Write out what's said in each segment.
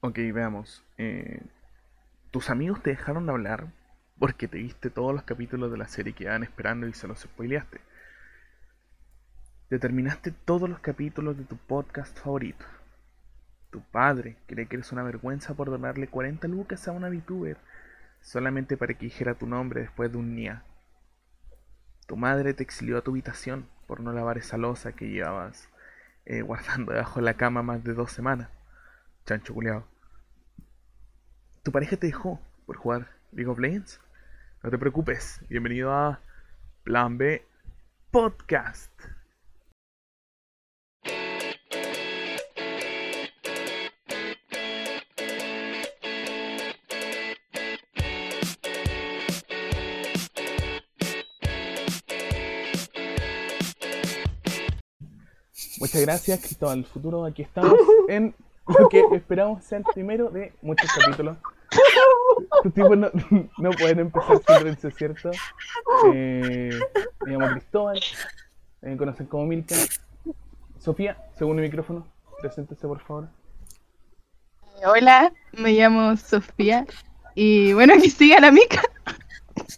Ok, veamos. Eh, ¿Tus amigos te dejaron de hablar porque te viste todos los capítulos de la serie que iban esperando y se los spoileaste? Determinaste todos los capítulos de tu podcast favorito. Tu padre cree que eres una vergüenza por donarle 40 lucas a una VTuber solamente para que dijera tu nombre después de un día. Tu madre te exilió a tu habitación por no lavar esa losa que llevabas eh, guardando debajo de la cama más de dos semanas. Chancho culeado. Tu pareja te dejó por jugar League of Legends. No te preocupes. Bienvenido a Plan B Podcast. Muchas gracias, Cristóbal. Futuro, aquí estamos en lo que esperamos sea el primero de muchos capítulos. Estos tipos no, no pueden empezar sin reírse, ¿cierto? Eh, me llamo Cristóbal, me conocen como Milka. Sofía, segundo micrófono, preséntese por favor. Hola, me llamo Sofía y bueno, que siga la mica.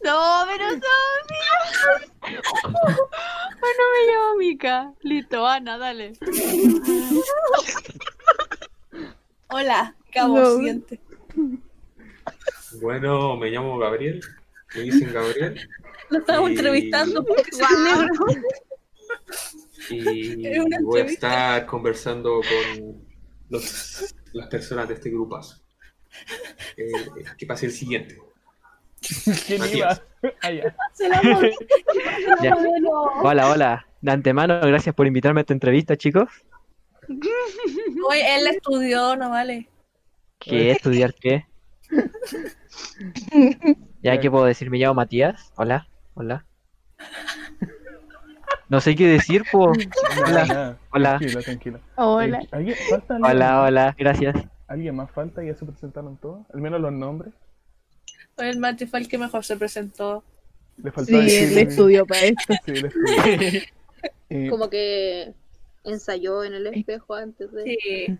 No, pero Sofía. Bueno, me llamo Mica. Listo, Ana, dale. Hola, cabo No. siguiente. Bueno, me llamo Gabriel, me dicen Gabriel Lo estamos Y- entrevistando porque soy negro. y voy a estar conversando con los- las personas de este grupazo. Eh, que pase el siguiente. ¿Quién Matías. iba? Ah, ya. Se la morí. Ya. Bueno. Hola, hola. De antemano, gracias por invitarme a esta entrevista, chicos. Hoy él estudió, no vale. ¿Qué? ¿Estudiar qué? Ya, ¿qué puedo decir? Me llamo Matías. Hola, hola. No sé qué decir, po. Nada. Hola. Tranquilo, tranquilo. Hola. Eh, ¿alguien, falta alguien? Hola, hola, gracias. ¿Alguien más falta? ¿Ya se presentaron todos? Al menos los nombres. El Mati fue el que mejor se presentó. Le faltó Sí, decir- él estudió para esto. Sí, él estudió. Eh, Como que ensayó en el espejo antes de. Sí.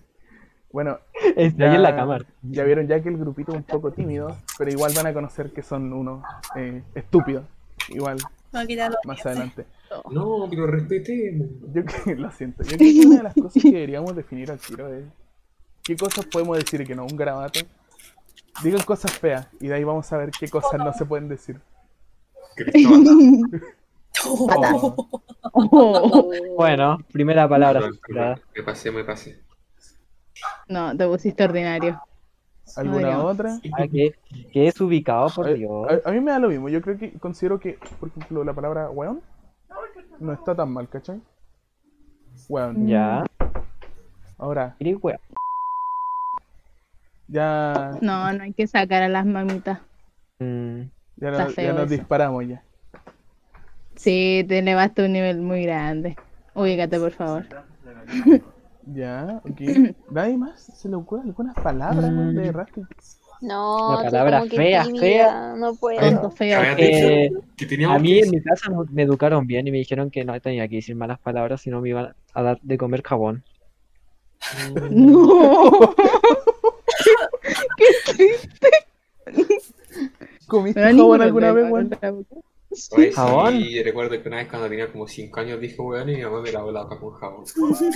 bueno, Estoy en la cámara. Ya vieron ya que el grupito es un poco tímido, pero igual van a conocer que son unos eh, estúpidos. Igual, los más adelante. No, pero respetemos. Yo que- lo siento. Yo creo que una de las cosas que deberíamos definir al tiro es qué cosas podemos decir que no. Un garabato. Digan cosas feas y de ahí vamos a ver qué cosas no se pueden decir. Cristóbal. Oh, Bueno, primera palabra. Perdón, censurada. perdón, me pasé, me pasé. no, te pusiste ordinario. ¿Alguna no. otra? Ah, ¿qué, qué es ubicado, por A, Dios? a- a mí me da lo mismo. Yo creo que considero que, por ejemplo, la palabra weón no está tan mal, ¿cachai? Weón. Ya. Ahora, wea. ya, No, no hay que sacar a las mamitas. Mm, ya, ya nos disparamos ya. Sí, te elevaste a un nivel muy grande. Ubícate, por favor. Ya, ok. ¿Nadie más se le ocurre algunas palabras Mm. de Rasty? No, tú palabra como que fea, tímida, fea. No puedo. Habían Eh, A mí en mi casa me- educaron bien y me dijeron que no tenía que decir malas palabras, sino me iban a dar de comer jabón. No. Qué triste. ¿Comiste jabón alguna vez, Oye, ¿Jabón? sí, recuerdo que una vez cuando tenía como 5 años dije weón y mi mamá me lavó la boca con jabón.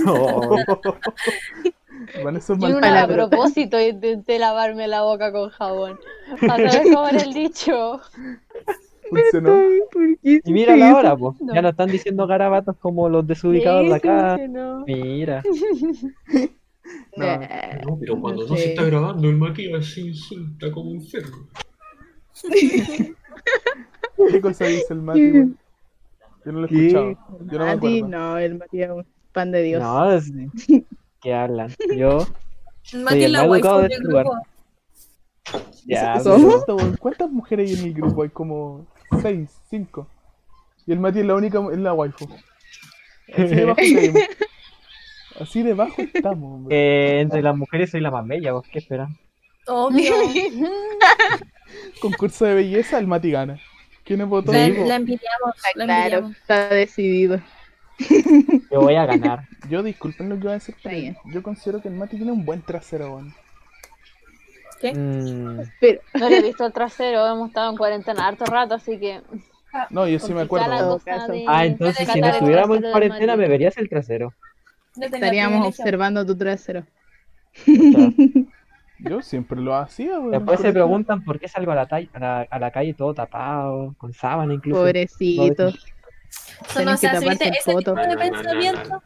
No. Bueno, eso es mal una a propósito intenté lavarme la boca con jabón. Para saber cómo era el dicho. funcionó. ¿Por qué Y mira la hora, pues. Ya no están diciendo garabatos como los desubicados de acá. funcionó. Mira. No. No, pero cuando no, no se está grabando el Matías sí, sí, está como enfermo. ¿Qué cosa dice el Mati? Yo no lo he ¿Qué? escuchado. Yo no me Mati, acuerdo. no, el Matías es un pan de Dios. No, es... ¿qué hablan? Yo, Mati el es la waifu educado de del este lugar. grupo. ya, weón. ¿Cuántas mujeres hay en el grupo? Hay como 6, 5. Y el Mati es la única, es la waifu. Así debajo caímos. Así debajo estamos, hombre. que entre las mujeres soy la más bella, ¿vos qué esperan? Obvio. Concurso de belleza, el Mati gana. ¿Quiénes votó? La, Sí, la envidiamos. La Claro, envidiamos. está decidido. Yo voy a ganar. Yo disculpen lo que voy a decir, pero yo considero que el Mati tiene un buen trasero, weón. Mm, No le he visto el trasero, hemos estado en cuarentena harto rato, así que. No, yo sí me acuerdo. de Ah, entonces si no estuviéramos en cuarentena me verías el trasero. No Estaríamos observando tu trasero. Yo siempre lo hacía, weón. Después se preguntan por qué salgo a la, talla- a la, a la calle todo tapado, con sábana incluso. Pobrecito. Eso no se hace, ¿viste? Ese poto. tipo de pensamiento.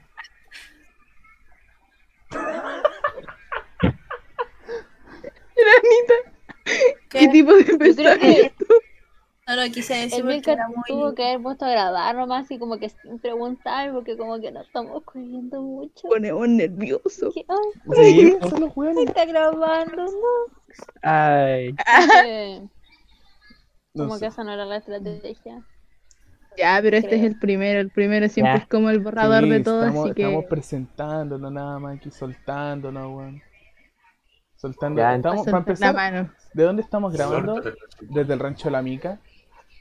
¿Qué ¿Qué? tipo de pensamiento? No lo quise decir el porque era muy... tuvo que haber puesto a grabar nomás y como que sin preguntar, porque como que no estamos corriendo mucho. Ponemos nervioso. Que, ay, Sí, weones? está grabando, no. Ay, No como sé. que esa no era la estrategia. Ya, pero este Creo. es el primero. El primero siempre Ya. es como el borrador Sí, de todo, estamos, así que. estamos presentándonos nada más aquí, soltándonos, weón. Soltando. Ya, estamos, para la empezar, mano. ¿de dónde estamos grabando? Desde el rancho de la Mica.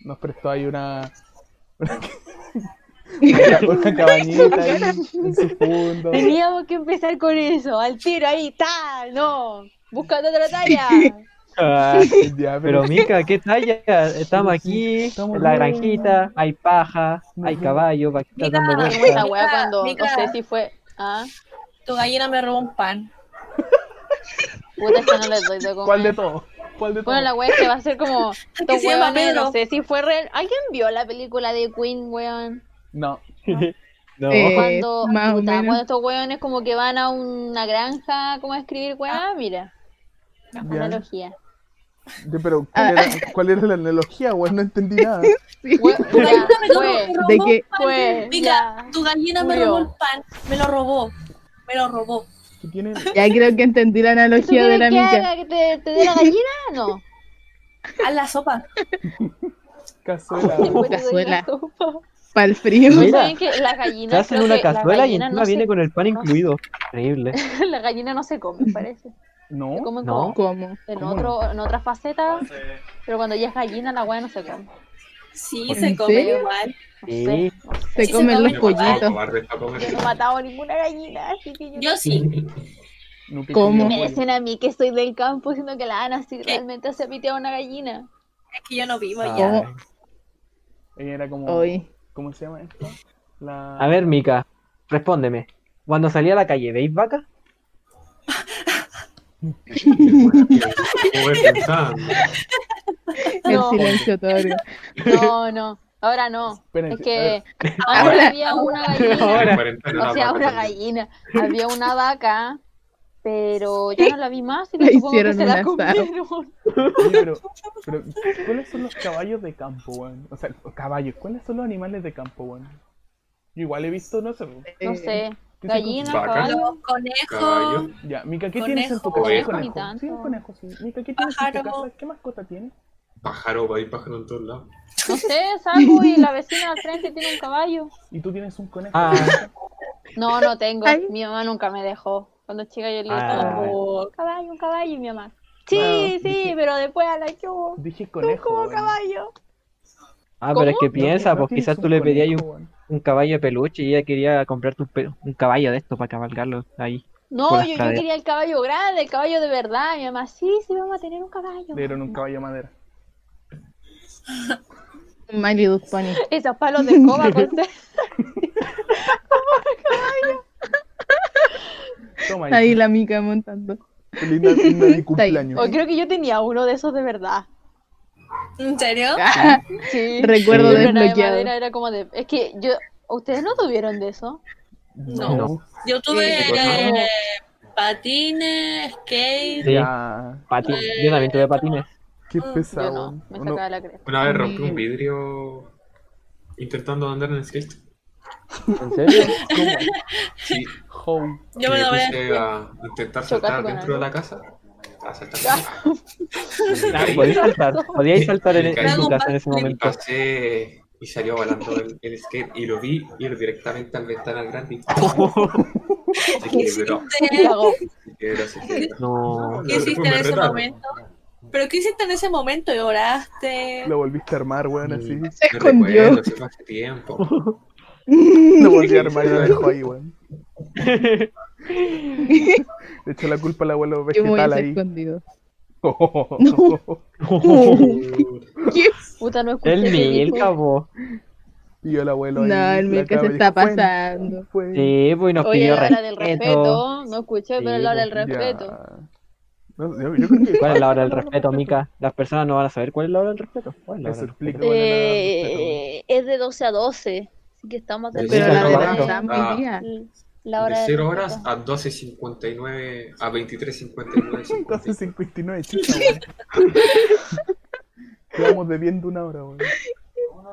Nos prestó ahí una. Una, una cabañita ahí en su fondo. Teníamos que empezar con eso, al tiro ahí, tal, no. Búscate otra talla. ah, Ya, pero Mica, ¿qué talla? Estamos aquí, Estamos en la bien. granjita, hay paja, hay caballo, Mica, dando weá cuando, no sé si fue, ah, Tu gallina me robó un pan. puta, es que no les doy de comer. ¿Cuál de todos? ¿Cuál de? Bueno, la wea es que va a ser como, estos weones, no sé si fue real. ¿Alguien vio la película de Queen, weón? No. No, Eh, Cuando, más o puta, menos. cuando estos weones como que van a una granja, como a escribir weá, mira, Ya. analogía. Pero ¿cuál era, cuál era la analogía, weón? No entendí nada. Sí. We- Tu ya, gallina me, robó ¿De un qué? pan. ya. tu gallina me robó el pan. Me lo robó. Me lo robó. Ya creo que entendí la ¿Tú analogía de la mica. que te, te dé la gallina? No. Haz la sopa. Cazuela. Cazuela. Para el frío. ¿No Mira, que la hacen una que la cazuela y encima no viene se- con el pan no- incluido. Increíble. la gallina no se come, parece. ¿No? Se comen No. como ¿Cómo? en ¿Cómo otro, en otra faceta, pero cuando ya es gallina la weá no se come. Sí, ¿En se come serio? igual. Sí. Se Sí, se comen come los pollitos. No he matado ninguna gallina, así que yo, sí. ¿Cómo? me dicen a mí que soy del campo, siendo que la Ana sí realmente se piteado una gallina. Es que yo no vivo Ah. allá. ¿Cómo? Ella era como. Hoy. ¿Cómo se llama esto? La... A ver, Mica, respóndeme. Cuando salí a la calle, ¿veis vaca? ¿Cómo voy pensando? El No. silencio otorga. No, no, ahora no. Espérense, Es que Ahora. había una gallina, Ahora. O sea, una gallina, había una vaca, pero ya no la vi más y Le supongo que hicieron se la comieron. Oye, pero, pero, ¿cuáles son los caballos de campo, weón? O sea, caballos, ¿cuáles son los animales de campo, weón? Yo igual he visto, no sé. No Eh, sé, ¿qué se gallina, Vaca. caballo. Caballo. Ya, Mica, ¿qué Conejo. tienes en tu casa? Conejo. tanto. Sí, un conejo, sí. Mica, ¿qué tienes en tu Pájaro. casa? ¿Qué mascota tienes? Pájaro, hay pájaro en todos lados. No sé, salgo y la vecina al frente tiene un caballo. ¿Y tú tienes un conejo? Ah. No, no tengo. Ay. Mi mamá nunca me dejó. Cuando chica yo le dije, Ah. "Oh, un caballo, un caballo, y mi mamá. Sí, Bueno, sí, dije- pero después a la yo. Dije Tú conejo. como caballo. Ah, pero es que piensa, No, pues quizás tú le pedías conejo, un. Un caballo de peluche y ella quería comprarte un, un caballo de esto para cabalgarlo ahí. No, yo, yo quería el caballo grande, el caballo de verdad. Mi mamá, sí, sí, vamos a tener un caballo. Dieron un caballo de madera. My Little Pony. Esos palos de escoba con Toma, Ahí hija. la mica montando. Linda, linda de ahí. cumpleaños. O creo que yo tenía uno de esos de verdad. ¿En serio? Sí. Recuerdo Sí. De desbloqueado. madera, era como de. Es que yo. ¿Ustedes no tuvieron de eso? No. Yo tuve Sí. eh, patines, skate. Sí. Ya, Patines. Yo también tuve patines. qué pesado. Yo no, me Uno- sacaba la cresta. Una vez rompí un Mm. vidrio intentando andar en skate. ¿En serio? ¿Cómo? Sí, How? Yo me puse a intentar saltar dentro de la casa. A saltar. Ah, podíais saltar. Podíais saltar en, en hago casa en ese momento. pasé y salió volando el, el skate y lo vi ir directamente al ventanal grande. y- Se quebró. Se. Se se. No. ¿Qué hiciste en ese momento? ¿Pero qué hiciste en ese momento? ¿Lloraste? Lo volviste a armar, weón, así. Se Me escondió. fue hace tiempo. Lo volví a armar y lo dejó ahí, weón. Le echó la culpa al abuelo vegetal ahí. escondido. ¿Qué? Puta, no escuché El qué dijo. Milka, po. Y el abuelo ahí, No, el la Milka se está dijo, "Fue, pasando. fue". Sí, pues nos Oye, pidió la hora del respeto. No escuché, pero Sí, la hora del Ya. respeto. No, yo, yo creo que ¿Cuál es la hora del respeto, Mica? Las personas no van a saber cuál es la hora del respeto. ¿Cuál es la hora del respeto? del. Eh, es de 12 a 12. Así que estamos De del Pero la lanzamos Ah. hoy día. La De hora del 0 respeto. horas a 12.59, a 23.59. 12.59, chica. Quedamos debiendo una hora, weón.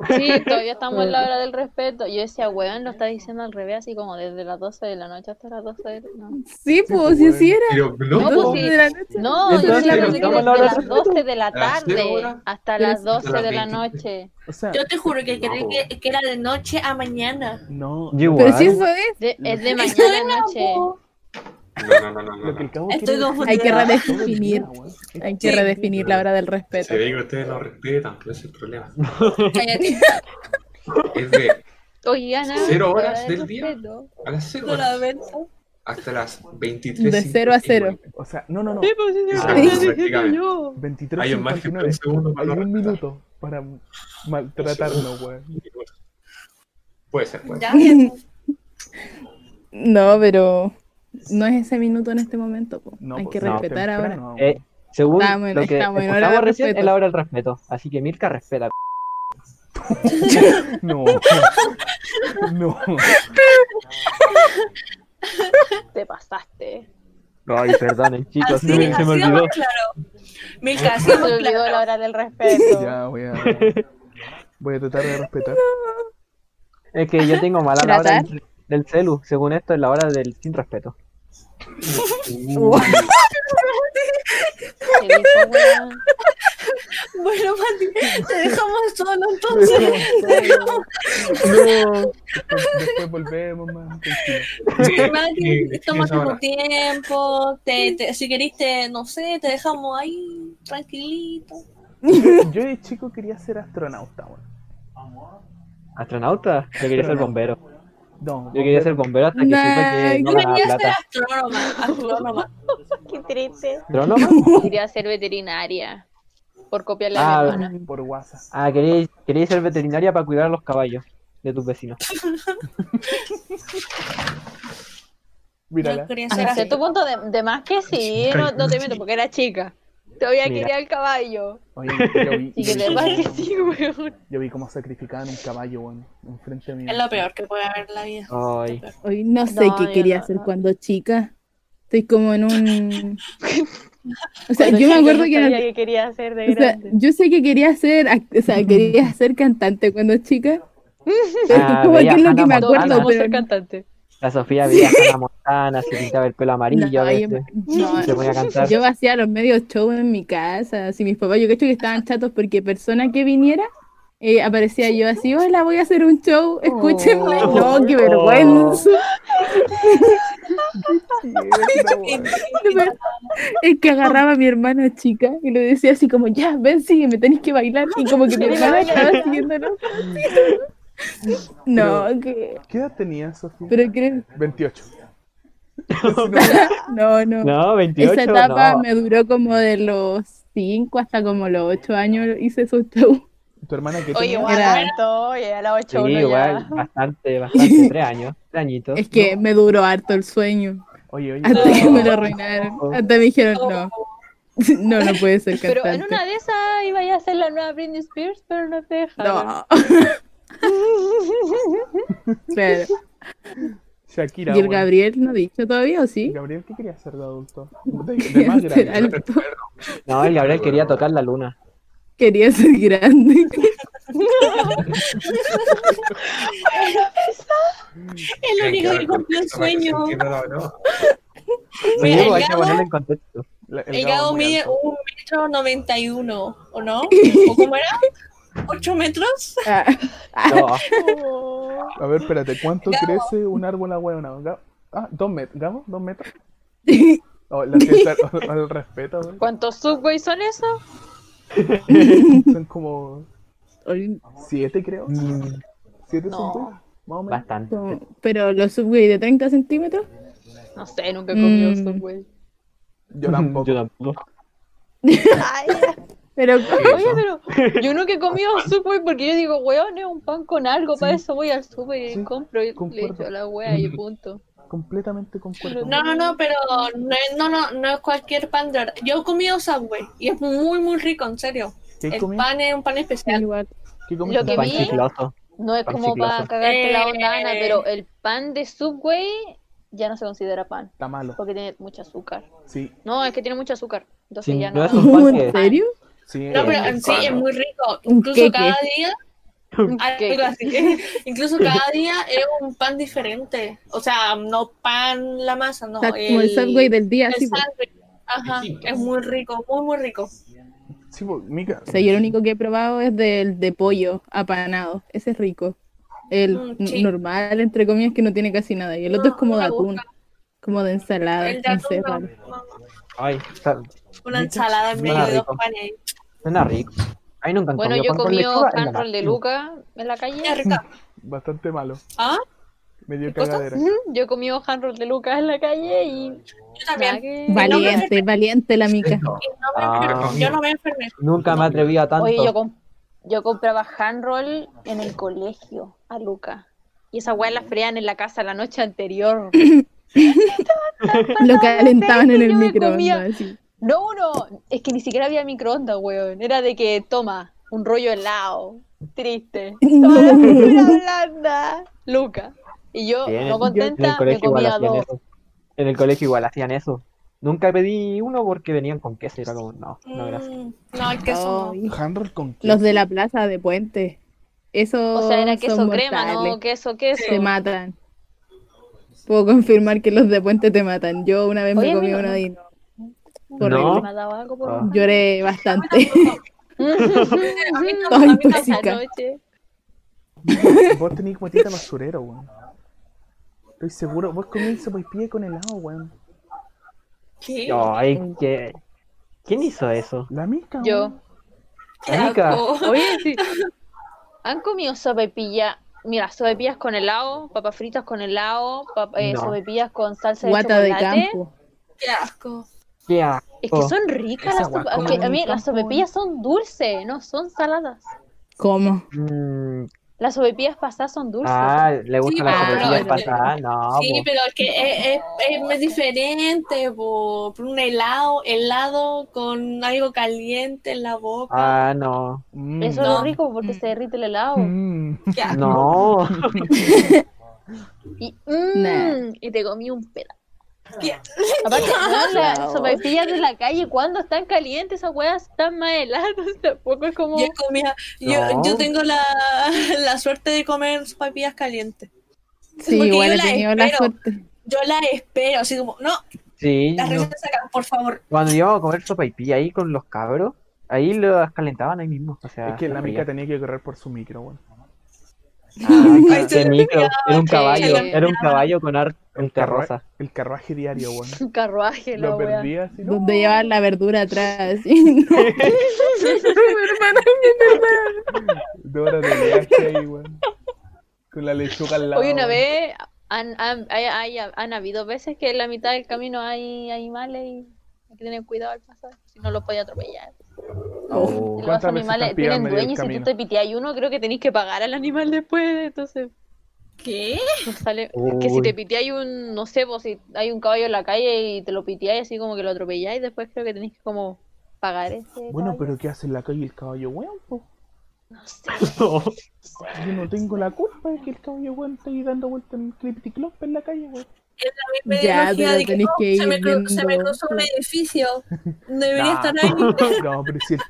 Sí, todavía estamos en la hora del respeto. Yo decía, weón, lo está diciendo al revés, así como desde las 12 de la noche hasta las 12 de la noche. Sí, pues, pues, si así era. Pero no, pues, sí. de la noche. No, Entonces, pero la desde las del 12 de la tarde hasta Pero las es- 12 hasta de la 23. noche. O sea, Yo te juro que creí que, que era de noche a mañana. no. Pero igual. si eso es. De- es de Eso mañana a noche. No, no, no, no. no, Estoy. Hay que redefinir. Hay que Sí. redefinir la hora del respeto. Se ve que ustedes no respetan, pero ese es el problema. Cállate. Es de Oye, Ana, Cero horas del día. a las 0 la horas hasta las 23. De cero a cero. O sea, no, no, no. pues, sí, Ah, diciendo yo. 23 Hay un margen de un 59. segundo Hay para un respetar. minuto para maltratarnos, weón. Puede ser, puede ser. Ya. No, pero no es ese minuto en este momento. po. No, Hay que no, respetar ahora. Eh, según Estamos lo que estamos recién, respeto. es la hora del respeto. Así que Mirka respeta. No. No. Te pasaste. Ay, perdonen, chicos, Así, se me, se me así olvidó. más claro. Milka, así Se me olvidó la hora del respeto. Ya, voy a. Voy a tratar de respetar. Es que yo tengo mala la hora ¿Tratar? del, del celu. Según esto, es la hora del sin respeto. Uh. Bueno, Mati, te dejamos solo entonces. No. Después, después volvemos. Mati, tómate ahora. tu tiempo. Te, te- si querís, te, no sé, te dejamos ahí tranquilito. Yo de chico quería ser astronauta, weón. ¿Astronauta? Yo quería ser bombero. No, Yo quería ser bombero hasta que Nah, supe que no Yo ganaba quería ser plata. astrónoma. Astrónoma. Qué triste. ¿Astrónoma? Quería ser veterinaria. Por copiarle Ah, a mi hermana. por WhatsApp. Ah, quería, quería ser veterinaria para cuidar a los caballos de tus vecinos. Mírala. Yo quería ser Hasta así. cierto punto, de, de más que sí, no, no te miento, porque era chica. Todavía Mira. quería el caballo. Oye, yo vi, Y que que sí, weón. yo vi cómo sacrificaban un caballo, weón, enfrente de mí. Es lo peor que puede haber en la vida. Ay. Hoy no sé No, qué quería no, hacer no. cuando chica. Estoy como en un. O sea, Cuando yo me acuerdo no que. sabía qué quería hacer de o sea, yo sé que quería ser, act- o sea, quería ser cantante cuando chica. Ah, como que es lo que me acuerdo, pero ser cantante. La Sofía veía a Hannah Montana, se pintaba el pelo amarillo No, yo, veces. no, Se ponía a cantar. yo hacía los medios show en mi casa. Así mis papás, yo creo que estaban chatos porque persona que viniera, eh, aparecía yo así, hola, voy a hacer un show, escúchenme. Oh. No, qué vergüenza. Es que agarraba a mi hermana chica y le decía así como, ya, ven, sígueme, tenés que bailar. Y como que mi hermana estaba siguiéndolo. No, que... ¿Qué edad tenías, Sofía? Pero creo... 28. No, no. No, 28. Esa etapa no. me duró como de los 5 hasta como los 8 años hice esos shows. ¿Tu hermana qué Oye, tenía? igual Era- harto, oye, a las 8 Sí, uno igual, ya. bastante, bastante, tres años, tres añitos. Es que me duró harto el sueño. Oye, oye. Hasta que No. me lo arruinaron. Hasta me dijeron, no. No, no puede ser Pero cantante. en una de esas iba a ser la nueva Britney Spears, pero no te dejaron. No. Claro. Shakira. ¿Y el weón. Gabriel no ha dicho todavía o sí? Gabriel, ¿qué quería ser de adulto? De, de más grande. alto. No, el Gabriel quería tocar la luna. Quería ser grande. El único que cumplió un sueño. Mira, el hay que ponerlo en contexto. El El Gabo mide un metro noventa y uno, ¿o no? ¿O cómo era? ¿Ocho metros? Ah, No, A ver, espérate, ¿cuánto Gabo. crece un árbol a huevo? Gabo? Ah, dos metros. ¿Gabo? ¿Dos metros? Oh, la fiesta al, al respeto, güey. ¿Cuántos subways son esos? Son como siete, creo. mm, Siete No. güey. Más o menos. bastante. Pero los subway de 30 centímetros. No sé, nunca he comido Mm. subway. Yo tampoco. Yo tampoco. Ay, Pero Oye, pero yo nunca he comido Subway porque yo digo, weón, es un pan con algo, para eso voy al super y Sí, compro y le echo la wea y punto. Completamente concuerdo. No, no, no, pero no, es- no, no, no es cualquier pan de verdad. Yo he comido Subway y es muy, muy rico, en serio. ¿Qué El comí? pan es un pan especial. igual. ¿Qué? Lo que Pan vi- chicloso. No es Pan como para cagarte la Eh. onda, Ana, pero el pan de Subway ya no se considera pan Está malo. porque tiene mucho azúcar. Sí, No, es que tiene mucho azúcar. Entonces Sí, ya no no. es un pan que ¿En serio? Sí. No, pero en sí es muy rico. Incluso queque. cada día, ¿Qué? algo así. Incluso cada día es un pan diferente. O sea, no pan la masa, no. O sea, como el Subway del día, el así. pues. Ajá, Distinto. es muy rico, muy, muy rico. Sí, pues, Mica. O sea, yo lo único que he probado es del de pollo apanado. Ese es rico. El Mm, sí. normal, entre comillas, que no tiene casi nada. Y el otro es como de atún. Como de ensalada. El de atún no, no. Ay, está- Una ensalada en medio de dos panes. Ahí. suena rico. Ahí nunca han Bueno, yo pan con comí lechuga en la hand roll de. Luca en la calle. Bastante malo. ¿Ah? Me dio cagadera. Yo comí hand roll de Luca en la calle y Yo también. Valiente, valiente la mica. Y no me Ah. Yo no me enfermé. Nunca me atreví a tanto. Oye, yo, com- yo compraba hand roll en el colegio a Luca. Y esa weá la freían en la casa la noche anterior. Lo calentaban en el microondas. No, no, es que ni siquiera había microondas, weón. Era de que toma un rollo helado. Triste. No. Toma la figura blanda. Luca. Y yo, Bien, no contenta, me colegio igual comía dos. eso. En el colegio igual hacían eso. Nunca pedí uno porque venían con queso era como, no, no, gracias. Mm, No, el queso no. Con queso. Los de la plaza de Puente. Eso O sea, era queso crema, no queso, queso. Te matan. Puedo confirmar que los de Puente te matan. Yo una vez Oye, me comí uno no. y no. No. Me ha dado algo por Ah. Lloré bastante. A mí no, a mí Ay, no noche. Vos tenés motita basurero, weón. Estoy seguro. Vos comí pie con helado, weón. ¿Qué? Ay, ¿qué? ¿Quién hizo eso? La mica, Yo. weón. Qué Mica. Oye, sí. ¿Han comido sopaipilla? Mira, sopaipillas con helado, papas fritas con helado, pap- eh, No. sopaipillas con salsa de Guata de chocolate. campo. Qué asco. ¿Qué asco. Es que son ricas Esa las en A mí las campo, sopaipillas son dulces, no son saladas. ¿Cómo? Mm, Las sopaipillas pasadas son dulces. ah, le gusta Sí, la pero- sopepilla pero- pasada. No, Sí, po. pero es que es, es, es muy diferente, po. Por un helado, helado con algo caliente en la boca. Ah, no. Mm. Eso no. es rico porque se derrite el helado. Mm. No. Y, mm, Nah. y te comí un pedazo. Qué- Aparte, no, las sopaipillas de la calle, cuando están calientes, esas weas están más heladas. Tampoco es como. Yo comía, yo, No. yo tengo la, la suerte de comer papillas calientes. Sí, Porque igual yo he la tenido la espero. suerte. Yo la espero, así como, no, Sí, las no. recetas acá, por favor. cuando íbamos a comer sopaipilla ahí con los cabros, ahí las calentaban ahí mismo. O sea, Es que la mica tenía que correr por su micro, weón. Micro. Era un Sí. caballo, era un caballo con arte El, carroza. el carruaje diario, weón. Un carruaje, la Lo wea. perdí así, ¿no? Donde llevaban la verdura atrás. así. Dos horas de viaje ahí, weón. Con la lechuga al lado. Hoy una vez han, han, hay- hay- han habido veces que en la mitad del camino hay animales y hay que tener cuidado al pasar, si no los podía atropellar. Oh. Los ¿Cuántas veces animales tienen medio del dueño y si tú te piteas uno, creo que tenés que pagar al animal después, entonces ¿Qué? no sale. Que si te piteáis un, no sé, pues si hay un caballo en la calle y te lo piteáis así como que lo atropelláis, después creo que tenéis que como pagar ese Bueno, caballo. pero ¿qué hace en la calle el caballo, weón? No sé. Yo no tengo la culpa de que el caballo, weón, esté dando vueltas en Crypticlop en la calle, weón. Me dio Ya, energía pero de que, tenés oh, que se, me se me cruzó un edificio. Debería Nah. estar ahí. No, pero si el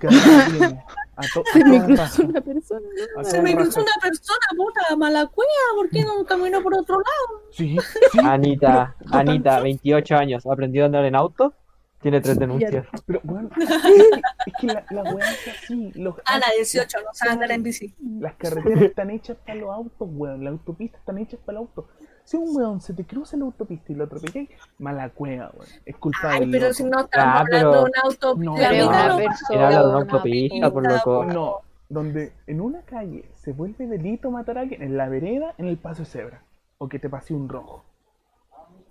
a, a Se me cruzó una persona. a Se me cruzó una persona, puta, mala cueva. ¿Por qué no caminó por otro lado? Sí, sí, Anita, Pero, Anita, 28 años, aprendió a andar en auto, tiene tres denuncias. pero, weón, es que la, la weá es así. Los, Ana, 18, no sabe andar en bici. Las carreteras están hechas para los autos, weón. Las autopistas están hechas para los autos. Si un weón se te cruza en la autopista y lo atropelláis, mala cueva, weón. Es culpa Ay, del pero loco. si no estamos Ah, hablando de un auto. No, la Pero Pero vida una no- persona. Era hablar de una autopista, por pista, loco. No, donde en una calle se vuelve delito matar a alguien, en la vereda, en el paso de cebra. O que te pase un rojo.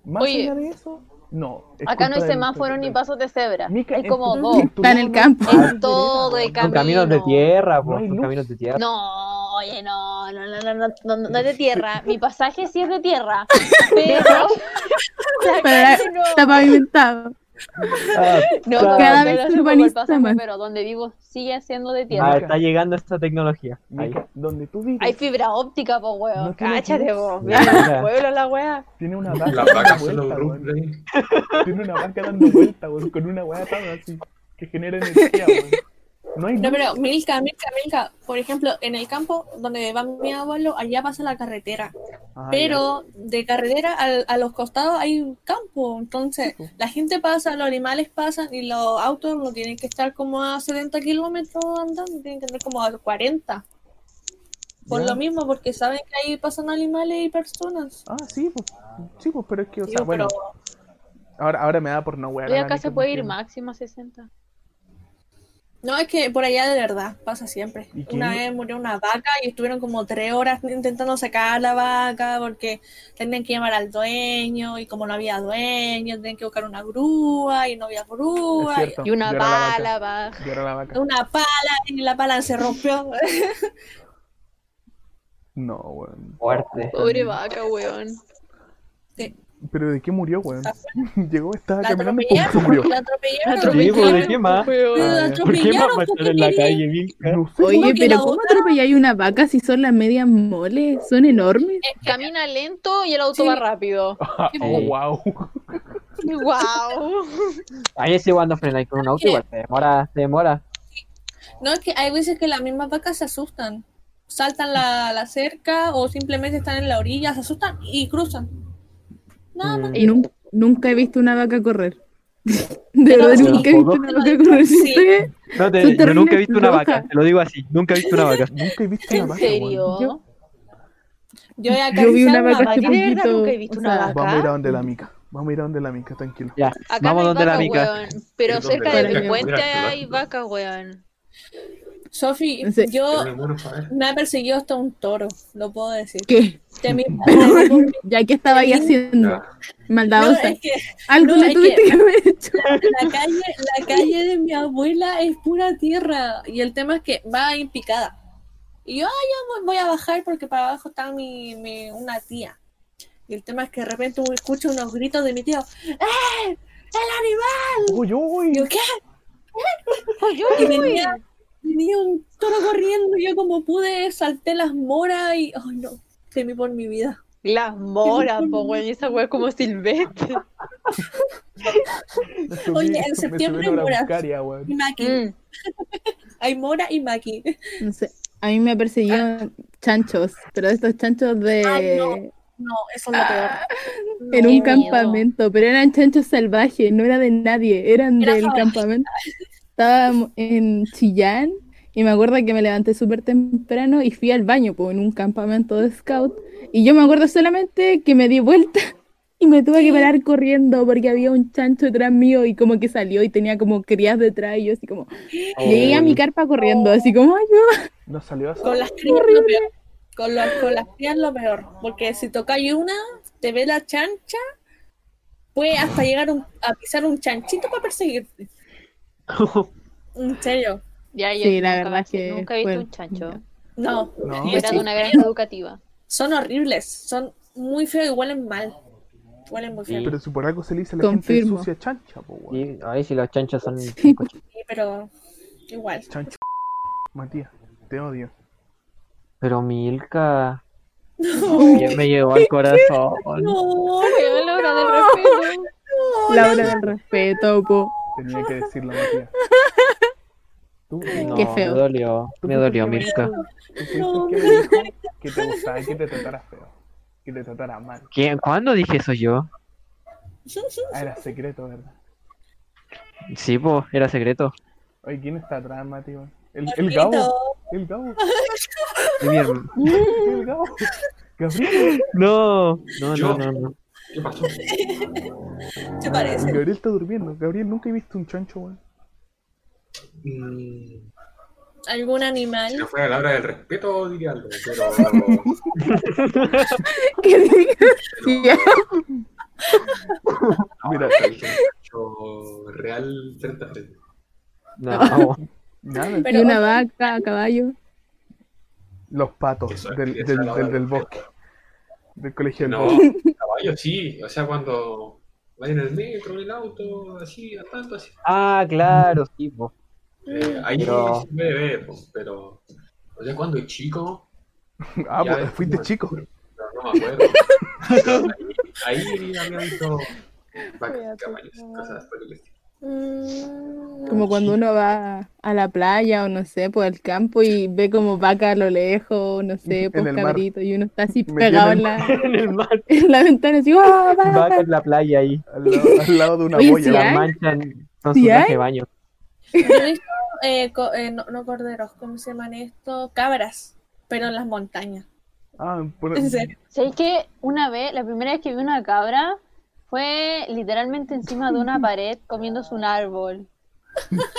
Más Oye. allá de eso, no. es Acá no hay semáforo ni pasos de cebra. Mica, en como Está en el campo. todo el camino. Son caminos de tierra, No son caminos de tierra. No, oye, no, no, no, no, no, no, no es de tierra. Mi pasaje sí es de tierra. Pero Pero la- calle no. está pavimentado. Ah, No. Cada vez se urbaniza más. Pero donde vivo sigue siendo de Ah, tierra. está llegando esta tecnología. Ahí. Donde tú vives, Hay fibra óptica, po, weón. No Cáchate, ya. el pueblo la wea. tiene una vaca dando vuelta, weón. grupos ahí. Tiene una vaca dando vuelta, weón, con una weá así, que genera energía, weón. No hay No, luz. pero Milka, Milka, Milka, por ejemplo, en el campo donde va mi abuelo, allá pasa la carretera. Ah, Pero de carretera al- a los costados hay un campo. Entonces, la gente pasa, los animales pasan y los autos no tienen que estar como a 70 kilómetros andando, tienen que andar como a 40. Por Ya. lo mismo, porque saben que ahí pasan animales y personas. Ah, sí, pues. Sí, pues, pero es que, o sea, bueno, pero ahora, ahora me da por no wear. Acá se puede ir máximo a 60. No es que por allá de verdad pasa siempre. ¿Y quién- Una vez murió una vaca y estuvieron como tres horas intentando sacar la vaca porque tenían que llamar al dueño y como no había dueño, tenían que buscar una grúa y no había grúa. cierto. Y una yo era la vaca, bala baja. Yo era la vaca. Una pala y la pala se rompió. No, weón. Fuerte. Pobre vaca, weón. Sí. ¿Pero de qué murió, weón? Llegó, estaba La caminando y se murió. la atropellaron. Pues, ¿de qué más? La Ah, ¿Por qué más estar en la calle, Milka? No sé, Oye, pero ¿cómo otra- atropelláis una vaca si son las medias moles? Son enormes. Camina lento y el auto Sí. va rápido. Ah, oh, wow. ¡Wow! Ahí sí cuando frenáis con un auto igual te demora, te demora. No, es que hay veces que las mismas vacas se asustan. Saltan la, la cerca o simplemente están en la orilla, se asustan y cruzan. Nada más. Mm. Y nun- nunca he visto una vaca correr. De verdad, sí. nunca he visto una vaca correr. Sí. No, te- yo nunca he visto una vaca, te lo digo así, nunca he visto una vaca. Nunca he visto una ¿En vaca, weón. serio? Yo- Yo, he Yo vi una vaca hace poquito. nunca he visto o una vaca. Vamos a ir a donde la mica. Vamos a ir a donde la mica, tranquilo. Ya, Acá vamos no hay donde la mica. weón. Pero cerca de mi puente hay vaca, weón. Sofi, Sí. yo me ha perseguido hasta un toro, lo puedo decir. ¿Qué? De mi- Ya que estaba ahí haciendo. No, maldadosa. es que Algo no, le es tuviste que- que haber hecho. la calle, la calle de mi abuela es pura tierra y el tema es que va en picada. Y yo, ah, ya voy- a bajar porque para abajo está mi, mi- una tía. Y el tema es que de repente escucho unos gritos de mi tío, ¡Eh! ¡El animal! Uy, uy. Y yo, ¿qué? Yo, Y venía, venía un toro corriendo y yo como pude salté las moras y, ay no, temí por mi vida. Las moras, po, weón. Esa es como silvestre. Oye, en septiembre a una moras. Y Maki, Mm. hay mora y Maki. No sé. A mí me persiguieron chanchos, pero estos chanchos de Ay, no. No, eso es lo peor. en un miedo. campamento, pero eran chanchos salvajes, no era de nadie, eran Era del salvaje. campamento. Estábamos en Chillán y me acuerdo que me levanté súper temprano y fui al baño pues, en un campamento de scout y yo me acuerdo solamente que me di vuelta y me tuve que parar corriendo porque había un chancho detrás mío y como que salió y tenía como crías detrás y yo así como llegué a mi carpa corriendo así como ay no No salió así. Con las crías lo peor. Con, los- con las crías lo peor. Porque si tocáis una, te ve la chancha, puede hasta llegar un- a pisar un chanchito para perseguirte. En serio. Ya, yo Sí, la nunca, verdad es que nunca he visto un chancho. No. No. Era de una granja educativa. Son horribles. Son muy feos y huelen mal. Huelen muy feo. Sí. Pero si por algo se le dice a la Confirmo. gente sucia chancha, po. Y ahí si los chanchos son Sí. Sí, pero igual. Chancha. Matías, te odio. Pero Milka ya me llegó al corazón. No, Weón, la hora del respeto. la hora del respeto po. Tenía que decirlo, Matías. Tú, No, Qué feo. Me dolió, me dolió el que me Tú que me dijo que te gustaba que te tratara feo. Que te tratara mal. ¿Quién? ¿Cuándo dije eso yo? Ah, era secreto, ¿verdad? Sí, pues, era secreto. Oye, ¿quién está atrás, Mati? El, el Gabo. El Gabo. El Gabo. Gabriel. No, no, Yo. no, no, no. ¿Qué pasó? se parece. Gabriel está durmiendo. Gabriel, nunca he visto un chancho, weón. Mm, ¿Algún si animal? no fuera la hora del respeto, diría algo, pero. Que diga- ya. Mira, yo real frente a frente. No, vamos. nada, Pero- Y una vaca, caballo. los patos es- del del bosque. Del colegio No, caballo sí, o sea, cuando vas en el metro, en el auto, así, andando así. Ah, claro, sí, po. Eh, ahí Pero- se puede ver, po, pero, o sea, cuando es chico, Ah, ya pues es fuiste chico. no, no me acuerdo. Pero ahí, ahí había visto vacas, caballos, cosas por el estilo. Mm, Como cuando uno va a la playa o no sé, por el campo y ve como vaca a lo lejos, no sé, En pues cabrito, y uno está así pegado en la, En el mar. en la ventana, así, ¡oh, Vaca vaca! en la playa ahí. Al lado, al lado de una Oye, boya. sí Las hay? manchan con ¿Sí su de baño. Yo he visto, eh, co- eh, no, no corderos, ¿cómo se llaman esto? Cabras, pero en las montañas. Ah, por- En serio. ¿Sabéis que una vez, la primera vez que vi una cabra fue literalmente encima de una pared comiéndose un árbol?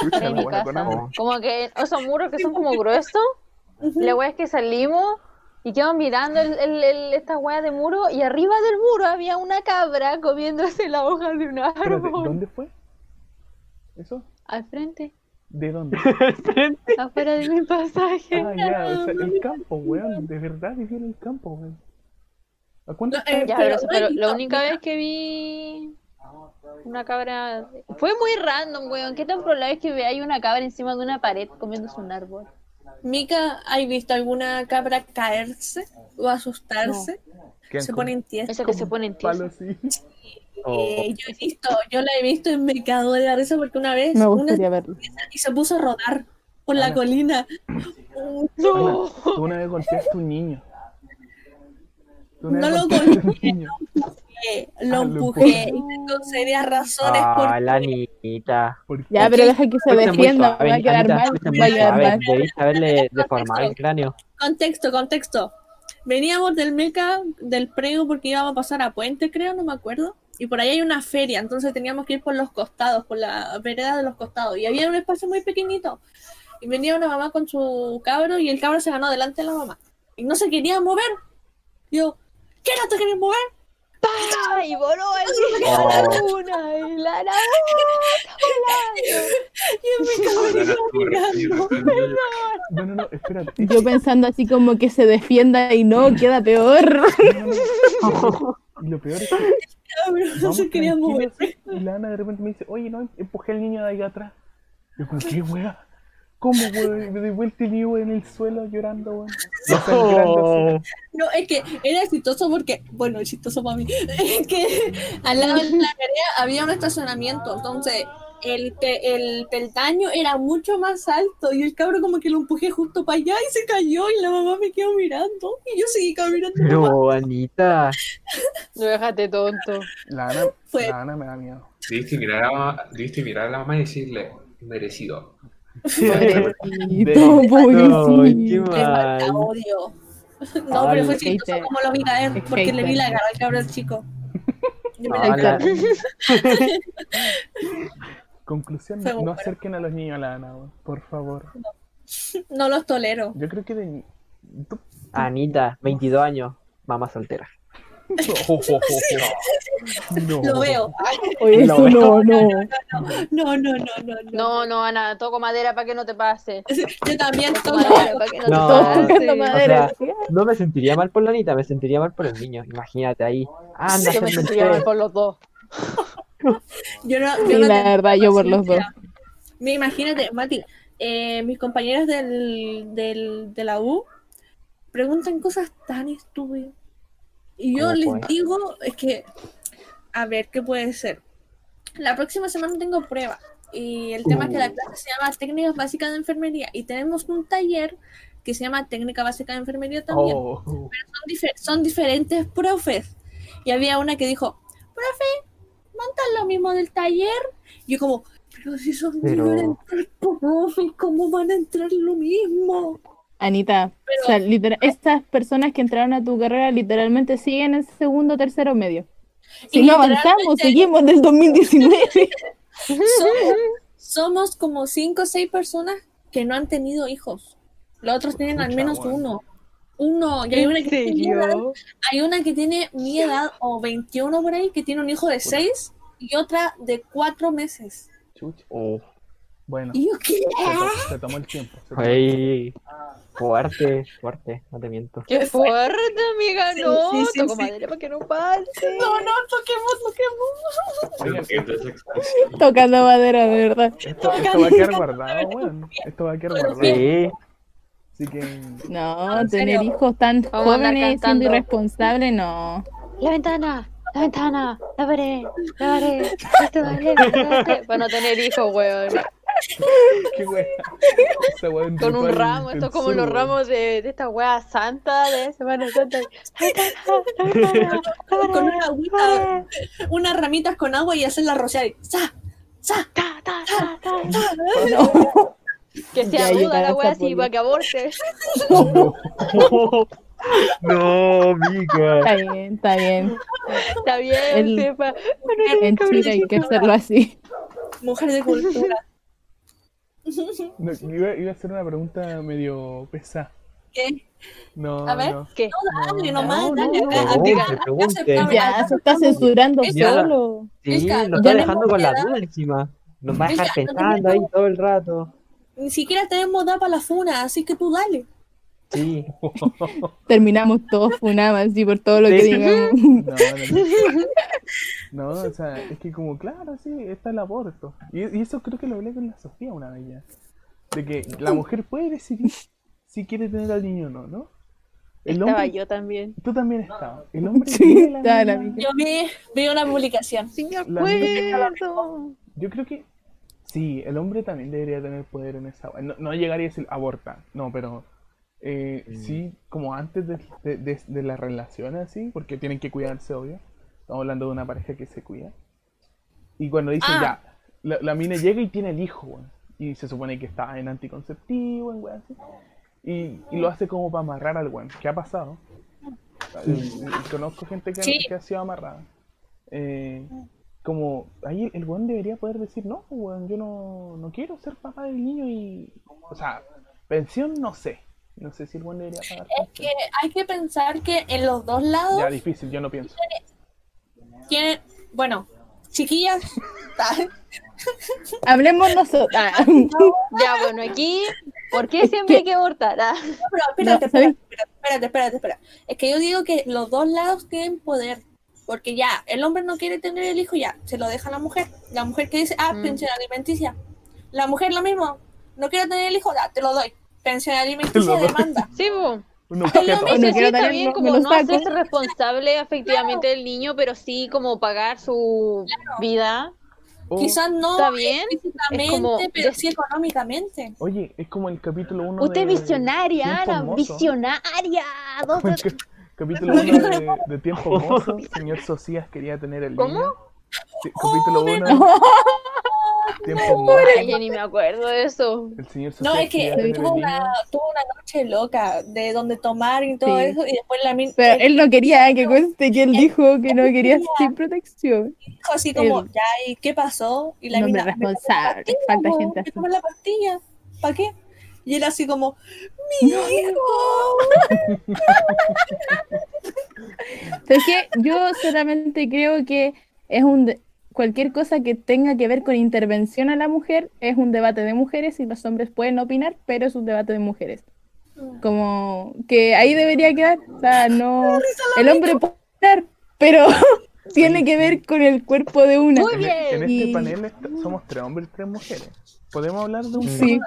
chucha, mi casa. Como que esos muros que son como gruesos. La wea es que salimos y quedamos mirando el, el, el- esta wea de muro y arriba del muro había una cabra comiéndose la hoja de un árbol. ¿dónde fue? ¿Eso? Al frente, ¿De dónde? afuera de mi pasaje. Ah, ya, o sea, el campo, weón. De verdad vivía en el campo, weón. ¿A cuánto No, eh, Ya, pero- pero, la no, única vez que vi una cabra fue muy random, weón. ¿Qué tan probable es que veáis una cabra encima de una pared comiéndose un árbol? Mica, ¿has visto alguna cabra caerse o asustarse? Quedan Se como ponen tiesas. Esa que se pone en así. Oh, Eh, yo he visto, yo la he visto y me cago de la risa porque una vez Me una y se puso a rodar por la Ana. colina. Ana, tú una vez golpeaste a un niño. No lo Ah, lo empujé y tengo serias razones ah, por la niñita. ¿Por qué? Ya, pero deja que se defienda, va a quedar Anita, mal, va a quedar mal. Debiste haberle deformado el cráneo. Contexto, contexto. Veníamos del meca, del prego, porque íbamos a pasar a Puente, creo, no me acuerdo. Y por ahí hay una feria, entonces teníamos que ir por los costados, por la vereda de los costados. Y había un espacio muy pequeñito. Y venía una mamá con su cabro y el cabro se ganó delante de la mamá. Y no se quería mover. Yo, ¿qué no te querías mover? ¡Pah! Y voló a la luna y la laguna Y me respondiendo. No, no, no, espérate. Yo pensando así como que se defienda y no, queda peor. No, no, no. Y lo peor es que vamos se quería mover. tranquilos, Y la Ana de repente me dice, oye, no, empujé al niño de ahí atrás. Yo como, ¿qué wea? ¿Cómo, weón? Me doy vuelta y en el suelo llorando, weón. Y sangrando así. No, es que era exitoso porque, bueno, exitoso para mí, es que al lado de la vereda había un estacionamiento, entonces el, pe- el peldaño era mucho más alto y el cabro como que lo empujé justo para allá y se cayó y la mamá me quedó mirando y yo seguí caminando. Pero, Anita. No déjate tonto. La Ana, Fue- la Ana me da miedo. Debiste mirar, a, debiste mirar a la mamá y decirle, merecido. Pobrecito, No, qué pobrecito. Le falta mal. odio. No, pero fue chistoso hater. como lo vi caer, porque le vi la cara al cabro chico. Yo me la. Conclusión, Fue no bueno. acerquen a los niños a la Ana, weón, por favor. No los tolero. Yo creo que de... Anita, 22 años, mamá soltera. No. Lo veo. Oye, no, no. No, no, no, no, no. No, no, Ana, toco madera para que no te pase. Yo también Toco madera para que no, No. te pase. madera. No me sentiría mal por la Anita, me sentiría mal por el niño. Imagínate ahí. Anda, Yo me se me sentiría mal por los dos. Yo no, yo Sí, no la verdad, yo por los dos. Me imagínate, Mati, eh, mis compañeras del, del, de la U preguntan cosas tan estúpidas. Y yo ¿Cómo les fue? digo, es que, a ver, ¿qué puede ser? La próxima semana tengo prueba. Y el tema es que la clase se llama Técnicas Básicas de Enfermería. Y tenemos un taller que se llama Técnica Básica de Enfermería también. Oh, son, difer- son diferentes profes. Y había una que dijo, profe, montan lo mismo del taller. Y yo como, pero si son Pero- diferentes profes, ¿cómo van a entrar lo mismo? Anita, o sea, literal- estas personas que entraron a tu carrera literalmente siguen en segundo, tercero, medio. Si Y no avanzamos, seguimos del 2019. Somos, somos como cinco o seis personas que no han tenido hijos. Los otros tienen al menos uno. uno, y hay una ¿En que tiene mi edad, hay una que tiene mi edad, o 21 por ahí, que tiene un hijo de 6 y otra de 4 meses. Chucha. Oh, Bueno, Y yo, ¿qué? se, to- se tomó el tiempo. se tomó el ay, fuerte, fuerte, no te miento. ¡Qué fuerte, amiga! Sí, No, sí, sí, toco sí. madera para que no pase. No, no, toquemos, toquemos. Tocando madera, de verdad. Esto, esto va a quedar guardado, weón. Esto va a quedar guardado. Sí, Así que. No, ¿En tener hijos tan jóvenes siendo cantando. irresponsables, no. La ventana, la ventana, la pared, la pared. Este vale, este. Para no tener hijos, weón. Qué. Esa weón Con un ramo, esto es como los ramos de, de esta wea santa de Semana Santa. Con una agüita, unas ramitas con agua y hacerla rociar y ¡sa! ¡sa! Ta, ta, ta, ta. No. Que sea ruda la wea a así para que aborte. No, amiga. Está bien, está bien. Está bien, El- sepa. Pero no En Chile hay que hacerlo así. Mujer de cultura. No, iba, iba a hacer una pregunta medio pesada. ¿Qué? No, A ver. no. ¿Qué? Dale, No, nomás, no, dale. no, acá, Ya, se está censurando Ya. solo. Sí, lo está dejando con la duda encima. Nos va a dejar pensando ahí todo el rato. Ni siquiera tenemos edad para la funa, así que tú dale. Sí. Terminamos todos funados así por todo lo que digamos. No, no, no, o sea, es que como, claro, sí, está el aborto. Y, y eso creo que lo hablé con la Sofía una vez ya. De que la mujer puede decidir si quiere tener al niño o no, ¿no? El Estaba hombre, yo también. tú también estabas. El hombre Sí, tiene la la Yo vi, vi una publicación. Sí, me acuerdo. Yo creo que sí, el hombre también debería tener poder en esa. No, no llegaría a decir aborta, no, pero eh, Mm. sí, como antes de, de, de, de la relación así, porque tienen que cuidarse, obvio. Estamos hablando de una pareja que se cuida. Y cuando dicen Ah. ya, la, la mina llega y tiene el hijo, weón, y se supone que está en anticonceptivo, en weón, así. Y, y lo hace como para amarrar al weón. ¿Qué ha pasado? Eh, eh, Conozco gente que, Sí. que ha sido amarrada. Eh, como ahí el weón debería poder decir, no, weón, yo no, no quiero ser papá del niño y... O sea, pensión no sé. No sé si el weón debería pagar Es que hay que pensar que en los dos lados Ya, difícil, yo no pienso. tienen, bueno, chiquillas, Hablemos nosotros. Ah, Ya, bueno, aquí, ¿por qué siempre hay que abortar? Ah, pero espérate, No, espérate, espérate, espérate, espérate. Es que yo digo que los dos lados tienen poder. Porque ya, el hombre no quiere tener el hijo, ya, se lo deja a la mujer. La mujer que dice, ah, Mm. pensión alimenticia. La mujer lo mismo, no quiere tener el hijo, ya, te lo doy. Pensión alimenticia demanda. Sí, lo mismo. Sí, no sí, quiero está bien como no hacerse responsable efectivamente del niño, pero sí como pagar su vida. O- Quizás no ¿Está bien? físicamente, Es como pero sí económicamente. Oye, es como el capítulo 1 Usted de... visionaria, Ana, visionaria. Dos, capítulo 1 de, de Tiempo Hermoso, señor Socias quería tener el ¿Cómo? niño. Sí, capítulo 1 Tiempo yo ni me acuerdo de eso. El señor No, es que tuvo una, tuvo una noche loca de donde tomar y todo Sí. eso, y después la min- Pero él no quería que cueste que él dijo que no quería sin protección. dijo así como, él- ya, ¿y qué pasó? Y la hombre mina, "Me responsable, pastilla, falta gente me así. la pastilla, ¿para qué? Y él así como, ¡mi hijo! Pero es que yo solamente creo que es un de- cualquier cosa que tenga que ver con intervención a la mujer es un debate de mujeres y los hombres pueden opinar, pero es un debate de mujeres. Como que ahí debería quedar, o sea, no el hombre puede opinar, pero tiene que ver con el cuerpo de una. Muy En, bien. en este Y- panel somos tres hombres y tres mujeres. ¿Podemos hablar de un Sí,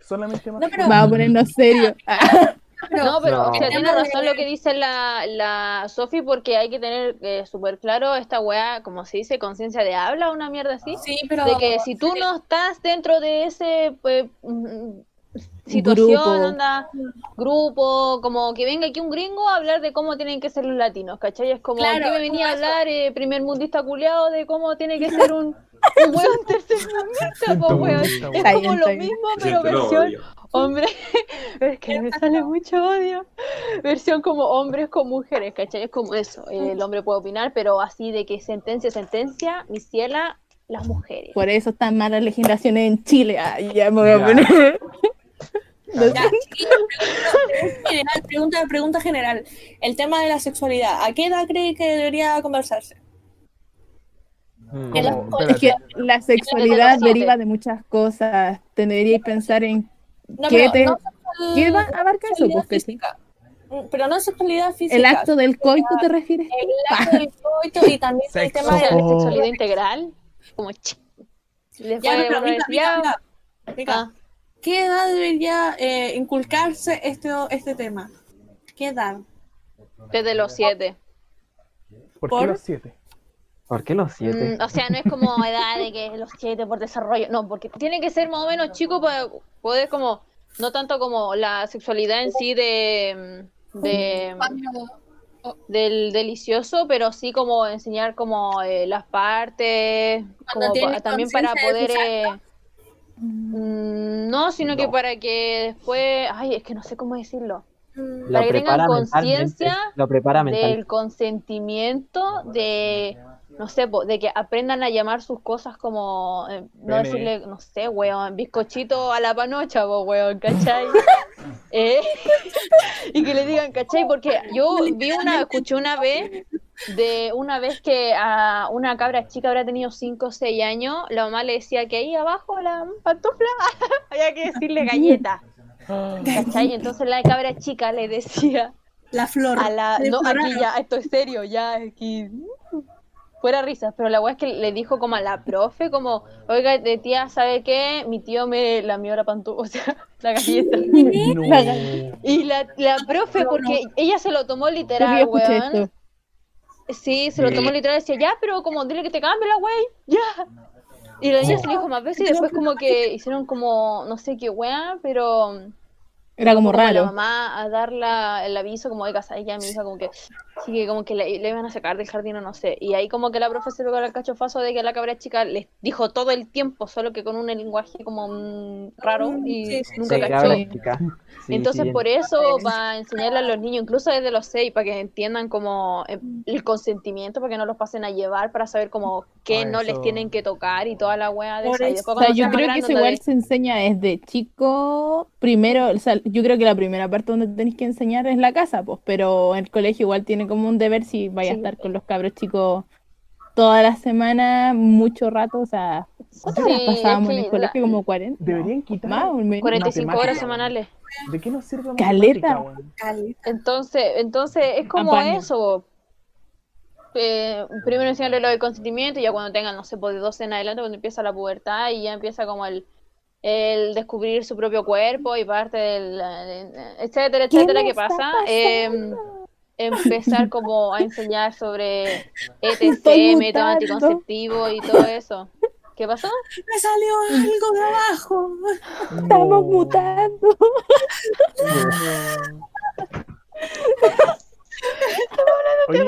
solamente más? No, pero- vamos a ponernos serios. No, pero No. o sea, tiene razón lo que dice la, la Sofi, porque hay que tener eh, súper claro esta weá, como se dice, conciencia de habla, una mierda así. Sí, pero... De que si tú no estás dentro de ese pues, situación, Grupo. onda, grupo, como que venga aquí un gringo a hablar de cómo tienen que ser los latinos, ¿cachai? Es como Claro, que me venía a hablar eh, primer mundista culeado de cómo tiene que ser un, tercermundista, po, weón. Es. Está como lo bien. mismo, pero versión hombre, es que me sale mucho odio. Versión como hombres con mujeres, ¿cachai? Es como eso. El hombre puede opinar, pero así de que sentencia, sentencia, mi ciela, las mujeres. Por eso están malas legislaciones en Chile. Ay, ya me voy a poner. Ya, chiquillos, pregunta general, pregunta, pregunta general. El tema de la sexualidad, ¿a qué edad cree que debería conversarse? Mm. La- Como- Es que espérate, la Desde sexualidad deriva de muchas cosas. Tendríais que pensar en No, qué te... no sexual- ¿Qué va- abarca eso? Pues. Mm, Pero no sexualidad física. ¿El acto del coito te refieres? El acto del coito y también el tema de la. Sexualidad integral. Como. Después Ya, no, pero Mica, Mica, Mica, ah, ¿qué edad debería eh, inculcarse este, este tema? ¿Qué edad? desde los siete. ¿Por qué los siete? ¿Por qué los siete? Mm, o sea, no es como edad de que los siete por desarrollo. No, porque tiene que ser más o menos chico para poder como, no tanto como la sexualidad en sí de, de del delicioso, pero sí como enseñar como eh, las partes, como pa- también para poder... eh, mm, no, sino que para que después... Ay, es que no sé cómo decirlo. Mm, para que tengan conciencia Lo del consentimiento de no sé po, de que aprendan a llamar sus cosas como eh, no decirle no sé weón bizcochito a la panocha po, weón ¿cachai? Eh, y que le digan ¿cachai? porque yo vi una escuché una vez de una vez que a una cabra chica habrá tenido 5 o 6 años la mamá le decía que ahí abajo la pantufla había que decirle galleta ¿cachai? entonces la cabra chica le decía La flor. a la no aquí ya esto es serio ya aquí fuera risas pero la weá es que le dijo como a la profe como oiga de tía sabe qué mi tío me lamió la pantufla o sea la galleta. No. La y la, la profe porque ella se lo tomó literal weón. sí se lo tomó literal decía ya pero como dile que te cambie la wey ya y la niña se lo dijo más veces y después como que hicieron como no sé qué weá pero Era como la raro. mamá a dar la- el aviso como de casa ya mi hija como que sí que como que le, le iban a sacar del jardín o no sé y ahí como que la profe se pegó el cachofazo de que la cabra chica les dijo todo el tiempo solo que con un lenguaje como mm, raro y Sí, sí, nunca Sí, cachó entonces sí, por eso para enseñarle a los niños incluso desde los seis para que entiendan como eh, el consentimiento para que no los pasen a llevar para saber como qué no les eso. tienen que tocar y toda la wea de eso. después O sea, cuando yo creo que eso igual de- se enseña desde chico. Primero, o sea, yo creo que la primera parte donde tenéis que enseñar es la casa, pues, pero el colegio igual tiene como un deber si vaya a estar con los cabros chicos toda la semana, mucho rato, o sea, ¿cuántas Sí, horas pasábamos es en el colegio? la- Como 40. Deberían quitar. Más o menos. 45 horas semanales ¿De qué nos sirve Caleta. Entonces, entonces es como eso. Eh, primero enseñarle lo del consentimiento y ya cuando tengan, no sé, pues de 12 en adelante, cuando empieza la pubertad y ya empieza como el, el descubrir su propio cuerpo y parte del, eh, etcétera, ¿Qué etcétera, que pasa. eh, empezar como a enseñar sobre ETC, Estoy método anticonceptivo y todo eso. ¿Qué pasó? Me salió algo de abajo. Estamos No. mutando. Oye,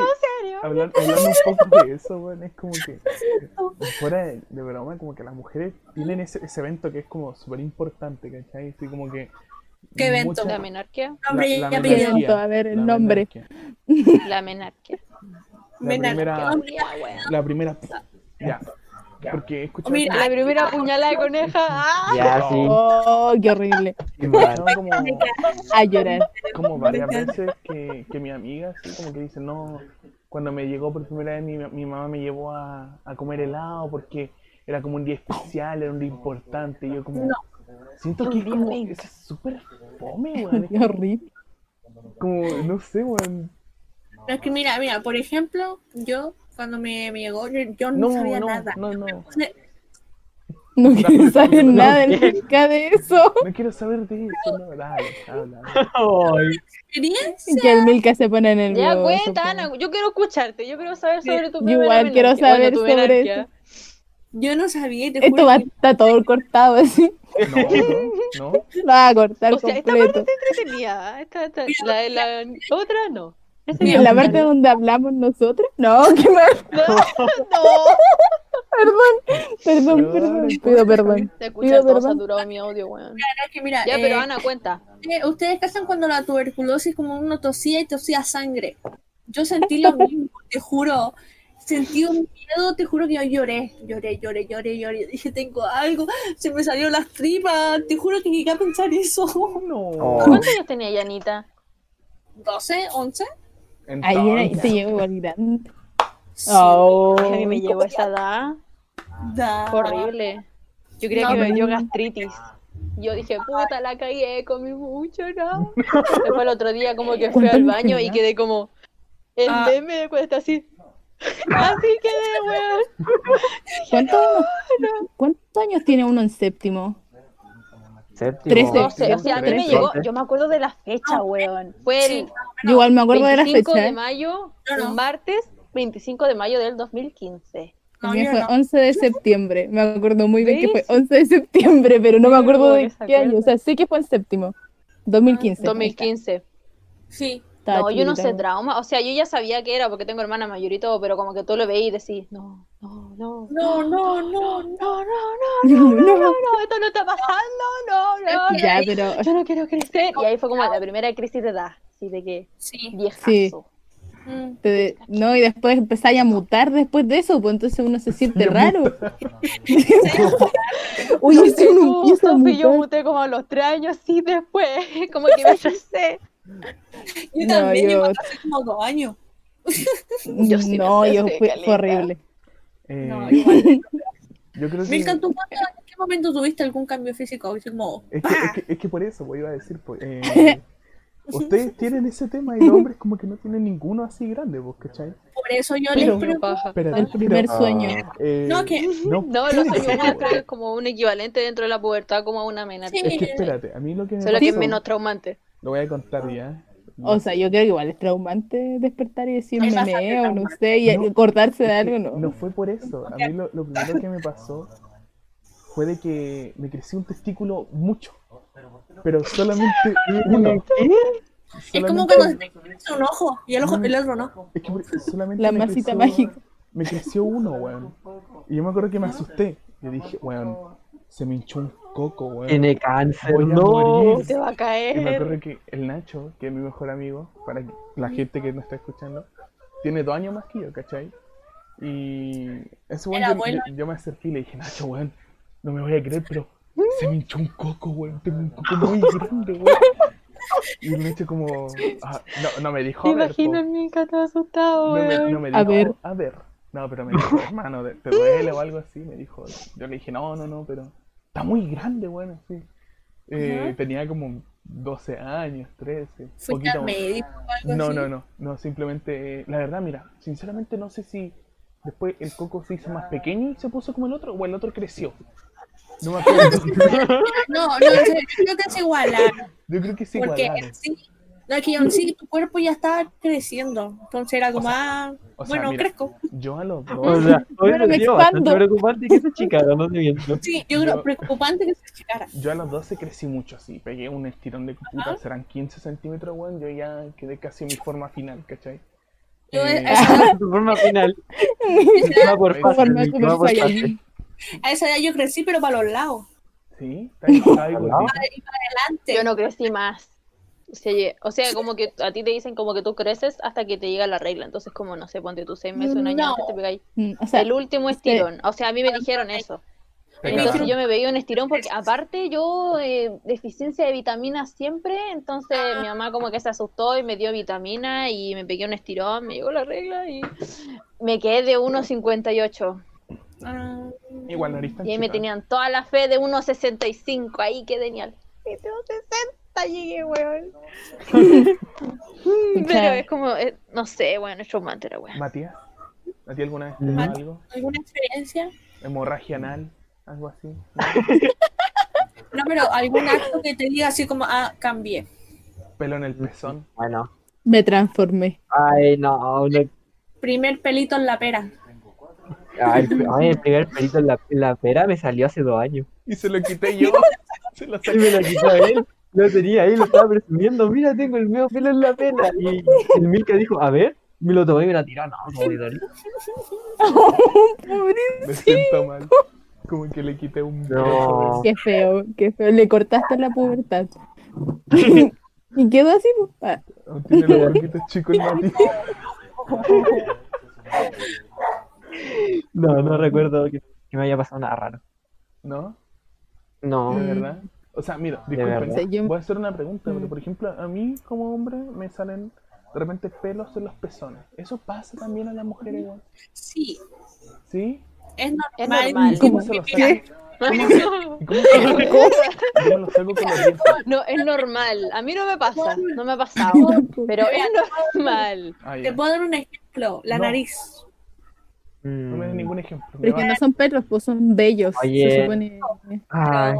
serio? hablan- hablando un poco de eso, weón, es como que fuera de, de broma, como que las mujeres tienen ese, ese evento que es como súper importante, ¿cachai? Así como que ¿Qué evento? muchas- La menarquia. Nombre y la apellido. menarquía, Evento, a ver, el la nombre. menarquia. La menarquia. La Menarquia. primera, la primera, ya, porque he escuchado Mira, La primera puñalada de coneja. ¡ah! Ya, sí. Oh, qué horrible. mal. escuchado como, A llorar. como varias veces que, que mi amiga así como que dice, no, cuando me llegó por primera vez mi, mi mamá me llevó a, a comer helado porque era como un día especial, era un día importante, y yo como, siento que es como, es súper fome, weón, Qué horrible. es como, no sé, weón, Pero es que mira, mira, por ejemplo, yo cuando me, me llegó, yo, yo no, no, sabía no, nada. no, no, No quiero saber nada acerca de eso. no quiero saber de eso, no, dale, habla. Que el Milka se pone nervioso. Ya cuenta. Ana, yo quiero escucharte, yo quiero saber sobre tu primera igual quiero saber sobre eso. Yo no sabía, y te Esto juro va a que- estar todo cortado así. No, no, no, Lo va a cortar O sea, esta completo. parte está entretenida. Esta, esta- la, la otra no. Esta Y en la no. parte donde hablamos nosotros. No, qué mal. No, Perdón, perdón, perdón. Pido perdón. Se escucha Pido todo perdón. saturado mi audio, weón. es que mira, Ya, pero eh, Ana, cuenta. eh, ustedes cachan cuando la tuberculosis como uno tosía y tosía sangre. Yo sentí lo mismo, te juro. Sentí un miedo, te juro que yo lloré, lloré, lloré, lloré, lloré. Dije, tengo algo, se me salieron las tripas, te juro que llegué a pensar eso. No. Oh. ¿Cuántos años tenía Yanita? ¿12, 11? Ahí era, Entonces, se llegó igual grande. Sí. Oh. A mí me llegó esa edad. Da. Horrible. Yo creía No, que me dio gastritis. Yo dije, puta, la cagué, comí mucho, ¿no? Después el otro día como que fui ¿Cuántos al baño y quedé como... El Ah. meme de cuando está así. Así quedé, weón. ¿Cuántos, ¿Cuántos años tiene uno en séptimo? Séptimo. Trece. No sé, o sea, a mí me llegó... Yo me acuerdo de la fecha, weón. Fue el Yo igual me acuerdo de la 25 fecha. de mayo, No, no. un martes, 25 de mayo del 2015. No, También fue no. 11 de septiembre. Me acuerdo muy bien que ¿Ves? fue 11 de septiembre, pero no me Sí, acuerdo de que qué año. O sea, sé que fue en séptimo. 2015. 2015. Sí. Estaba No, yo no sé trauma. O sea, yo ya sabía que era porque tengo hermana mayor y todo, pero como que tú lo veías y decís, no, no, no, No, no, no, no. no, no, no, No, no, no. no, esto no está pasando, no, no, Ya, no. pero Yo no quiero crecer. Y ahí fue como la primera crisis de edad, así de que Sí. viejazo. Sí. Mm. te- no, y después empezáis a mutar después de eso, pues entonces uno se siente raro. Oye, si uno empieza a yo muté como a los tres años, sí, después, como que me atrasé. Yo No, también, yo yo- hace como dos años. Yo sí no, yo atrasé, fue, horrible. eh, No, igual. yo creo que... Milka, ¿tú cuándo, en qué momento tuviste algún cambio físico? Como, Es que, es, que, es que por eso, pues iba a decir, pues, eh, ustedes tienen ese tema y los hombres como que no tienen ninguno así grande, pues, ¿cachai? por eso yo Pero- les pregunto. El primer pero, sueño. eh, No, que- no, No, los ser, más pues. es como un equivalente dentro de la pubertad como a una menarca. Sí. Es que espérate, a mí lo que me Solo que es menos traumante. Lo voy a contar ya. O sea, yo creo que igual es traumante despertar y decir Es me bastante meo, no sé, y No, cortarse de algo, no. no fue por eso. A mí lo, lo primero que me pasó fue de que me creció un testículo mucho. Pero solamente uno. Es como cuando te crece un ojo y el, ojo, el otro no. Es que solamente La masita creció- mágica. Me creció uno, weón. Y yo me acuerdo que me asusté. Yo dije, weón, se me hinchó un coco, weón. Tiene cáncer, Voy a no. morir. Te va a Y me caer. acuerdo que el Nacho, que es mi mejor amigo, para la gente que no está escuchando, tiene dos años más que yo, ¿cachai? Y ese weón, Era yo, abuelo. yo- yo me acerqué y le dije, Nacho, weón, no me voy a creer, pero se me hinchó un coco, weón, tengo un coco muy grande, weón. Y el Nacho como, ah, no, no me dijo, a ver, imagino a asustado, no, me, no me A dijo, ver. a ver. No, pero me dijo, hermano, ¿te te duele o algo así? Me dijo, yo le dije, no, no, no, pero está muy grande, weón, así. Eh, Tenía como 12 años, 13. Fuiste poquito al más. médico o algo No, así. no, no, no, simplemente, eh, la verdad, mira, sinceramente no sé si después el coco se hizo más pequeño y se puso como el otro, o el otro creció. No me acuerdo. No, no, yo creo que es igual. ah, Yo creo que sí, Porque igualaron. en sí, no, es que en sí tu cuerpo ya estaba creciendo. Entonces era como, ah, o sea, bueno, mira. crezco. Yo a los O dos, sea, hoy Bueno, me expando. preocupante que esa chica no te miento. Sí, yo creo Yo- preocupante que se checara. yo a los 12 crecí mucho así, pegué un estirón de puta, serán 15 centímetros, weón, yo ya quedé casi en mi forma final, ¿cachai? Yo Eh, esa Tu forma final. Va por Forma fase, Super va por fase. a esa edad yo crecí, pero para los lados. Sí, está ahí, está ahí. Y para adelante. Yo no crecí más. O sea, como que a ti te dicen como que tú creces hasta que te llega la regla. Entonces, como no sé, ponte tú seis meses, un año no. te pegáis. O sea, el último estirón. O sea, a mí me dijeron eso. Entonces yo me veía un estirón porque aparte yo eh, deficiencia de vitamina siempre, entonces mi mamá como que se asustó y me dio vitamina y me pegué un estirón, me llegó la regla y me quedé de 1,58. Ah, Igual no Y ahí me tenían toda la fe de 1,65, ahí qué genial. 1,60 hasta llegué, weón. Pero es como, eh, no sé, weón, es traumante la weón. Matías, alguna vez ¿Alguna experiencia? ¿Hemorragia anal? ¿Algo así? ¿No? pero algún acto que te diga así como, ah, cambié. Pelo en el pezón. Bueno. Me transformé. Ay, no. Primer pelito en la pera. Ay, ay, el primer pelito en la, la, pera me salió hace dos años. Y se lo quité yo. se lo, saqué. Y me lo quitó él. Lo tenía ahí, lo estaba presumiendo. Mira, tengo el medio pelo en la pera. Y el Milka dijo, a ver. Me lo tomé y me la tiró. No, no voy a doler. Me siento mal. Como que le quité un No. Qué feo, qué feo. Le cortaste la pubertad. y quedó así. pues. Ah, tiene los poquitos chicos el Mati. No, no recuerdo que, que me haya pasado nada raro. ¿No? No. ¿De verdad? O sea, mira, disculpen, voy a hacer una pregunta, pero Mm. por ejemplo, a mí como hombre me salen de repente pelos en los pezones. ¿Eso pasa también a las mujeres igual? Sí, ¿Sí? es normal. Es normal. ¿Y cómo se los cómo con los dientes. No, es normal. A mí no me pasa, no me ha pasado. Pero es normal. Ah, Te puedo dar un ejemplo, la No. nariz. No me des ningún ejemplo. me Pero es que va- no son perros, pues son bellos. Oye. Se supone. Ay,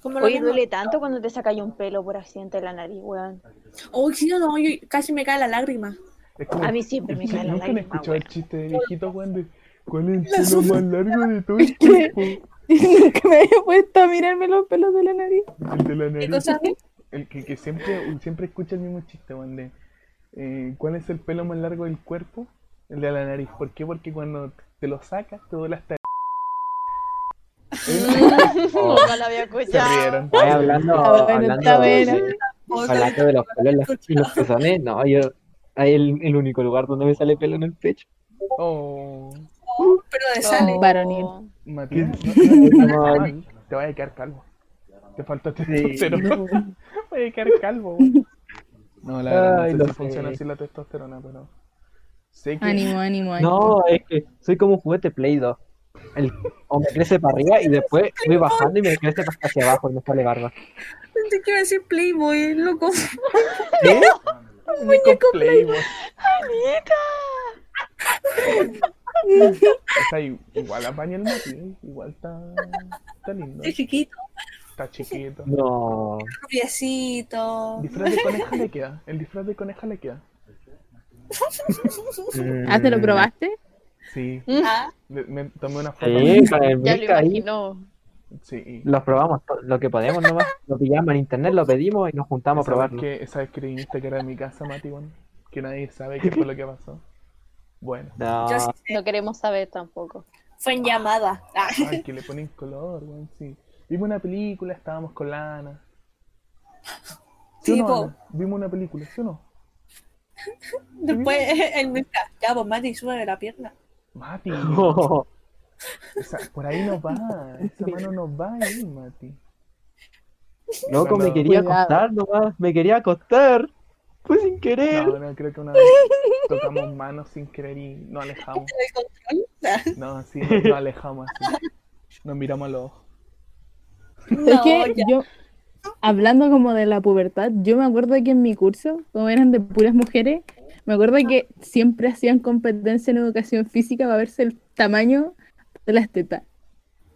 ¿Cómo lo Oye, duele tanto cuando te sacas un pelo por accidente de la nariz, weón. Uy, sí, no, yo casi me cae la lágrima. Como- A mí siempre me cae la Nunca lágrima, escuchado el chiste de viejito, weón, de ¿cuál es el pelo más largo de todo el cuerpo? Nunca me había puesto a mirarme los pelos de la nariz. El de la ¿Qué nariz. El que, que siempre, siempre escucha el mismo chiste, weón, de eh, ¿cuál es el pelo más largo del cuerpo? El de la nariz. ¿Por qué? Porque cuando te lo sacas, te duele hasta... Nunca lo había Se escuchado. rieron. ay, hablando, bueno, hablando, de, hablando de los pelos y los pezones, no, yo, es el, el único lugar donde me sale pelo en el pecho. Oh, Pero de sale. No. Varonil. Matías, No, no, te vaya a quedar calvo. Te falta testosterona. Voy a quedar calvo. No, la verdad, Ay, no sé si sé. funciona así la testosterona, pero... Sé que... Ánimo, ánimo, ánimo. No, es que soy como un juguete Play 2. El, o me crece para arriba y después voy bajando y me crece hacia abajo y me sale barba. Pensé que iba a decir Playboy, loco. ¿Qué? Muñeco Playboy. I- igual apaña el Mati, igual está, está lindo, Es chiquito, está chiquito. No. rubiecito. Disfraz de coneja le queda, el disfraz de coneja le queda. ¿Ah, te lo Mm, probaste? Sí, Ah, me tomé una foto. Sí, con el Ya lo imaginó. Sí. los probamos lo que podemos nomás. Lo pillamos en internet, lo pedimos y nos juntamos a ¿Sabes probarlo. que, ¿Sabes que viniste que era en mi casa, Mati, weón? Que nadie sabe qué fue lo que pasó. Bueno, No, yo sí sé. No queremos saber tampoco. Fue en llamada. Ah, ay, que le ponen color, weón, sí. Vimos una película, estábamos con la Ana. ¿Sí, no. Ana? Vimos una película, ¿sí o no? Después el Milka. Ya, pues Mati, sube la pierna. Mati, no. esa- por ahí no va, esa mano no va ahí, Mati. Loco, me Cuando- quería Cuidado. acostar nomás. Me quería acostar. Fue sin querer. No, no, creo que una vez tocamos manos sin querer y nos alejamos. No, sí, nos, nos alejamos así. Nos miramos a los ojos. es No, que ya. yo, hablando como de la pubertad, yo me acuerdo que en mi curso, como eran de puras mujeres, me acuerdo que siempre hacían competencia en educación física para verse el tamaño de las tetas.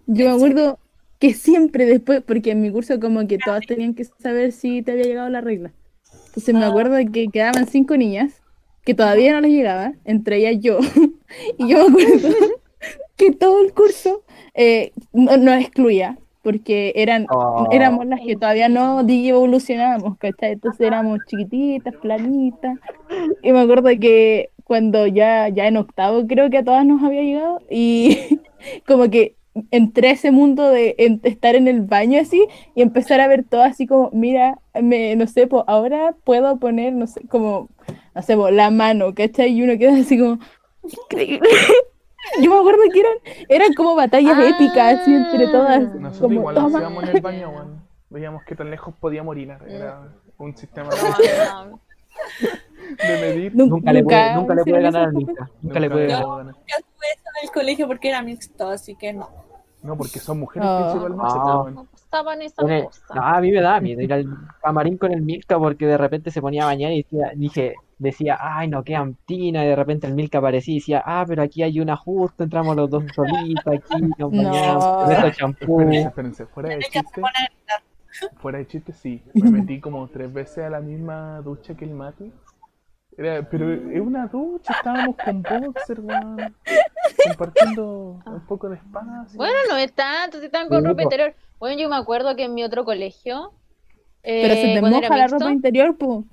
Yo me acuerdo que siempre después, porque en mi curso como que todas tenían que saber si te había llegado la regla. Entonces me acuerdo que quedaban cinco niñas que todavía no les llegaba, entre ellas yo. y yo me acuerdo que todo el curso eh, no- excluía, porque eran, éramos las que todavía no evolucionábamos, ¿cachai? Entonces éramos chiquititas, planitas. Y me acuerdo que cuando ya, ya en octavo creo que a todas nos había llegado y como que entré a ese mundo de estar en el baño así y empezar a ver todo así como, mira, me, no sé, pues ahora puedo poner, no sé, como, no sé, po, la mano, ¿cachai? Y uno queda así como. Yo me acuerdo que eran, eran como batallas Ah. épicas así entre todas. Nosotros como, igual toma. hacíamos en el baño, weón. Veíamos qué tan lejos podíamos orinar. Era un sistema No, no. de medir. Nun- Nunca le puede, nunca nunca le puede ganar al eso. Milka. Nunca le puede ganar. Yo tuve eso en el colegio porque era mixto, así que no. No, porque son mujeres Ah. principalmente, Ah. pero bueno. No pasaban esas cosas. no, a mí me da miedo ir al camarín con el Milka porque de repente se ponía a bañar y decía, dije, decía, ay, no quedan tina, y de repente el Milka aparecía y decía, ah, pero aquí hay una justo, entramos los dos solitos aquí, No. bañamos, con estos champú. Espérense, espérense, fuera de chiste, fuera de chiste sí. Me metí como tres veces a la misma ducha que el Mati. Era, pero es una ducha, estábamos con boxer, weón. Compartiendo un poco de espacio. Bueno, no es tanto, si están con Sí, ropa interior. Bueno, yo me acuerdo que en mi otro colegio. Pero se eh, te moja la mixto- ropa interior, pues.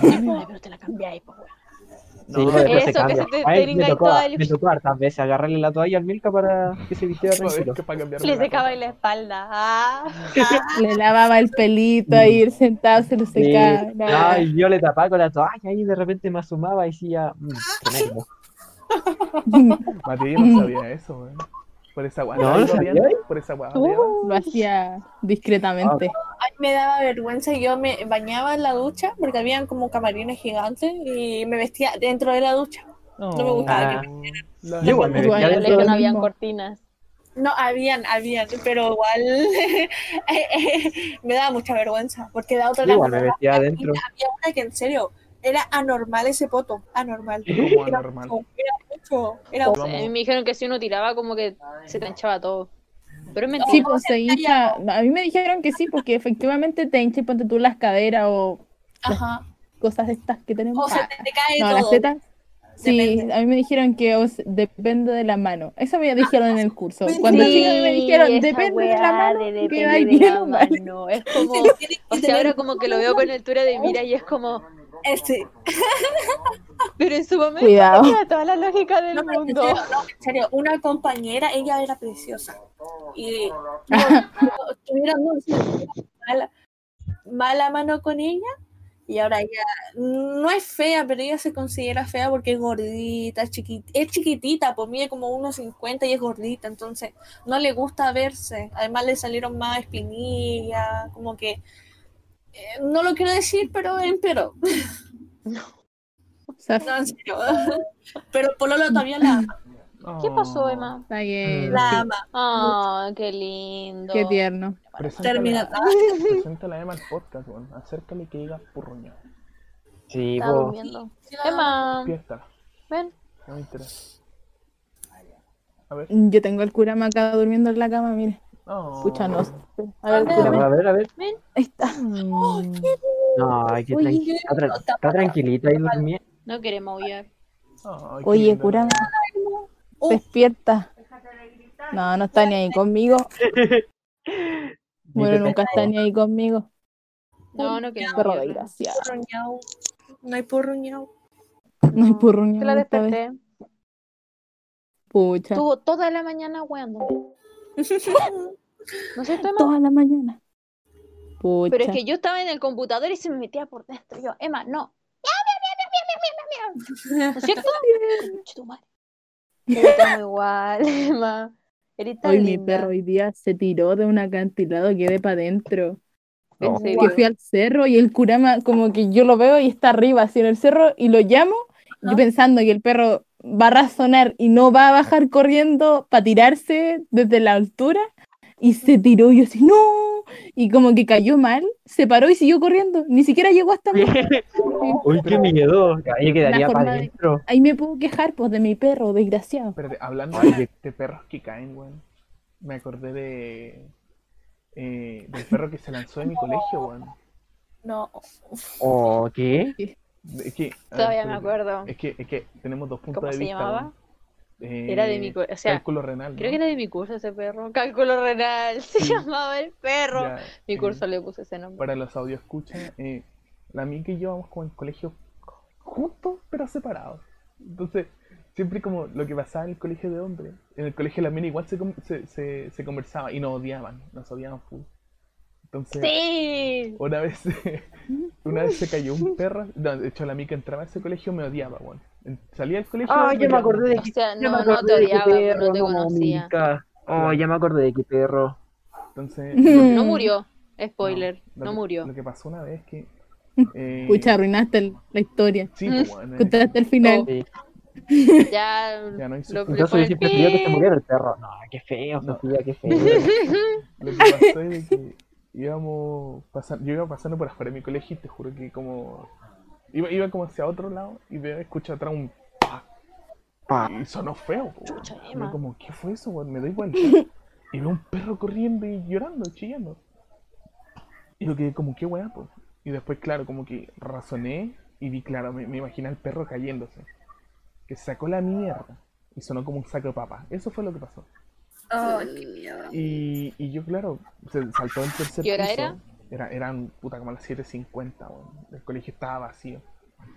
Pero te la cambiáis, po, weón. Sí, después se Eso, que cambia. se te Ay, me, tocó, toda el- me tocó hartas veces agarrarle la toalla al Milka para que se vistiera tranquilo. que Le secaba ahí la espalda. Ah. Le lavaba el pelito ahí, el sentado, se lo Sí. secaba. no. Ay, yo le tapaba con la toalla y de repente me asomaba y decía, "Mm, tremendo. Matías yo no sabía eso, weón. Por esa guada. No, ¿lo sabías? Por esa guada. Lo hacía discretamente. Ay, me daba vergüenza. Yo me bañaba en la ducha porque habían como camarines gigantes y me vestía dentro de la ducha. No me gustaba Ah, Yo igual me Igual, vestía En el dentro no habían cortinas. No, habían, habían, pero igual me daba mucha vergüenza porque la otra igual me vestía adentro. Había una que en serio era anormal ese poto, anormal. Era anormal. mucho, Era mucho, era O mucho. sea, a mí me dijeron que si uno tiraba como que se te hinchaba todo. Pero es mentira. Sí, pues se hincha. A mí me dijeron que sí, porque efectivamente te hincha y ponte tú las caderas o Ajá. cosas estas que tenemos. O se Ah, te, te cae no, las todo. tetas. Sí, Depende. a mí me dijeron que o se- depende de la mano. Eso me dijeron en el curso. Cuando Sí, me dijeron depende de la mano. de que hay de bien la o mal. mano. Es como. O sea, ahora como que lo veo con altura de mira y es como. Este, Pero en su momento Cuidado. tenía toda la lógica del no, en mundo. serio, no, en serio, una compañera, ella era preciosa. Y no, sí, mala, mala mano con ella. Y ahora ella no es fea, pero ella se considera fea porque es gordita, es chiquitita, es chiquitita, pues mide como 1,50 y es gordita, entonces no le gusta verse. Además le salieron más espinillas, como que eh, no lo quiero decir, pero empeoró. O sea, No, en serio. Pero Pololo todavía la ama. ¿Qué pasó, Oh. Emma? está bien. La sí, ama. Ah, qué lindo. Qué tierno. Termina. Preséntala a Emma al podcast, weón. Acércale que diga purruñado. Sí, Está durmiendo. Emma, Fiesta. ven. No me interesa. A ver. Yo tengo al cura acá durmiendo en la cama, mire. Oh. Pucha, no sé. A ver, Ah, cura A ver, a ver. Ahí está. No, ay, qué tranqui- está, tra- está tranquilita ahí durmiendo. No queremos. Ay, qué Oye, cura, Oh. despierta. No, no está ni ahí conmigo. Bueno, nunca está ni ahí conmigo. No, no queremos Perro desgraciado. No hay porroñao. No hay Te la desperté. Pucha. Estuvo toda la mañana weándome. ¿No sé, Emma? Toda la mañana. Pucha. Pero es que yo estaba en el computador y se me metía por dentro. Yo, Emma, no. Miau, miau, miau, miau, miau, miau, miau. ¿No es cierto? Estamos igual, tan Hoy mi perro hoy día se tiró de un acantilado, quedé para adentro. ¿En No. Que fui al cerro y el curama, como que yo lo veo y está arriba, así en el cerro, y lo llamo, yo Ajá. pensando que el perro va a razonar y no va a bajar corriendo para tirarse desde la altura, y se tiró, y yo así, no, y como que cayó mal, se paró y siguió corriendo, ni siquiera llegó hasta mí. Uy, qué miedo. Ahí quedaría para de- adentro. Ahí me puedo quejar, pues, de mi perro, desgraciado. Espérate, hablando Ay, de, de perros que caen, weón. Me acordé de. eh, del perro que se lanzó de mi colegio, weón. No. ¿O qué? Es que, a ver, Todavía me acuerdo. Es que, es que tenemos dos puntos ¿Cómo de se vista. llamaba? Eh, Era de mi co- o sea, cálculo renal. Creo ¿no? que era de mi curso ese perro. Cálculo renal. Se Sí. llamaba el perro. Ya, Mi eh, curso le puse ese nombre. Para los audios escucha, eh, la amiga y yo vamos como en colegio juntos, pero separados. Entonces, siempre como lo que pasaba en el colegio de hombres, en el colegio de las minas igual se, se, se, se conversaba y nos odiaban, nos odiaban full. Entonces, Sí. una vez una vez se cayó un perro, no, de hecho la amiga entraba a ese colegio me odiaba, bueno. Salía del colegio Ah, me ya me acordé de O que. sea, ya no, me no acordé te odiaba, perro, no te no, conocía. Mica. Oh, ya me acordé de qué perro. Entonces, No murió. Spoiler. lo No que- murió. Lo que pasó una vez que eh, Pucha, arruinaste el- la historia. Sí, pues, bueno, Contaste el final. Sí. Ya. Ya no hizo le Yo siempre pidió que se muriera el perro. No, qué feo, No. Sofía, qué feo. Lo que pasó es de que íbamos pasando, yo iba pasando por afuera de mi colegio y te juro que como iba, iba como hacia otro lado y veo, escucho atrás un pa Pa. y sonó feo. Chucha, Emma. como, ¿qué fue eso? weón? Me doy vuelta y veo un perro corriendo y llorando, chillando. Y yo quedé como, qué weá, po. Y después, claro, como que razoné y vi, claro, me, me imaginé al perro cayéndose. Que sacó la mierda y sonó como un saco de papas. Eso fue lo que pasó. Ay, qué miedo. Y, y yo, claro, se saltó el tercer ¿Qué hora piso. era? Era, eran puta como las 7.50, weón. El colegio estaba vacío.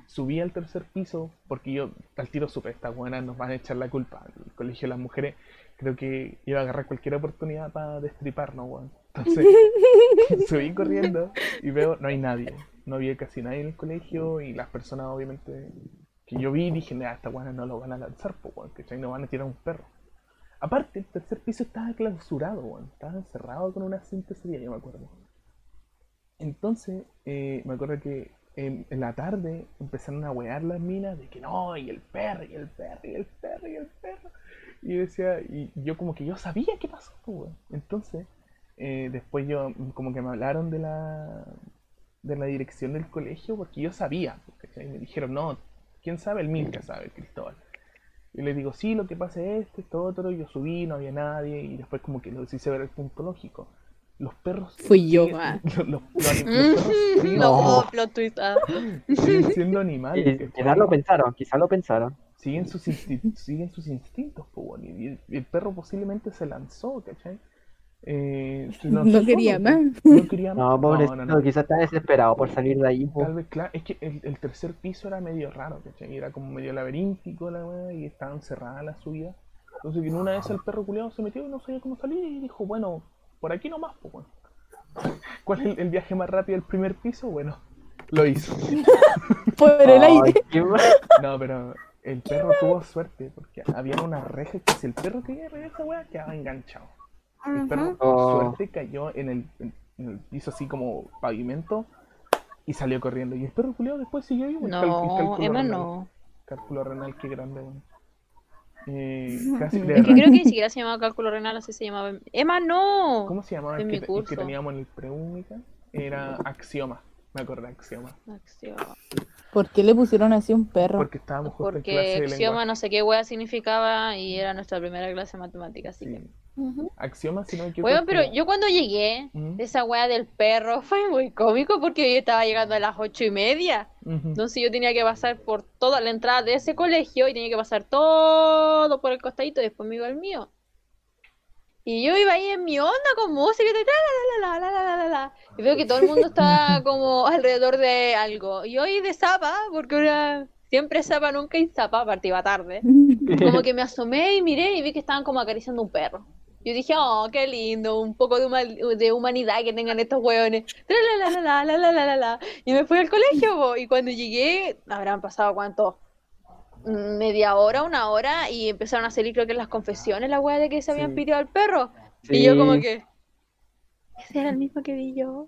Subí al tercer piso porque yo al tiro supe, estas buenas nos van a echar la culpa. El colegio de las mujeres creo que iba a agarrar cualquier oportunidad para destriparnos, weón. Entonces subí corriendo y veo, no hay nadie. No había casi nadie en el colegio y las personas obviamente porque yo vi dije, nah, esta weá no lo van a lanzar, weón, ¿cachai? No van a tirar un perro. Aparte, el tercer piso estaba clausurado, weón. Estaba encerrado con una cinta sería, yo me acuerdo. Entonces, eh, me acuerdo que en, en la tarde empezaron a wear las minas de que no, y el perro, y el perro, y el perro, y el perro. Y yo decía, y yo como que yo sabía qué pasó, pues. Entonces, eh, después yo, mm, como que me hablaron de la, de la dirección del colegio, porque yo sabía, ¿cachai? Me dijeron, no, ¿quién sabe? El Milka sabe, el Cristóbal. Y le digo, sí, lo que pasa es esto, esto, otro, y yo subí, no había nadie, y después como que lo hice ver el punto lógico. Los perros... Fui yo, siguen- ah. los, los- los perros siguen- No, plot twist. ah. siguen siendo animales. Y- ¿cachai? Quizás lo pensaron, quizás lo pensaron. siguen sus, siguen sus instintos, po, y, el, y el perro posiblemente se lanzó, ¿cachai? Eh, se No quería solo, más. No quería más. No, pobrecito, no, no. quizás está desesperado por salir de ahí. Tal vez, claro, es que el, el tercer piso era medio raro, ¿cachai? Era como medio laberíntico la weá y estaba encerrada la subida. Entonces, en una vez el perro culiado se metió y no sabía cómo salir y dijo, bueno, por aquí nomás, pues bueno. ¿Cuál es el, el viaje más rápido del primer piso? Bueno, lo hizo. Por el aire. No, pero el perro tuvo suerte porque había una reja que si el perro quería ir a esa weá quedaba enganchado. El perro por Oh. suerte cayó en el, en el piso así como pavimento y salió corriendo. Y el perro culiado después siguió vivo. y No, cálculo Emma renal. no. Cálculo renal, qué grande, weón. Eh, casi de Es que creo que ni siquiera se llamaba cálculo renal, así se llamaba. Emma, no. ¿Cómo se llamaba en el mi que, te- el que curso. teníamos en el preúnica? Era axioma. Me acordé, axioma. Acción. ¿Por qué le pusieron así un perro? Porque estábamos justo en clase Porque de axioma lenguaje. no sé qué wea significaba y era nuestra primera clase de matemáticas, así Sí. que. Axioma, si no me equivoco. Bueno, pero yo cuando llegué, esa wea del perro fue muy cómico porque yo estaba llegando a las ocho y media. Entonces yo tenía que pasar por toda la entrada de ese colegio y tenía que pasar todo por el costadito y después me iba al mío. Y yo iba ahí en mi onda con música y, la, la, la, y veo que todo el mundo estaba como alrededor de algo. Y hoy de zapa, porque una... siempre zapa, nunca y zapa, porque iba tarde. Como que me asomé y miré y vi que estaban como acariciando un perro. Yo dije, oh, qué lindo, un poco de, huma de humanidad que tengan estos hueones. Y me fui al colegio, bo. y cuando llegué, habrán pasado cuántos media hora, una hora, y empezaron a salir, creo que las confesiones, la wea de que se habían Sí. pitido al perro. Y yo como que, ese era el mismo que vi yo.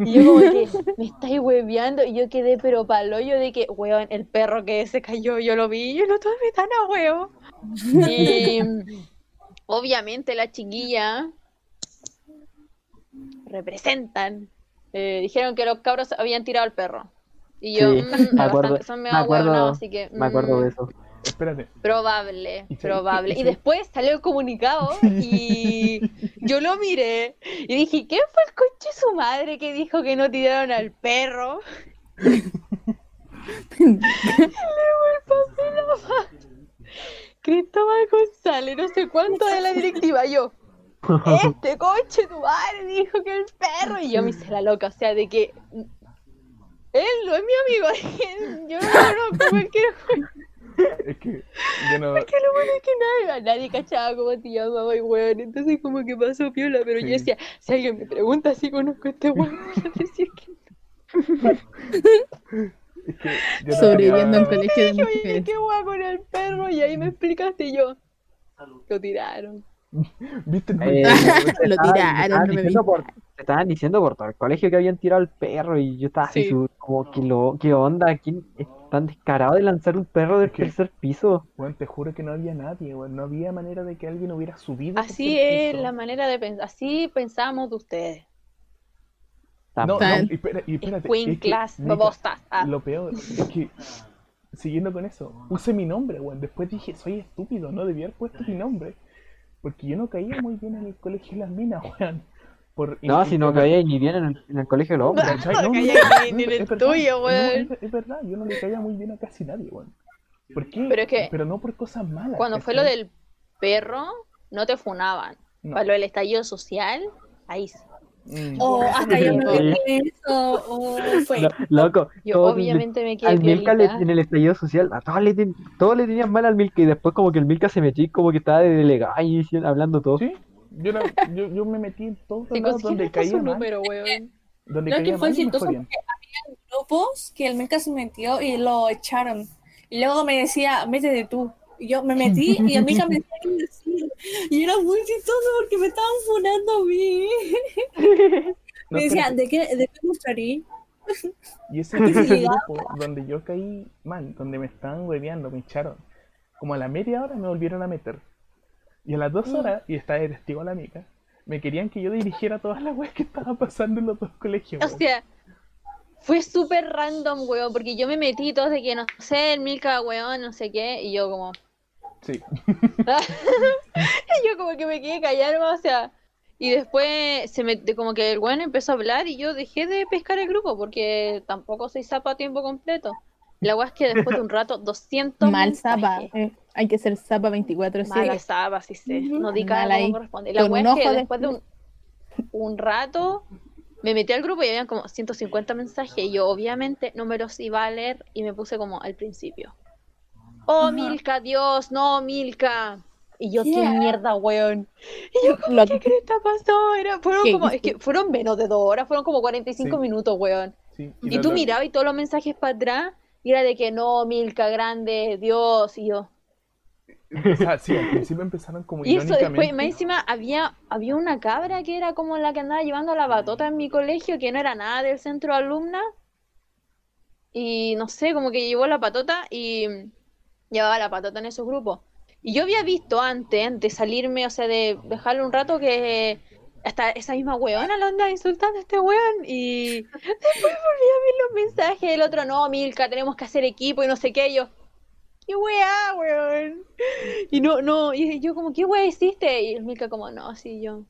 Y yo como que, me estáis hueveando, y yo quedé pero palo yo de que, weón, el perro que se cayó, yo lo vi, y yo no tomé tan a huevo. Y obviamente la chiquilla representan. eh, dijeron que los cabros habían tirado al perro. Y yo, Sí, mm, me acuerdo- bastante son me medio acuerdo- así que. Me acuerdo mm, de eso. Espérate. Probable, ¿Y sabes probable. Y ¿Y sabes- después salió el comunicado y yo lo miré y dije, ¿qué fue el coche de su madre que dijo que no tiraron al perro? Y luego el papel abajo. Cristóbal González, no sé cuánto de la directiva, yo. Este coche tu madre dijo que el perro y yo me hice la loca, o sea, de que él no es mi amigo, yo no lo conozco cualquier Es que yo no. que lo bueno es que nadie, nadie cachaba cómo te llamaba y weón, entonces como que pasó piola, pero Sí. yo decía, si alguien me pregunta si conozco a este weón, voy a decir que Es que yo no Sobreviviendo en colegio de oye, mujeres. qué guay con el perro, y ahí me explicaste y yo. Lo tiraron. ¿Viste? Eh, Lo tiraron, se estaban no me diciendo por- se estaban diciendo por todo el colegio que habían tirado al perro y yo estaba así Sí. como que lo, qué onda, ¿quién es tan descarado de lanzar un perro del que- tercer piso? Bueno, te juro que no había nadie, weón. No había manera de que alguien hubiera subido. Así es piso. la manera de pensar, así pensamos de ustedes. No, no, y y espérate. Queen es que, class, Nica, babostas. Ah. Lo peor es que, siguiendo con eso, puse mi nombre, weón. Después dije, soy estúpido, no debía haber puesto mi nombre. Porque yo no caía muy bien en el colegio de las minas, weón. Por, No, si no caía ni bien en el, en el colegio de los hombres. No No, no, caía no, ni- ni en es el verdad, tuyo, no, weón. es, es verdad, yo no le caía muy bien a casi nadie, weón. ¿Por qué? Pero es que Pero no por cosas malas. Cuando fue lo del perro, no te funaban. No. Para lo del estallido social, ahí sí. Mm. O hasta yo me Sí. metí eso, o fue. Lo- loco, Yo obviamente me quedé al Milka le- en el estallido social, a todos le, ten- todos le tenían mal al Milka y después como que el Milka se metió y como que estaba de delegado y diciendo- hablando todo. Sí, yo, era- yo, yo me metí en todos los Si lados donde caía mal. número. Donde Lo caía que fue jodían. porque había grupos que el Meca se metió y lo echaron. Y luego me decía, métete tú. Y yo me metí y a mí me decía qué decir. Y era muy chistoso porque me estaban funando a mí. No, me decían, pero- ¿de qué, ¿de qué mostraría? Y ese el grupo donde yo caí mal, donde me estaban hueveando, me echaron. Como a la media hora me volvieron a meter. Y a las dos horas, y estaba de testigo la mica, me querían que yo dirigiera todas las weas que estaban pasando en los dos colegios. O sea, fue súper random, weón, porque yo me metí todos de que no sé, el Milka, weón, no sé qué, y yo como, Sí. y yo como que me quedé callada, o sea, y después se me, como que el weón empezó a hablar y yo dejé de pescar el grupo porque tampoco soy zapa a tiempo completo. La weá es que después de un rato, 200 Mal zapa. eh, hay que ser zapa 24 Mala 7 zapa, sí sé. No di cada Mal como corresponde. La un es que de- después de un, un rato me metí al grupo y habían como 150 mensajes y yo obviamente no me los iba a leer y me puse como al principio. Oh, Milka, Dios, no, Milka. Y yo, Yeah. qué mierda, weón. Y yo, como, Lo- ¿qué cresta pasó? Era, fueron ¿Qué como, es que fueron menos de dos horas, fueron como 45 Sí. minutos, weón. sí. Y tú lo- mirabas y todos los mensajes para atrás y era de que no, Milka, grande, Dios, y yo. O sea, sí, al principio empezaron como Y eso después, más encima, había, había una cabra que era como la que andaba llevando la batota en mi colegio, que no era nada del centro alumna. Y no sé, como que llevó la patota y llevaba la patota en esos grupos. Y yo había visto antes de salirme, o sea, de dejarlo un rato, que hasta esa misma weona lo andaba insultando a este weón. Y después volví a ver los mensajes. El otro, no, Milka, tenemos que hacer equipo y no sé qué. Y yo, ¿qué weá, weón? Y no, no, y yo como, ¿qué weá hiciste? Y Milka como, no, sí, yo.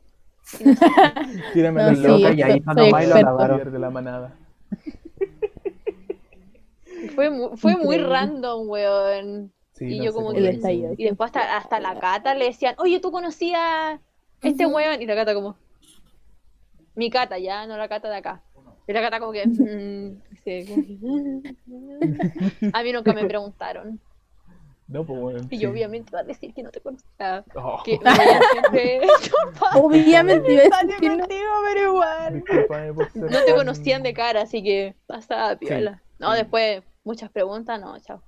Tírame No, la sí, loca y ahí no nomás y lo experta. lavaron. líder de la manada. Fue muy, fue muy random, weón. Sí, Y no yo como que- estallido. Y después hasta, hasta la Cata le decían, oye, ¿tú conocías este Ujú. weón? Y la Cata como, mi Cata, ya, no la Cata de acá. Y la Cata como que, "Mm", sí, como que- a mí nunca me preguntaron. No, pues bueno. Y sí. yo obviamente iba a decir que no te conocía. Oh, Que siempre... Obviamente iba a decir que no. contigo, pero igual. No te conocían de cara, así que pasaba piola. No, sí. después muchas preguntas, no, chao.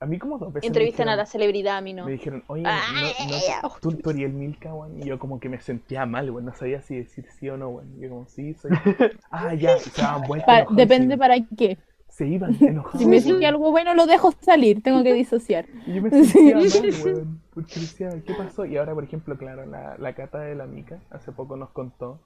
A mí como dos veces me Entrevistan a dijeron- la celebridad, a mí no. Me dijeron, oye, no, no, tú, tú eres el Milka, weón. Y yo como que me sentía mal, weón. No sabía si decir sí o no, weón. Y yo como, sí, soy. Ah, ya. Se daban vueltas. Pa- enojados, depende se- para qué. Se iban enojados. Si me dice algo bueno, lo dejo salir. Tengo que disociar. Y yo me sentía mal, weón. Porque decía, ¿qué pasó? Y ahora, por ejemplo, claro, la, la cata de la mica hace poco nos contó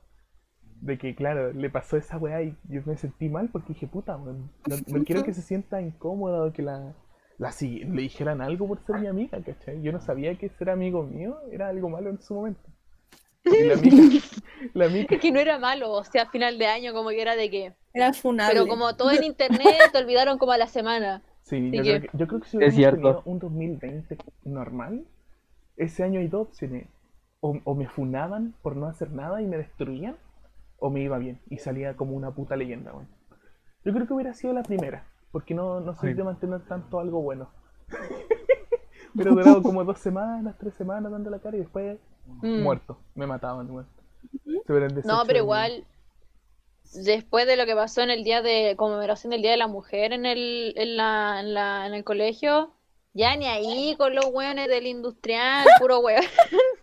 de que, claro, le pasó esa weá y yo me sentí mal porque dije, puta. No, no quiero que se sienta incómoda o que la, la si- le dijeran algo por ser mi amiga, ¿cachai? Yo no sabía que ser amigo mío era algo malo en su momento. Y la mica Es que no era malo, o sea, a final de año como que era de que... Era funable. Pero como todo en internet, te olvidaron como a la semana. Sí, ¿Y yo creo, que, yo creo que si hubiéramos tenido un 2020 normal, ese año hay dos opciones. O, o me funaban por no hacer nada y me destruían, o me iba bien y salía como una puta leyenda, weón. Yo creo que hubiera sido la primera, porque no, no soy de mantener tanto algo bueno. Pero durado como dos semanas, tres semanas dando la cara y después Mm. muerto. Me mataban, weón. Se hubieran No, pero igual, después de lo que pasó en el día de conmemoración del Día de la Mujer en el, en la, en la, en el colegio, ya ni ahí con los hueones del industrial, puro hueón.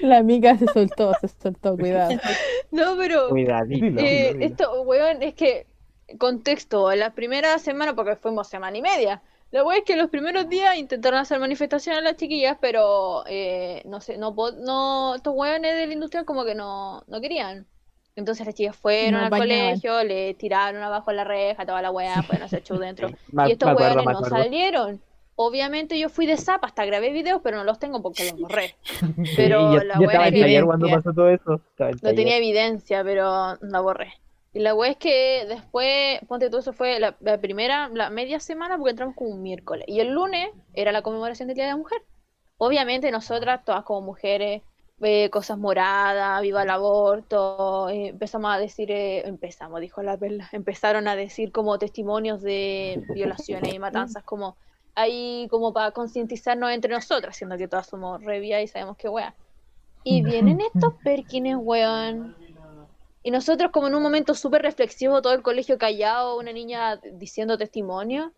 La amiga se soltó, se soltó, cuidado. No, pero Cuidadito. Eh, esto, hueón, es que, contexto, la primera semana, porque fuimos semana y media, la hueá es que los primeros días intentaron hacer manifestaciones las chiquillas, pero eh, no sé, no, no, estos hueones del industrial como que no, no querían. Entonces las chicas fueron No al colegio, le tiraron abajo la reja, toda la weá, fueron a hacer show dentro. Y estos me no acuerdo. salieron. Obviamente yo fui de zapa, hasta grabé videos, pero no los tengo porque los borré. Sí, Pero yo, la weá estaba es cuando Evidencia. pasó todo eso. No tenía evidencia, pero la borré. Y la wea es que después, ponte tú, eso fue la, la primera, la media semana, porque entramos como un miércoles. Y el lunes era la conmemoración del Día de la Mujer. Obviamente nosotras, todas como mujeres, eh, cosas moradas, viva el aborto, eh, empezamos a decir, eh, empezamos, dijo la perla, empezaron a decir como testimonios de violaciones y matanzas, como ahí como para concientizarnos entre nosotras, siendo que todas somos revia y sabemos qué wea. Y vienen estos perkines, weón. Y nosotros como en un momento súper reflexivo, todo el colegio callado, una niña diciendo testimonio.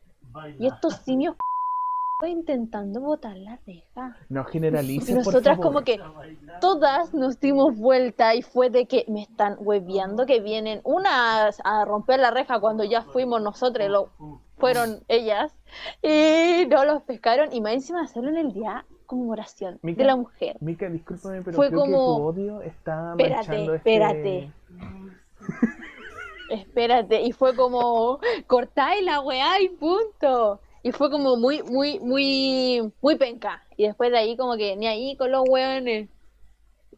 Y estos simios intentando botar la reja. No generalices, por nosotras favor. como que todas nos dimos vuelta y fue de que me están hueveando que vienen unas a romper la reja cuando ya fuimos nosotros, lo, fueron ellas, y no los pescaron y más encima hacerlo en el día conmemoración Mica, de la mujer. Mica, discúlpame, pero Fue creo que tu como- odio está Espérate, este... espérate. Espérate, y fue como cortáis la weá y punto. Y fue como muy, muy, muy, muy penca. Y después de ahí como que ni ahí con los weones.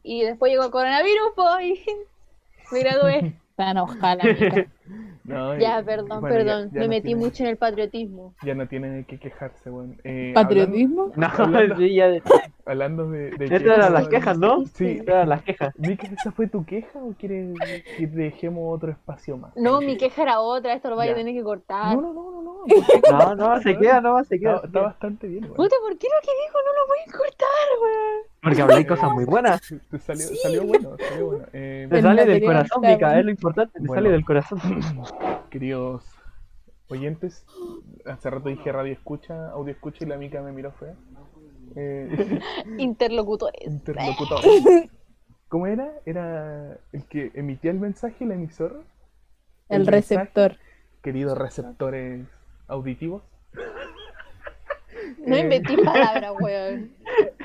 Y después llegó el coronavirus, pues, y me gradué. La mica. No, Ya, eh, perdón, bueno, ya- perdón. ya me no metí tiene- mucho en el patriotismo. Ya no tiene que quejarse, bueno. Eh, ¿Patriotismo? No, Hablando- sí, ya. Hablando, hablando de... de Estas eran las bueno. quejas, ¿no? Sí. Estas eran las quejas. Mica, ¿esa fue tu queja o quieres que dejemos otro espacio más? No, mi queja era otra, esto lo vais a Ya. tener que cortar. No, no, no, no, no. Se queda, no, se queda. Está, está bastante bien, weón. Puta, ¿por qué lo que dijo no lo voy a cortar, weón? Porque habláis cosas muy buenas. Te salió, salió bueno, salió bueno. Eh, Te El sale del corazón, Mica, es lo importante, te Bueno. sale del corazón. queridos oyentes, hace rato dije radio escucha, audio escucha y la mica me miró fea. Eh, Interlocutores. interlocutor. ¿Cómo era? ¿Era el que emitía el mensaje, el emisor? El mensaje? receptor. Queridos receptores auditivos. No Eh, inventé palabras, weón.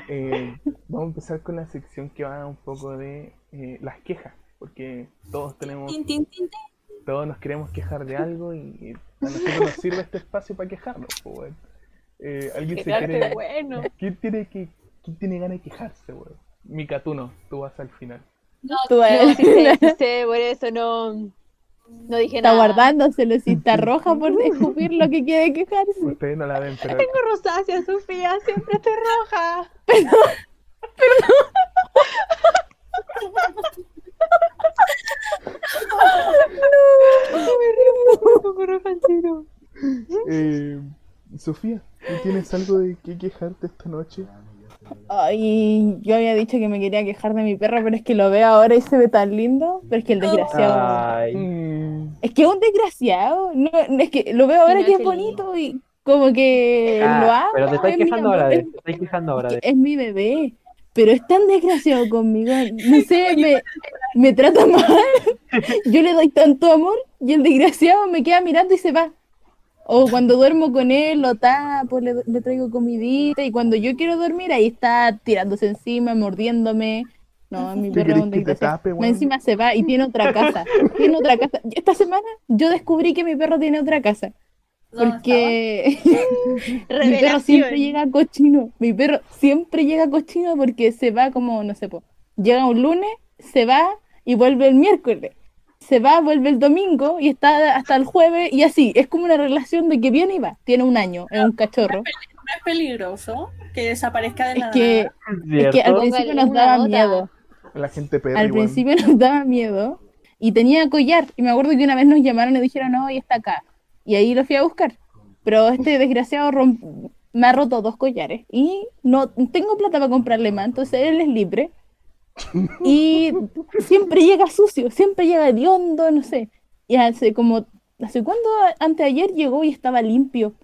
eh, vamos a empezar con la sección que va un poco de eh, las quejas, porque todos tenemos, tin. todos nos queremos quejar de algo y, y a nosotros nos sirve este espacio para quejarnos. pues, weón. Eh, ¿Alguien se quiere, bueno. ¿quién tiene que, quién tiene ganas de quejarse, weón? Mica, tú no, tú vas al final. No, Tú, No, eh, sí sí sé, por eso no, no dije está nada. está roja por descubrir lo que quiere quejarse. Ustedes no la ven, pero Tengo rosácea, Sofía, siempre estoy roja. Me roja el tiro. eh, Sofía, ¿tú tienes algo de qué quejarte esta noche? Ay, yo había dicho que me quería quejar de mi perro, pero es que lo veo ahora y se ve tan lindo. Pero es que el desgraciado. Ay, Mm, Es que es un desgraciado. No, no, es que lo veo ahora no que es bonito y como que ah, lo amo. pero te estoy es mi quejando ahora de es- te estoy quejando ahora de es mi bebé. Pero es tan desgraciado conmigo. No sé, me, me trata mal. Yo le doy tanto amor y el desgraciado me queda mirando y se va. O cuando duermo con él, lo tapo, le, le traigo comidita. Y cuando yo quiero dormir, ahí está tirándose encima, mordiéndome. No, mi ¿Qué perro es un querés que te tape, weón? Encima se va y tiene otra casa. Tiene otra casa. Esta semana yo descubrí que mi perro tiene otra casa. ¿Dónde Porque mi perro siempre llega cochino. Mi perro siempre llega cochino porque se va como, no sé, po, llega un lunes, se va y vuelve el miércoles. Se va, vuelve el domingo y está hasta el jueves y así. Es como una relación de que viene y va. Tiene un año, es un cachorro. ¿No es peligroso que desaparezca de Es la que, nada? es que al principio nos daba miedo. la gente Al principio nos daba miedo y tenía collar. Y me acuerdo que una vez nos llamaron y dijeron, no, y está acá. Y ahí lo fui a buscar. Pero este desgraciado romp- me ha roto dos collares y no tengo plata para comprarle más, entonces él es libre. Y siempre llega sucio, siempre llega hediondo, no sé. Y hace como, ¿hace cuándo? Anteayer llegó y estaba limpio.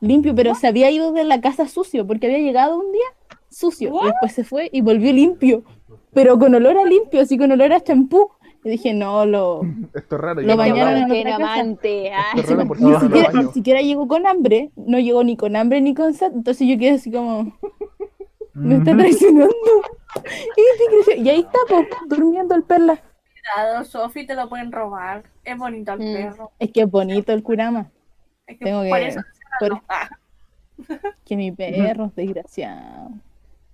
Limpio, pero se había ido de la casa sucio, porque había llegado un día sucio. Y después se fue y volvió limpio. Pero con olor a limpio, así con olor a champú. Y dije, no, lo, Esto es raro. Lo bañaron en Qué otra casa. amante. ah. Esto es raro porque no ni siquiera llegó con hambre, no llegó ni con hambre ni con sed, entonces yo quedé así como, me está traicionando. Y, creció- y ahí está, pues, durmiendo el perla. Cuidado, Sofi, te lo pueden robar. Es bonito el Mm. perro. Es que es bonito el Kurama, Es que tengo por que, eso por- que mi perro es desgraciado.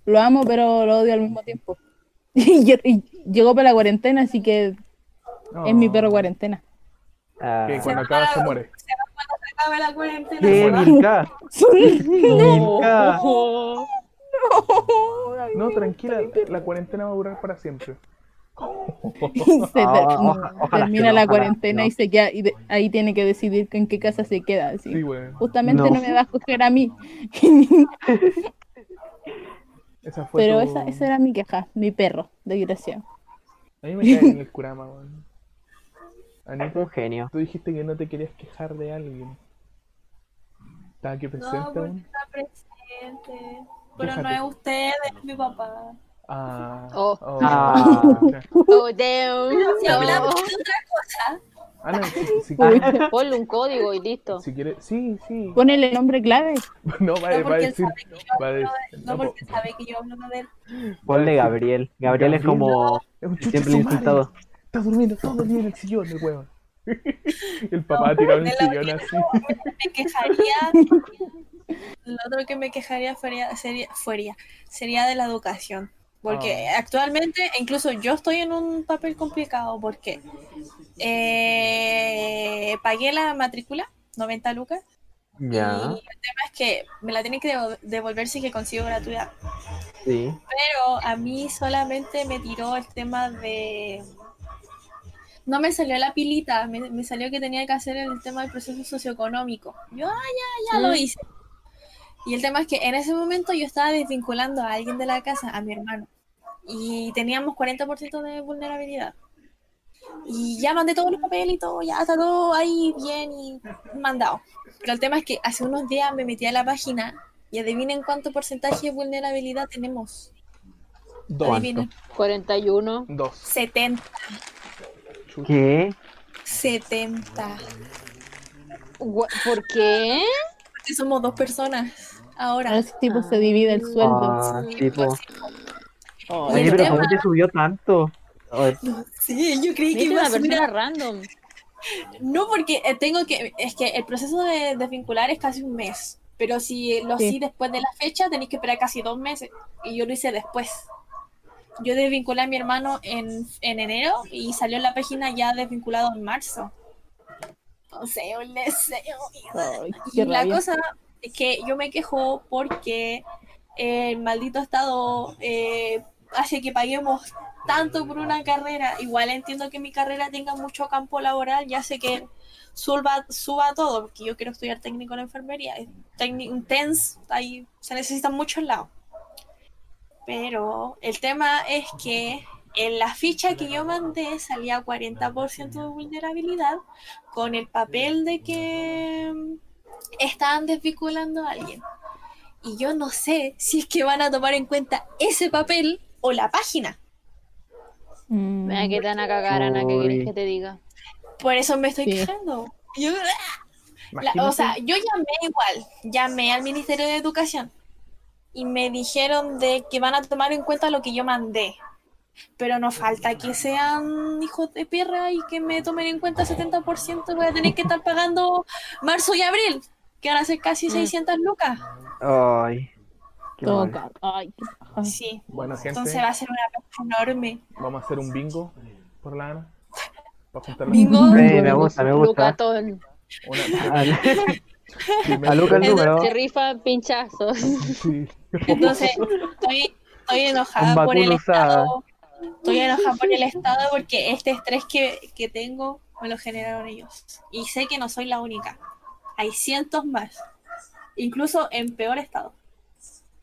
Lo amo, pero lo odio al mismo tiempo. Y, lle- y llegó para la cuarentena, así que es mi perro cuarentena. Ah, Que cuando acaba se muere. se acaba la cuarentena. ¿Qué, se va. No, tranquila, la cuarentena va a durar para siempre. Se Ah, no, oja- ojalá termina no, la cuarentena y se queda, y de- ahí tiene que decidir en qué casa se queda. así. Sí. Justamente No. no. me va a escoger a mí. Esa fue Pero tu- esa, esa era mi queja, mi perro, desgraciado. A mí me cae en el Kurama, weón. Anita, Un genio. tú dijiste que no te querías quejar de alguien. ¿Estaba aquí presente No, porque está presente. Pero no es usted, es mi papá. Ah, Oh. oh, Ah. Oh, damn. Si hablamos de otra cosa, Ana, si, si quieres, Ponle un código y listo. si quieres, sí, sí. Ponele el nombre clave. No, va, no va a decir, sabe que yo va a hablo decir, de- no, no po- porque sabe que yo hablo de él. Ponle Gabriel. Gabriel es como es un chucho siempre su insultado. Está durmiendo todo el día en el sillón, el huevo. El papá tirado de el la sillón así. me quejaría. Lo otro que me quejaría sería, sería, de la educación. Porque Ah. actualmente, incluso yo estoy en un papel complicado porque eh, pagué la matrícula, 90 lucas, y Ya, el tema es que me la tienen que devo- devolver si que consigo gratuidad. sí. Pero a mí solamente me tiró el tema de... No me salió la pilita, me, me salió que tenía que hacer el tema del proceso socioeconómico. Yo, ah, ya, ya lo hice. Y el tema es que en ese momento yo estaba desvinculando a alguien de la casa, a mi hermano. Y teníamos 40% de vulnerabilidad. Y ya mandé todos los papeles y todo, ya está todo ahí bien y mandado. Pero el tema es que hace unos días me metí a la página y adivinen cuánto porcentaje de vulnerabilidad tenemos. Dos. Adivinen. 41. Dos. 70. ¿Qué? 70. Gua- ¿Por qué? Porque somos dos personas ahora. Ahora ese tipo se divide el sueldo. Ah, Sí, tipo. pues, Oh, Y Oye, el pero tema- ¿cómo te subió tanto? Sí, yo creí que iba una a subir persona a- random. No, porque eh, tengo que. Es que el proceso de desvincular es casi un mes. Pero si lo Sí. sí después de la fecha, tenéis que esperar casi dos meses. Y yo lo hice después. Yo desvinculé a mi hermano en, en enero y salió en la página ya desvinculado en marzo. No sé, un deseo. Ay, Y la rabia. cosa es que yo me quejo porque el maldito Estado eh, hace que paguemos tanto por una carrera. Igual entiendo que mi carrera tenga mucho campo laboral y hace que suba, suba todo, porque yo quiero estudiar técnico en enfermería. Es técnico, un TENS, ahí se necesitan muchos lados. Pero el tema es que en la ficha que yo mandé salía 40% de vulnerabilidad con el papel de que estaban desvinculando a alguien. Y yo no sé si es que van a tomar en cuenta ese papel o la página. Mm, Mira que te van a cagar, Ana, ¿qué quieres que te diga? Por eso me estoy Sí. quejando. Yo- la- Imagínate, o sea, yo llamé igual, llamé al Ministerio de Educación y me dijeron de que van a tomar en cuenta lo que yo mandé. Pero no falta que sean hijos de perra y que me tomen en cuenta 70%. Voy a tener que estar pagando marzo y abril, que van a ser casi Mm. 600 lucas. Ay. Qué mal. Ay, qué. Sí, bueno, gente, entonces va a ser una cosa enorme. vamos a hacer un bingo por la Ana. Para juntar las- Bingo. Sí, me gusta, me gusta. Lucatón. Una, A, primer- a Luca el número. Se rifan pinchazos. Sí. Entonces, estoy, estoy enojada por el usada. Estado. Estoy enojada por el Estado porque este estrés que, que tengo me lo generaron ellos. Y sé que no soy la única. Hay cientos más. Incluso en peor estado.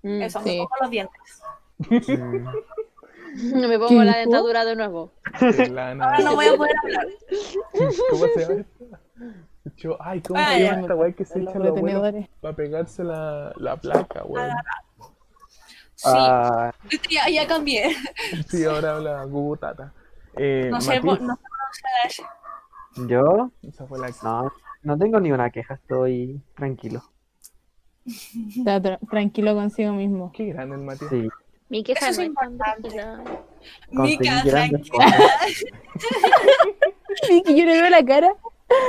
Mm, Eso, sí. me pongo los dientes. Mm, Me pongo ¿Qué la dentadura de nuevo. Sí, Ahora no voy a poder hablar. ¿Cómo se llama? Yo- Ay, ¿cómo Ah, se llama esta weá que se echa abuelos retenedores. para pegarse la, la placa, weón? Sí, ah, ya, ya cambié. Sí, ahora habla Gugu Tata. Eh, No sé, Matiz, no sé pronunciar. yo esa fue la no, no tengo ni una queja, estoy tranquilo. Está tra- tranquilo consigo mismo. Qué grande el Matías. Sí, Mi queja Eso no es es tan importante. brígida. Mi conseguí casa. grandes cosas. Sí, que yo le veo la cara.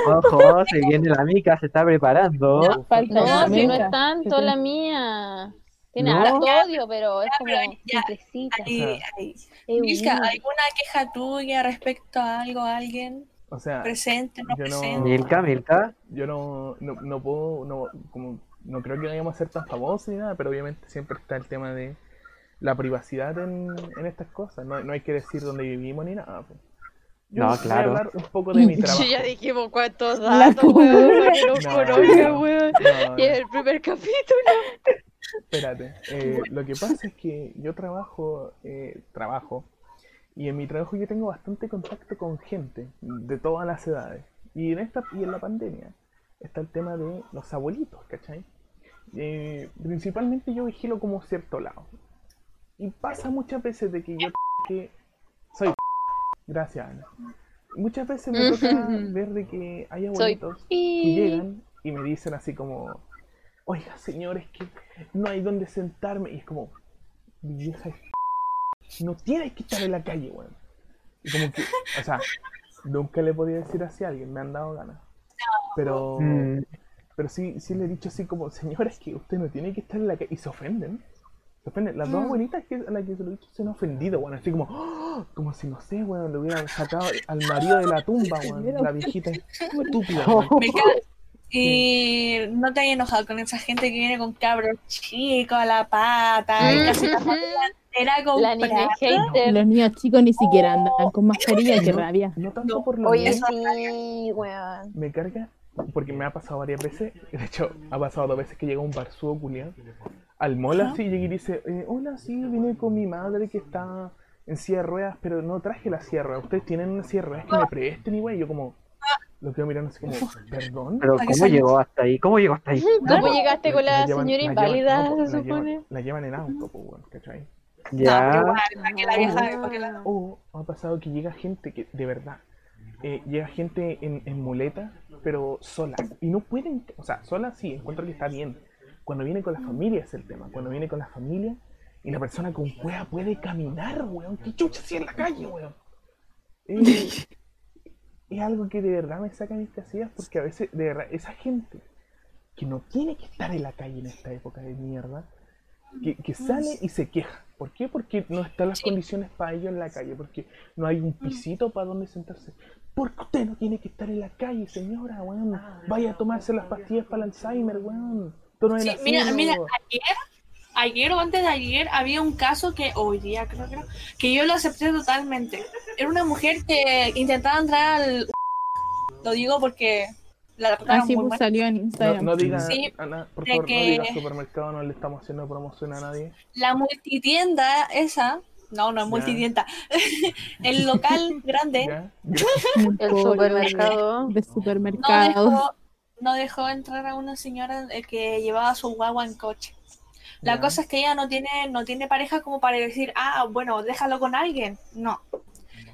Ojo, se viene la mica, se está preparando. Falta No, la si no es tanto la mía. Tiene No. harto odio, pero es como ya. Ahí- ahí. Milka. ¿alguna queja tuya respecto a algo, a alguien? O sea, Presente, no no- presente. Milka, Milka. yo no, no, no puedo, no, como, no creo que vayamos a ser tan famosos ni nada, pero obviamente siempre está el tema de la privacidad en, en estas cosas. No, no hay que decir dónde vivimos ni nada. pues. Yo No, voy a claro. hablar un poco de mi trabajo. Sí, ya dijimos cuántos datos, weón, no, weón. Y el primer capítulo. Espérate, eh, lo que pasa es que yo trabajo, eh, trabajo Y en mi trabajo yo tengo bastante contacto con gente de todas las edades. Y en esta y en la pandemia está el tema de los abuelitos, ¿cachai? Eh, principalmente yo vigilo como cierto lado. Y pasa muchas veces de que yo que soy gracias Ana. Muchas veces me toca ver de que hay abuelitos que llegan y me dicen así como, oiga señores que no hay donde sentarme. Y es como, mi vieja es no tienes que estar en la calle, weón. Y como que, o sea, nunca le podía decir así a alguien, me han dado ganas. Pero, Mm. pero sí, sí le he dicho así como, señores, que usted no tiene que estar en la calle. Y se ofenden. Se ofenden. Las dos abuelitas que, a las que se lo he dicho se han ofendido, weón. Así como, ¡oh! como si no sé, weón, le hubieran sacado al marido de la tumba, weón. La viejita estúpida. Me Y no te hayas enojado con esa gente que viene con cabros chicos a la pata, y casi la La niña hater. Los niños chicos ni siquiera andan con mascarilla, No, rabia. No tanto por lo Oye, sí, weón. me carga porque me ha pasado varias veces. De hecho, ha pasado dos veces que llega un barzudo culiado al mall así y llega y dice: eh, Hola, sí, vine con mi madre que está en silla de ruedas, pero no traje la silla de ruedas. Ustedes tienen una silla de ruedas que me presten, y güey. Yo, como, lo quedo mirando así como, ¿perdón? Pero que ¿cómo llegó hasta ahí? ¿Cómo llegó hasta ahí? ¿Cómo llegaste con la llevan- señora inválida, no, se la llevan- supone? La llevan en auto, pues, bueno, ¿cachai? Ya. igual, para que la vieja, para que la- O ha pasado que llega gente que, de verdad, eh, llega gente en, en muleta, pero sola. Y no pueden, o sea, sola sí, encuentro que está bien. Cuando viene con la familia es el tema. Cuando viene con la familia y la persona con cueva puede caminar, weón. ¿Qué chucha así en la calle, weón? Es algo que de verdad me saca mis casillas porque a veces, de verdad, esa gente que no tiene que estar en la calle en esta época de mierda, que, que sale y se queja. ¿Por qué? Porque no están las condiciones para ello en la calle, porque no hay un pisito para donde sentarse. Porque usted no tiene que estar en la calle, señora, weón. Vaya a tomarse las pastillas para el Alzheimer, weón. Tú no Sí, mira, así, mira, ayer, ayer o antes de ayer había un caso que, hoy día creo que no, que yo lo acepté totalmente. Era una mujer que intentaba entrar al... Lo digo porque la Así pues salió en No, Instagram. no diga, Sí, Ana, por favor, que- no diga supermercado, no le estamos haciendo promoción a nadie. La multitienda esa, no, no es Ya. multitienda, el local grande ¿Ya? El supermercado. De no supermercados. dejó, no dejó entrar a una señora que llevaba su guagua en coche. La cosa es que ella no tiene, no tiene pareja como para decir, ah, bueno, déjalo con alguien. No.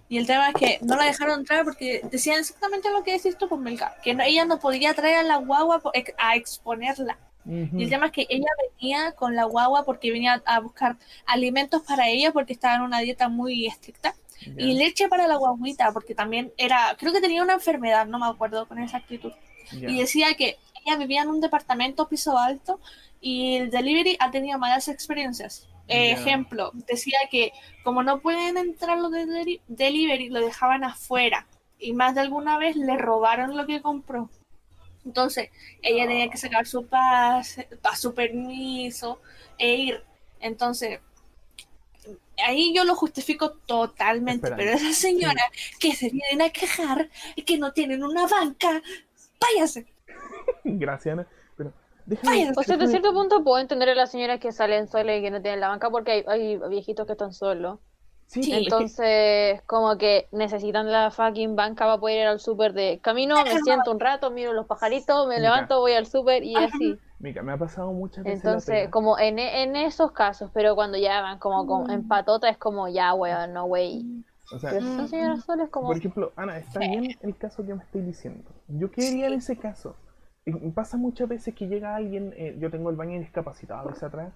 Y el tema es que no la dejaron entrar porque decían exactamente lo que decís tú, pues, Milka, que no- ella no podía traer a la guagua a exponerla. Y el tema es que ella venía con la guagua porque venía a buscar alimentos para ella porque estaba en una dieta muy estricta y leche para la guaguita porque también era, creo que tenía una enfermedad, no me acuerdo con exactitud. Y decía que ella vivía en un departamento piso alto y el delivery ha tenido malas experiencias. Eh. Ejemplo, decía que como no pueden entrar los de deli- delivery, lo dejaban afuera y más de alguna vez le robaron lo que compró. Entonces, ella tenía que sacar su pase, pa- su permiso e ir. Entonces, ahí yo lo justifico totalmente, Espera, pero esa señora que se vienen a quejar y que no tienen una banca, váyase. Gracias, Ana. Pero déjame. O sea, de cierto punto puedo entender a las señoras que salen solas y que no tienen la banca porque hay, hay viejitos que están solos. Sí, Sí. es que- Entonces, como que necesitan la fucking banca para poder ir al súper de camino, me siento un rato, miro los pajaritos, me levanto, voy al súper y Ajá. así. Mica, me ha pasado muchas veces. Entonces, como en, en esos casos, pero cuando ya van como con, en patota es como ya, weón, no, wey. O sea, señoras solas, como... Por ejemplo, Ana, está bien el caso que me estoy diciendo. Yo quería en ese caso. Y pasa muchas veces que llega alguien, eh, yo tengo el baño discapacitado hacia atrás,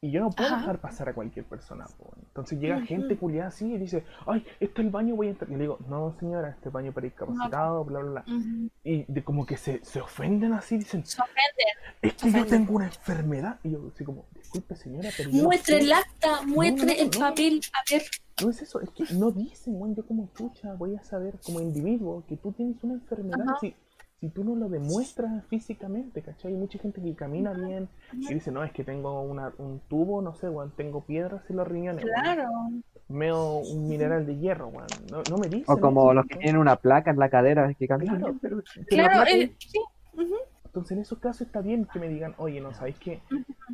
y yo no puedo Ajá. dejar pasar a cualquier persona. po. Entonces llega gente culiada así y dice, ay, este es el baño, voy a entrar. Y le digo, no señora, este es baño para discapacitado, bla, bla, bla. Ujú. Y de como que se, se ofenden así, dicen, Se ofenden. es que yo ofenden. tengo una enfermedad. Y yo así como, disculpe señora, pero yo no Muestre sé". el acta, muestre no, el no. papel. A ver, No es eso, es que no dicen, weón, yo como chucha voy a saber como individuo que tú tienes una enfermedad Ajá. si, si tú no lo demuestras físicamente, ¿cachai? Hay mucha gente que camina bien y dice, no, es que tengo una, un tubo, no sé, weón, tengo piedras en los riñones, claro. meo un mineral de hierro, weón, no, no me dicen O como los que ¿no? tienen una placa en la cadera que caminan. Claro, pero, Claro, la placa- eh, sí. Entonces en esos casos está bien que me digan, oye, no, ¿sabéis qué?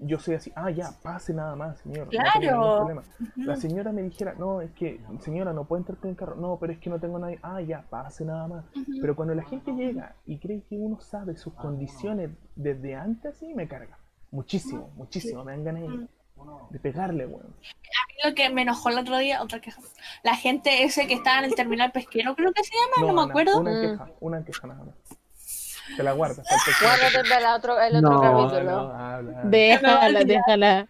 yo soy así, ah, ya, pase nada más, señor. no Claro. tengo ningún problema. La señora me dijera, no, es que, señora, no puede entrar en el carro. No, pero es que no tengo nadie. Ah, ya, pase nada más. Pero cuando la gente llega y cree que uno sabe sus condiciones desde antes, sí, me carga. Muchísimo, muchísimo. Me dan ganas de- de pegarle, weón. Lo que me enojó el otro día, otra queja. La gente ese que estaba en el terminal pesquero, creo que se llama, no, me Ana, acuerdo. Una Mm. queja, una queja nada más. Te la guardas. Guárdate para el otro, el otro No, capítulo. No, habla. Déjala, déjala.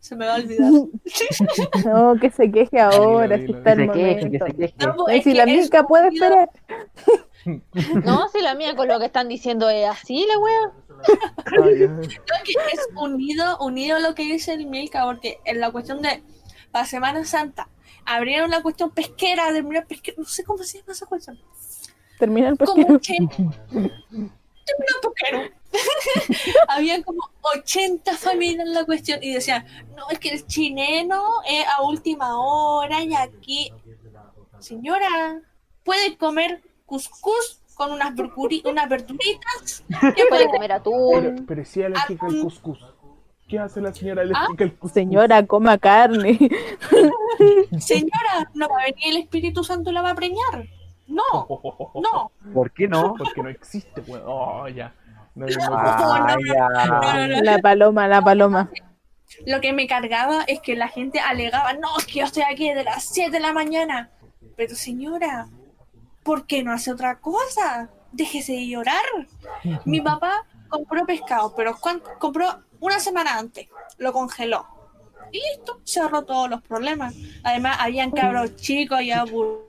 Se me va a olvidar. No, que se queje ahora, si dilo, está Que el que se queje. No, es si que la mica puede esperar. No, si la mía con lo que están diciendo es así, la wea. Creo que es unido, unido lo que dice el Milka, porque en la cuestión de para Semana Santa abrieron la cuestión pesquera, del terminal pesquero, no sé cómo se llama esa cuestión. Termina el Como pesquero. 80, terminal pesquero. Habían como 80 familias en la cuestión y decían, no, es que el chileno es a última hora y aquí, señora, puede comer cuscús con unas, unas verduritas. ¿Qué Puede comer Pero, atún. pero si es alérgica al cuscús. ¿Qué hace la señora alérgica al cuscús? Señora, coma carne. Señora, no va a venir el Espíritu Santo y la va a preñar. No, no. ¿Por qué no? Porque no existe, weón. Oh, ya. No, no, no, Ah, no, ya. no, no. La paloma, la paloma. Lo que me cargaba es que la gente alegaba, no, es que yo estoy aquí desde las 7 de la mañana. Pero señora, ¿por qué no hace otra cosa? Déjese de llorar. Mi papá compró pescado, pero ¿cuán- compró una semana antes, lo congeló. Y listo, cerró todos los problemas. Además, habían cabros chicos y aburridos.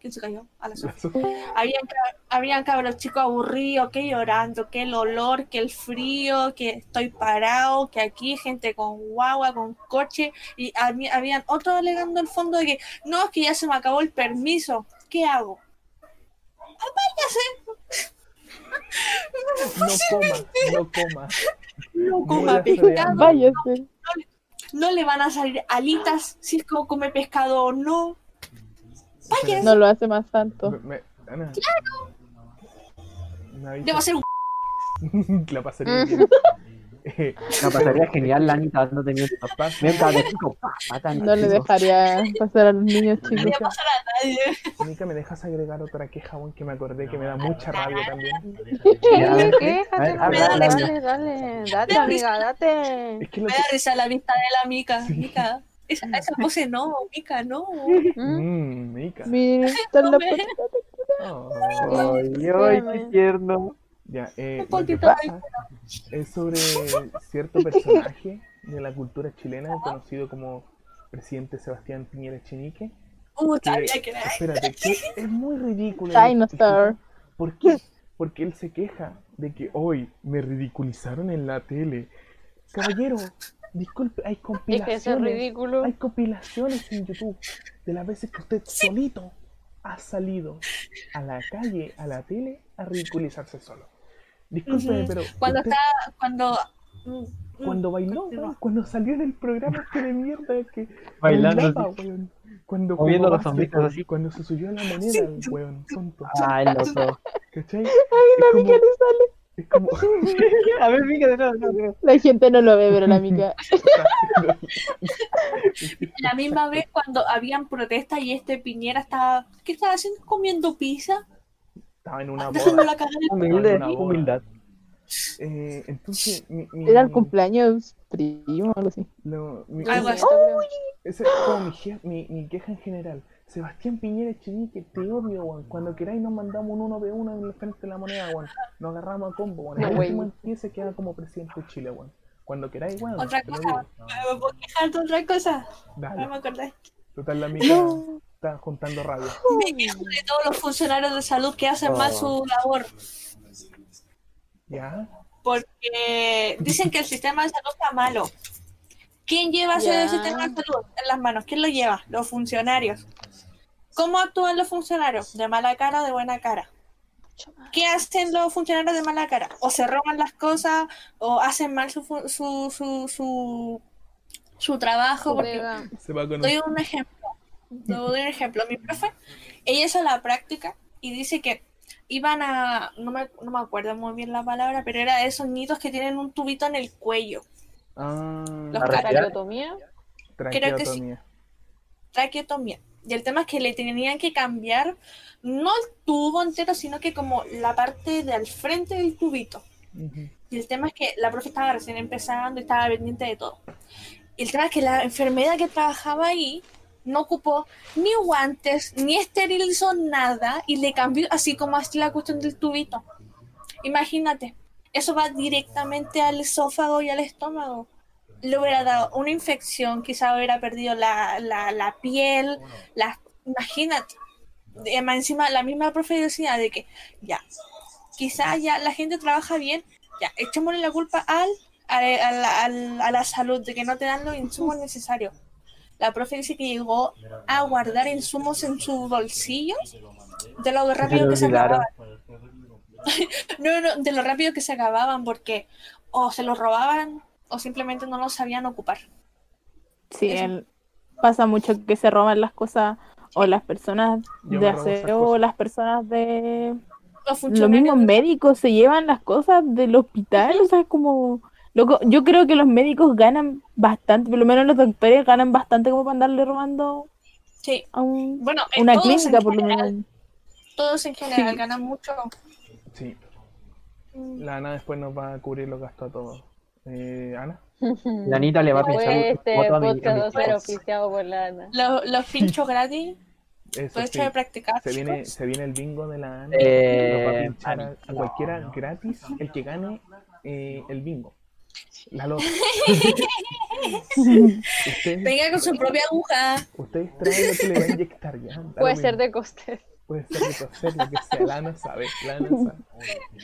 ¿Quién se cayó? A la suerte. Habían, habían cabros chicos aburridos, que llorando, que el olor, que el frío, que estoy parado, que aquí gente con guagua, con coche, y habí- habían otros alegando el fondo de que no, es que ya se me acabó el permiso, ¿qué hago? No coma, no coma. No coma pescado. Váyase. no le van a salir alitas si es como come pescado o no. Vaya, No lo hace más santo. Me- me- Ana. Me avisa. debo ser un La pasaría bien. Eh, Me pasaría genial la Anita dándote papá, Mientras de chico, No le dejaría pasar a los niños no le chicos. va a pasar a nadie. Mica, ¿me dejas agregar otra queja, weón? Que me acordé que me da mucha rabia también. ¿Qué? Quéjate, dale, dale, dale, date, amiga, date. Es que lo Me que... da risa la vista de la Mica. Mica, esa, esa pose no, Mica, no. ¿Mm? Mica. Mira, está la. Oh. Ay, ay, qué tierno. Ya, eh, lo que pasa es sobre cierto personaje de la cultura chilena conocido como presidente Sebastián Piñera Echenique. Uh, que- sabía que era. espérate, que es muy ridículo. Dinosaur. ¿Por qué? Porque él se queja de que hoy me ridiculizaron en la tele. Caballero, disculpe, hay Es que eso es compilaciones. ridículo. Hay compilaciones en YouTube de las veces que usted solito ha salido a la calle, a la tele, a ridiculizarse solo. Discúlpeme, Ujú. pero Cuando usted- está, cuando. mm, mm, cuando bailó, weón, cuando salió en el programa este de mierda que Bailando bailaba, weón. Cuando Moviendo los así. cuando se subió a la moneda, el weón, tonto. Ay, loco. ¿Cachai? Ay, la como- mica le sale. Es como. A ver, Mica, de nuevo, de nuevo. La gente no lo ve, pero la mica. La misma vez cuando habían protestas y este Piñera estaba. ¿Qué estaba haciendo? Comiendo pizza. Estaba en una boda. la en Una humildad. Eh, entonces, mi, mi- Era el cumpleaños primo o algo así. lo- mi- Algo así. Esa es como mi, mi queja en general. Sebastián Piñera Echenique, te odio, weón. Cuando queráis nos mandamos un 1v1 en el frente de la moneda, weón. Nos agarramos a combo, weón. No, El último en pie se queda como presidente de Chile, weón. Cuando queráis, weón. Otra cosa. digo. ¿Me puedo quejar de otra cosa? No Dale. me acordé. Total, la amiga está juntando rabia. Me quejo de todos los funcionarios de salud que hacen mal su labor. ¿Ya? Porque dicen que el sistema de salud está malo. ¿Quién lleva ese Ya. sistema de salud en las manos? ¿Quién lo lleva? Los funcionarios. ¿Cómo actúan los funcionarios? ¿De mala cara o de buena cara? ¿Qué hacen los funcionarios de mala cara? O se roban las cosas o hacen mal su, su, su, su, su trabajo. Porque Pega. Se va con doy un ejemplo. Doy un ejemplo. Mi profe, ella hizo la práctica y dice que iban a, no me, no me acuerdo muy bien la palabra, pero era de esos nidos que tienen un tubito en el cuello. Ah, Los. Traqueotomía. creo que sí. traqueotomía. Y el tema es que le tenían que cambiar no el tubo entero, sino que como la parte de al frente del tubito. Y el tema es que la profe estaba recién empezando y estaba pendiente de todo. Y el tema es que la enfermera que trabajaba ahí no ocupó ni guantes, ni esterilizó nada y le cambió así como así la cuestión del tubito. Imagínate, eso va directamente al esófago y al estómago. Le hubiera dado una infección, quizá hubiera perdido la, la, la piel, la, imagínate. Eh, más encima, la misma profe decía de que ya, quizá ya la gente trabaja bien, ya, echémosle la culpa al, a, a la, al- a la salud, de que no te dan los insumos necesarios. La profe dice que llegó a guardar insumos en su bolsillo de lo rápido que se acababan. No, no, de lo rápido que se acababan, porque o se los robaban o simplemente no los sabían ocupar. Sí, el- pasa mucho que se roban las cosas o las personas Yo de aseo o las personas de Los mismos médicos se llevan las cosas del hospital, o sea, es como loco, yo creo que los médicos ganan bastante, por lo menos los doctores ganan bastante como para andarle robando Sí, a un- bueno, eh, una clínica por lo general, menos. Todos en general Sí. ganan mucho. Sí, Mm, la Ana después nos va a cubrir los gastos a todos. Eh, Ana, La Anita le va a pinchar un Este foto a mi, a podcast mi va a oficiado por la Ana. Los, los pinchos gratis, eso sí, de practicar. se viene, se viene el bingo de la Ana. Eh, a pinchar a, a no. cualquiera gratis el que gane eh, el bingo. La loca. ustedes, Venga con su propia aguja. ustedes traen lo que le va a inyectar ya. Puede ser de coste. Puede ser de coser, lo que sea. La Ana sabe. La Ana sabe.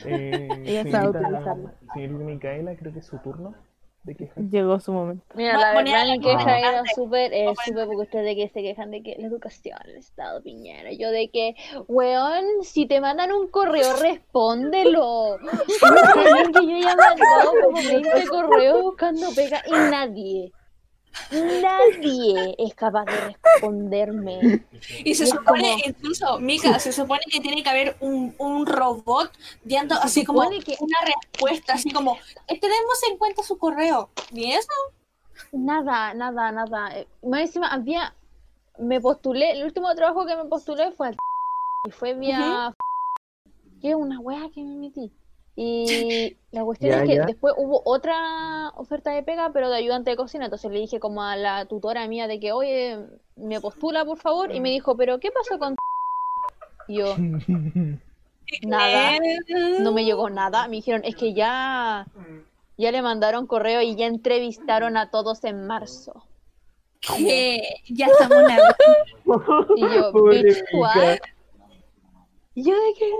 Eh, Ella sabe señorita, utilizarlo. señorita Micaela, creo que es su turno de quejar. Llegó su momento. Mira, No, la verdad la mi queja cosa era súper, eh, súper porque ustedes de que se quejan de que la educación, el Estado Piñera, yo de que, weón, si te mandan un correo, respóndelo. Que yo ya he mandado como 20 correos buscando pega y nadie, nadie es capaz de responderme. Y se Y supone, como- incluso, Mika, se supone que tiene que haber un, un robot dando así como que- una respuesta, así como, "Eh, tenemos en cuenta su correo. ¿Y eso? Nada, nada, nada. Eh, Más encima había, me postulé, el último trabajo que me postulé fue al y fue vía que es una wea que me metí. Y la cuestión Ya, es que ya. después hubo otra oferta de pega, pero de ayudante de cocina. Entonces le dije como a la tutora mía de que, oye, me postula por favor. Y me dijo, pero ¿qué pasó con Y yo, Nada. No me llegó nada. Me dijeron, es que ya, ya le mandaron correo y ya entrevistaron a todos en marzo. que ya estamos en la... Y yo, Pobre bitch, what? Y yo de qué?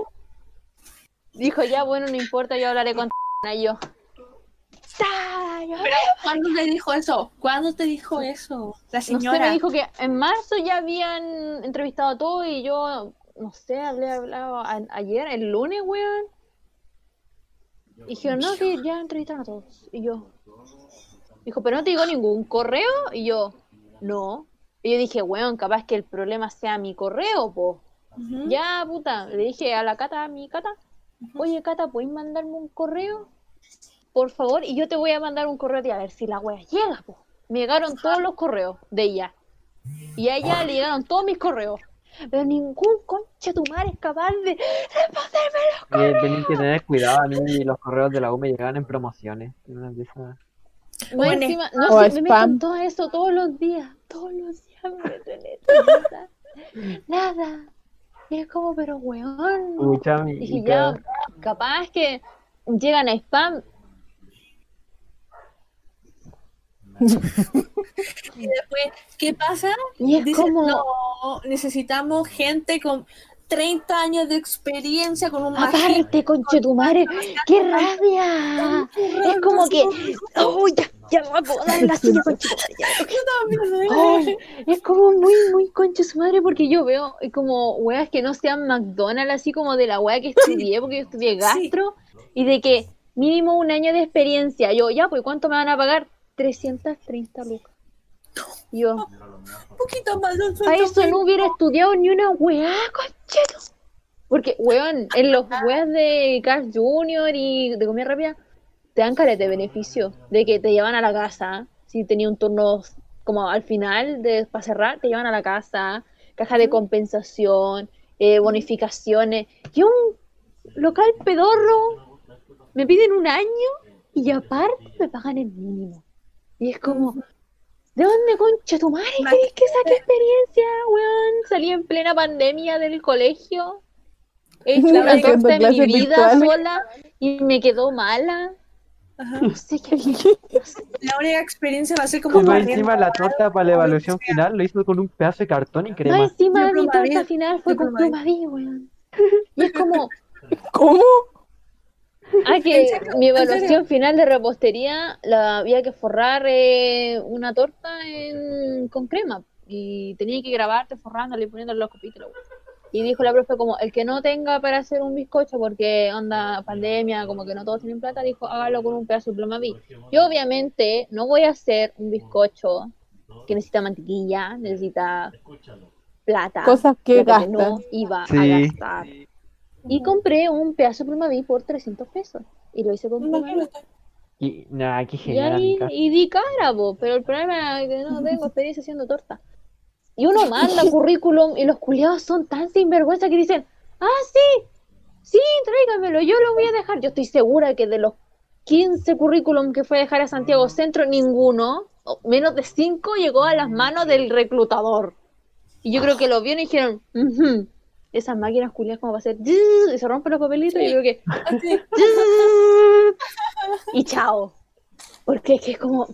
Dijo, ya, bueno, no importa, yo hablaré con y yo. ¿cuándo te dijo eso? ¿Cuándo te dijo eso? La No sé, señora. me dijo que en marzo ya habían entrevistado a todos y yo, no sé, hablé hablado a- ayer, el lunes, weón. Y dijeron, no, que ya entrevistaron a todos. Y yo, dijo, pero no te digo ningún correo. Y yo, no. Y yo dije, weón, capaz que el problema sea mi correo, po. Ya, puta, le dije a la Cata, a mi Cata, oye, Cata, ¿puedes mandarme un correo? Por favor, y yo te voy a mandar un correo de a ver si la wea llega, po. Me llegaron todos los correos de ella. Y a ella le llegaron todos mis correos. Pero ningún concha tu madre es capaz de responderme Eh, Tenéis que tener cuidado, a mí los correos de la U me llegaban en promociones. Una de esas- Bueno, encima, no o me meto spam. en todo eso todos los días. Todos los días me meto en esto. Nada. Y es como, pero weón. Mica. ya, capaz que llegan a spam. Y después, ¿qué pasa? Y es Dicen, como, no, necesitamos gente con 30 años de experiencia, con un aparte, madre, qué rabia. Es como que, oh, ya, ya no puedo dar la silla. Ay, es como muy, muy conche su madre porque yo veo eh, como weas que no sean McDonald's, así como de la wea que estudié, porque yo estudié gastro, y de que mínimo un año de experiencia. Yo, ya, pues, ¿cuánto me van a pagar? 330 lucas. Yo, Un poquito más de un a sueldo eso no hubiera estudiado ni una weá, concheto. Porque, weón, en los weas de Carl Jr. y de comida rápida, te dan caleta de beneficio, de que te llevan a la casa, si tenía un turno como al final de para cerrar, te llevan a la casa, caja de compensación, eh, bonificaciones, y un local pedorro me piden un año y aparte me pagan el mínimo. Y es como, ¿de dónde concha tu madre querés que saque experiencia, weón? Salí en plena pandemia del colegio. He hecho una torta en mi vida virtuales. sola y me quedó mala. Ajá. No sé qué. La única experiencia va a ser como Y más encima la torta para la evaluación sea. final lo hizo con un pedazo de cartón y Más crema. encima De mi torta final fue con. Plumaví, weón. Y es como, ¿Cómo? Ah, que mi ¿En evaluación final de repostería la había que forrar eh, una torta en- con crema. Y tenía que grabarte forrándole y poniéndole los weá. Y dijo la profe como, el que no tenga para hacer un bizcocho porque onda pandemia, como que no todos tienen plata, dijo, hágalo con un pedazo de Plumaví. Yo obviamente no voy a hacer un bizcocho que necesita mantequilla, necesita plata. Cosas que gastan. no iba a Sí. gastar. Y compré un pedazo de Plumaví por 300 pesos. Y lo hice con Plumaví. Imagínate. Y nada, qué Y genial. ahí y di cara, po, pero el problema es que no tengo experiencia haciendo torta. Y uno manda currículum y los culiados son tan sinvergüenza que dicen, ah, sí, sí, tráigamelo, yo lo voy a dejar. Yo estoy segura que de los 15 currículum que fue a dejar a Santiago Centro, ninguno, o menos de 5, llegó a las manos del reclutador. Y yo creo que lo vieron y dijeron, "Ujú, esas máquinas culiadas como va a ser, y se rompen los papelitos, y yo que, y chao. Porque es que es como,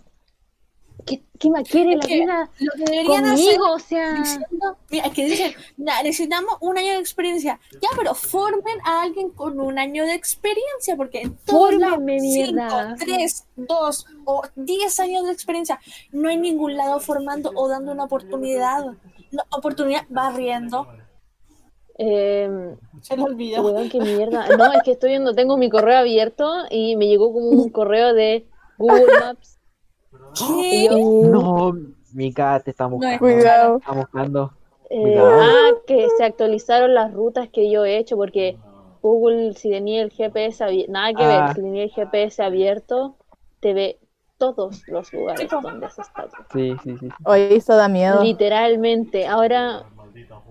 ¿qué, qué más quiere la Lo que deberían hacer conmigo? O sea, diciendo, mira, es que dicen, "Nah, necesitamos un año de experiencia. Ya, pero formen a alguien con un año de experiencia, porque en todos lados, Fórmenme, mierda. 5, 3, 2 o 10 años de experiencia, no hay ningún lado formando o dando una oportunidad. No, oportunidad barriendo. Eh, Se lo olvidó. weón, qué mierda. No, es que estoy viendo, tengo mi correo abierto y me llegó como un correo de Google Maps. Yo, No, Mica, te estamos buscando. Cuidado. Estamos buscando. eh, ah, que se actualizaron las rutas que yo he hecho porque Google, si tenía el GPS abierto, nada que Ah. ver, si tenía el GPS abierto, te ve todos los lugares donde has estado. Sí, sí, sí. Oye, eso da miedo. Literalmente. Ahora,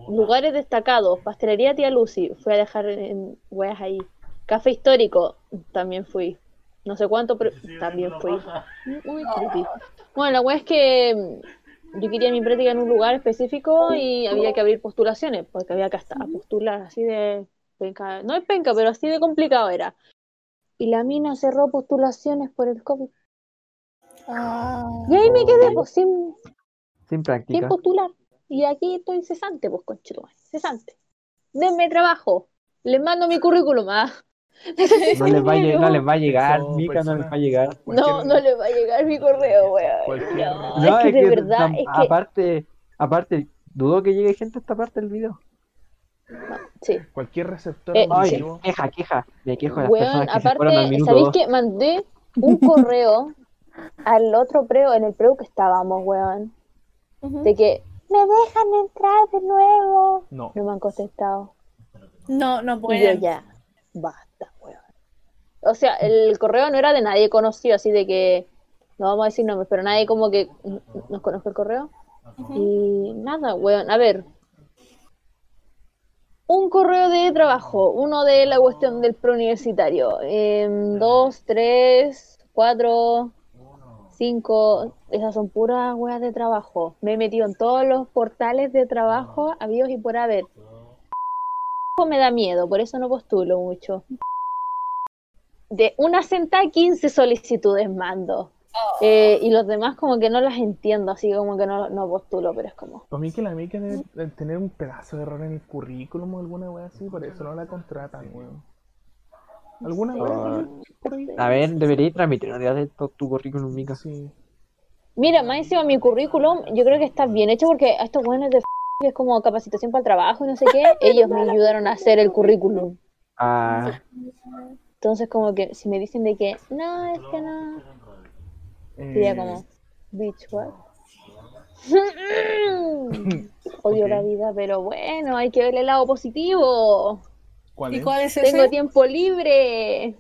lugares destacados. Pastelería Tía Lucy. Fui a dejar en weas ahí. Café histórico. También fui. No sé cuánto, pero también fui. Muy creepy. Bueno, la wea es que mm, yo quería mi práctica en un lugar específico y había que abrir postulaciones, porque había que hasta postular así de penca. No es penca, pero así de complicado era. Y la mina cerró postulaciones por el COVID. Y ahí me quedé pues, sin, Sin sin práctica. postular. Y aquí estoy cesante, pues, conchetumare, cesante. Denme trabajo. Les mando mi currículum. Ah. No les, va a, lle- no les va a llegar, Mica, no les va a llegar. No, Cualquier- no les va a llegar mi correo, weón. Cualquier- No, No, es que de verdad, tam- es que. aparte, aparte, dudo que llegue gente a esta parte del video. Sí. Cualquier receptor Eh, Ay, queja, queja. Me quejo de las Weón, personas que se fueron al aparte, minuto ¿sabéis dos. que mandé un correo al otro preo, en el preo que estábamos, weón? De que me dejan entrar de nuevo. No. No me han contestado. No, no Y yo pueden. ya, basta, weón. O sea, el correo no era de nadie conocido, así de que, no vamos a decir nombres, pero nadie como que nos conozca el correo. Y nada, weón, a ver. Un correo de trabajo, uno de la cuestión del preuniversitario. Em, dos, tres, cuatro, cinco, esas son puras weas de trabajo. Me he metido en todos los portales de trabajo habidos y por haber me da miedo, por eso no postulo mucho. De una sentada 15 solicitudes mando. Eh, y los demás como que no las entiendo, así como que no, no postulo, pero es como... Para mí que la mica debe de tener un pedazo de error en el currículum o alguna wea así, por eso no la contratan, weón. ¿Alguna wea Ah. por ahí? A ver, deberíais transmitir un día de esto tu currículum, Mica. Sí. Mira, más encima mi currículum, yo creo que está bien hecho porque a estos buenos de f- que es como capacitación para el trabajo y no sé qué, ellos me ayudaron a hacer el currículum. Ah, Entonces como que si me dicen de que, no, es que no, sería como, bitch, what? Odio la vida, pero bueno, hay que ver el lado positivo. ¿Cuál cuál es Tengo ese? tiempo libre.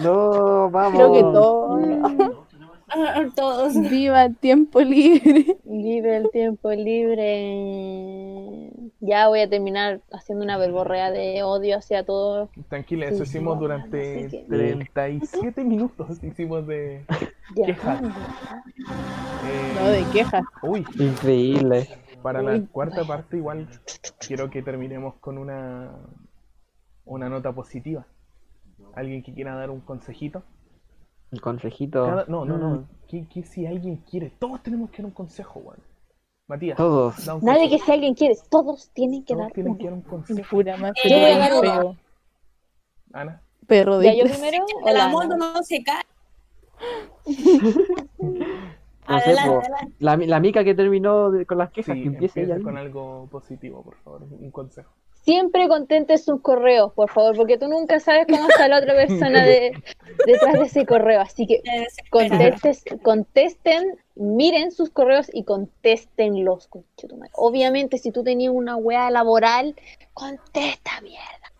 No, vamos. Creo que todo. Todos. Viva el tiempo libre. Vive el tiempo libre. Ya voy a terminar haciendo una verborrea de odio hacia todos. Tranquila, eso hicimos sí, durante que- 37 minutos. Hicimos de. Ya. Quejas. eh, No, de quejas. Uy, Increíble. para la Uy. cuarta parte, igual quiero que terminemos con una. Una nota positiva. ¿Alguien que quiera dar un consejito? Un consejito. Cada- no, no, Mm, no. ¿Qué, qué si alguien quiere? Todos tenemos que dar un consejo, weón. Matías, Todos. da un Nadie que si alguien quiere, todos tienen que Todos dar tienen uno. que dar un consejo. Pura más feo. Ana, Perro ¿Ya de yo primero? El amor no se cae. No sé, Adelante, la, la mica que terminó de- con las quejas, sí, que empiece empieza con algo positivo, por favor. Un consejo. Siempre conteste sus correos, por favor, porque tú nunca sabes cómo está la otra persona de, detrás de ese correo. Así que desespera. contestes, contesten, miren sus correos y contéstenlos. Obviamente, si tú tenías una wea laboral, contesta mierda.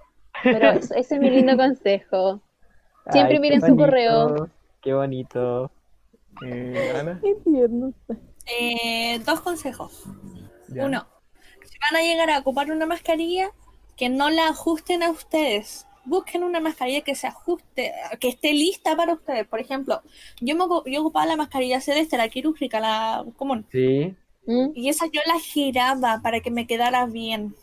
Pero eso- ese es mi lindo consejo. Siempre Ay, miren su correo. Qué bonito. Eh, Ana, Qué tierno. Eh, dos consejos. ya. Uno, si van a llegar a ocupar una mascarilla, que no la ajusten a ustedes. Busquen una mascarilla que se ajuste, que esté lista para ustedes. Por ejemplo, yo, me, yo ocupaba la mascarilla celeste, la quirúrgica, la común. Sí. ¿Mm? Y esa yo la giraba para que me quedara bien.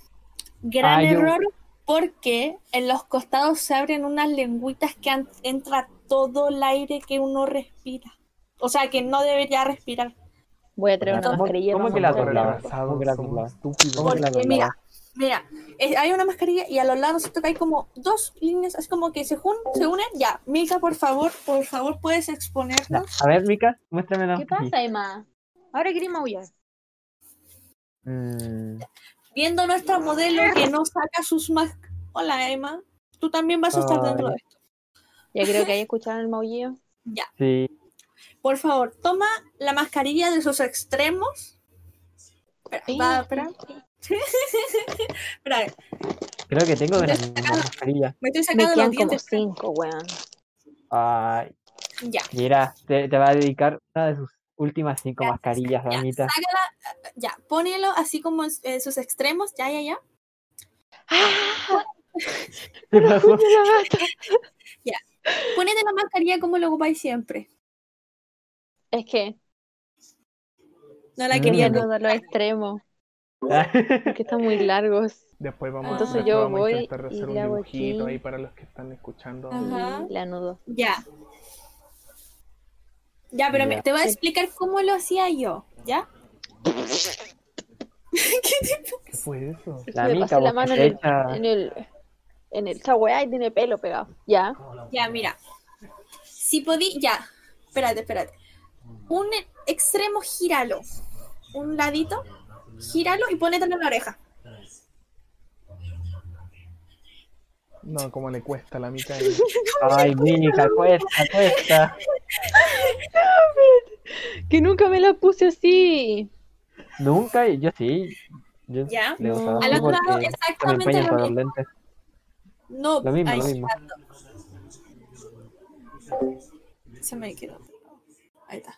Gran Ah, yo- error porque en los costados se abren unas lengüitas que entra todo el aire que uno respira. O sea, que no debería respirar. Voy a traer una ¿Cómo- mascarilla. cómo que la Porque mira, mira, eh, hay una mascarilla y a los lados siento que hay como dos líneas, es como que se, jun- se unen. Ya, Milka, por favor, por favor, puedes exponernos. A ver, Mica, muéstramelo. ¿Qué pasa, Emma? Ahora quería maullar. Mm, Viendo nuestra modelo que no saca sus más. Hola, Emma. Tú también vas a estar Ay. dentro de esto. Ya creo que ahí escucharon el maullido. Ya. sí. Por favor, toma la mascarilla de sus extremos. Espera, va, espera. Espera, Creo que tengo Me mascarilla. me estoy Me sacando quedan los dientes. cinco, weón. Ay, Ya, mira, te, te va a dedicar una de sus últimas cinco Ya, mascarillas, ya, Damita. sácala, ya, ponelo así como en en sus extremos, ya, ya, ya. ¿Qué pasó? Ponete la mascarilla como lo ocupáis siempre. Es que No la quería no. no los extremos, porque están muy largos. Después vamos, Entonces después yo vamos voy a intentar y hacer un dibujito aquí. ahí para los que están escuchando. Ajá. Anudo. Ya. Ya, pero me- Ya. te voy a explicar cómo lo hacía yo, ¿ya? ¿Qué fue eso? La me mica, pasé la mano en el, en el, en el, weá y tiene pelo pegado. Ya. Ya, mira. Si podí, ya. Espérate, espérate. Un extremo, gíralo. Un ladito, gíralo y ponételo en la oreja. No, como le cuesta a la mitad. Ay, mica, cuesta, cuesta. Que nunca me la puse así. Nunca, yo sí. Yo Ya. le No. Al otro lado, exactamente lo mismo. lentes. No, Lo mismo, ay, lo mismo. Se me quedó. Ahí está.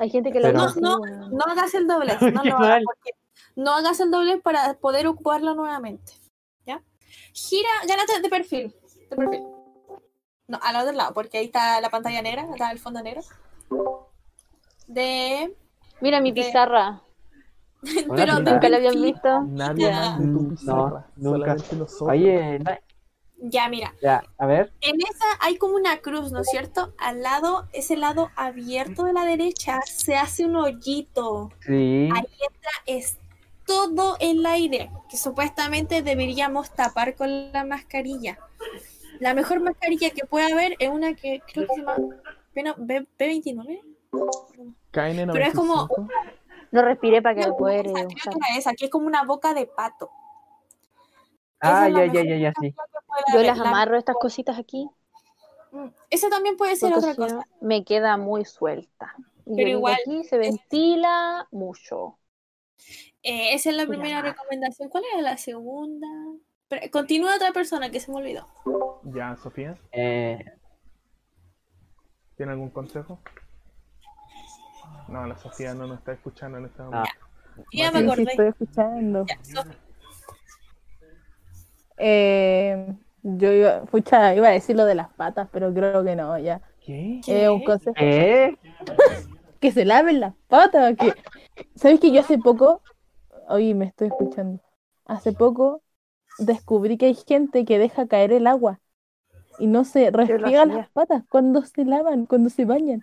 Hay gente que lo No, weón. No hagas el doblez, no lo hagas porque no hagas el doblez para poder ocuparlo nuevamente. ¿Ya? Gira, gánate de perfil. De perfil. No, al otro lado, porque ahí está la pantalla negra, está el fondo negro. De. Mira mi de- pizarra. Pero. ¿Nunca la habían visto? Nadie Ya. más de tu pizarra. no, nunca. Solamente nosotros. Oye, na- Ya, mira. ya, a ver. En esa hay como una cruz, ¿no es cierto? Al lado, ese lado abierto de la derecha, se hace un hoyito. Sí. Ahí entra es todo el aire que supuestamente deberíamos tapar con la mascarilla. La mejor mascarilla que puede haber es una que creo que se llama bueno, B, 29 KN95. Pero es como- No respiré para que No, lo eh, creo usar. que era esa, que es como una boca de pato. Ah, ya, ya, ya, ya, sí. Yo las La- amarro estas cositas aquí. Mm, Esa también puede ser porque otra cosa. me queda muy suelta. Y Pero igual- aquí se ventila mucho. Eh, esa es la primera recomendación. ¿Cuál era la segunda? Pero, continúa otra persona que se me olvidó. Ya, Sofía. Eh, ¿Tiene algún consejo? No, la Sofía no nos está escuchando en este Ah. momento. Ya Sí, me sí, acordé. estoy escuchando. Ya. Eh, yo iba, pucha, iba a decir lo de las patas, pero creo que no, ya. ¿Qué? Eh, un consejo. ¿Eh? Que se laven las patas. Que... ¿Sabes que yo hace poco, oye, me estoy escuchando, hace poco descubrí que hay gente que deja caer el agua y no se restriega hacía. las patas cuando se lavan, cuando se bañan.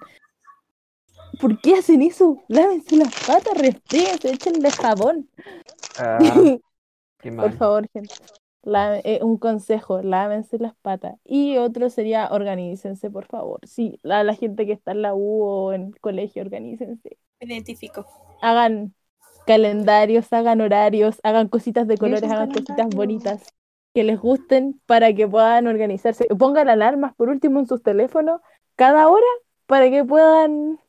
¿Por qué hacen eso? Lávense las patas, restríguense, échenle jabón. Ah, qué Por favor, gente. Eh, un consejo, lávense las patas. Y otro sería, organícense, por favor. Sí, la, la gente que está en la U o en el colegio, organícense. Me identifico. Hagan calendarios, hagan horarios, hagan cositas de colores, hagan cositas bonitas que les gusten para que puedan organizarse. Pongan alarmas por último en sus teléfonos cada hora para que puedan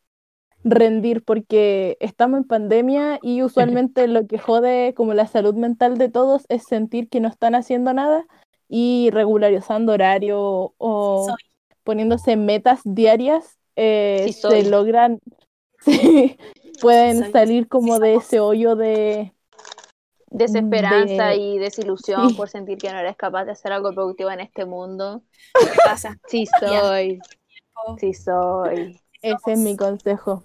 rendir porque estamos en pandemia y usualmente lo que jode como la salud mental de todos es sentir que no están haciendo nada y regularizando horario o poniéndose metas diarias eh, Sí, se logran sí, pueden salir como de ese hoyo de Desesperanza de- y desilusión por sentir que no eres capaz de hacer algo productivo en este mundo. Pasa. Sí soy, sí soy. ese es mi consejo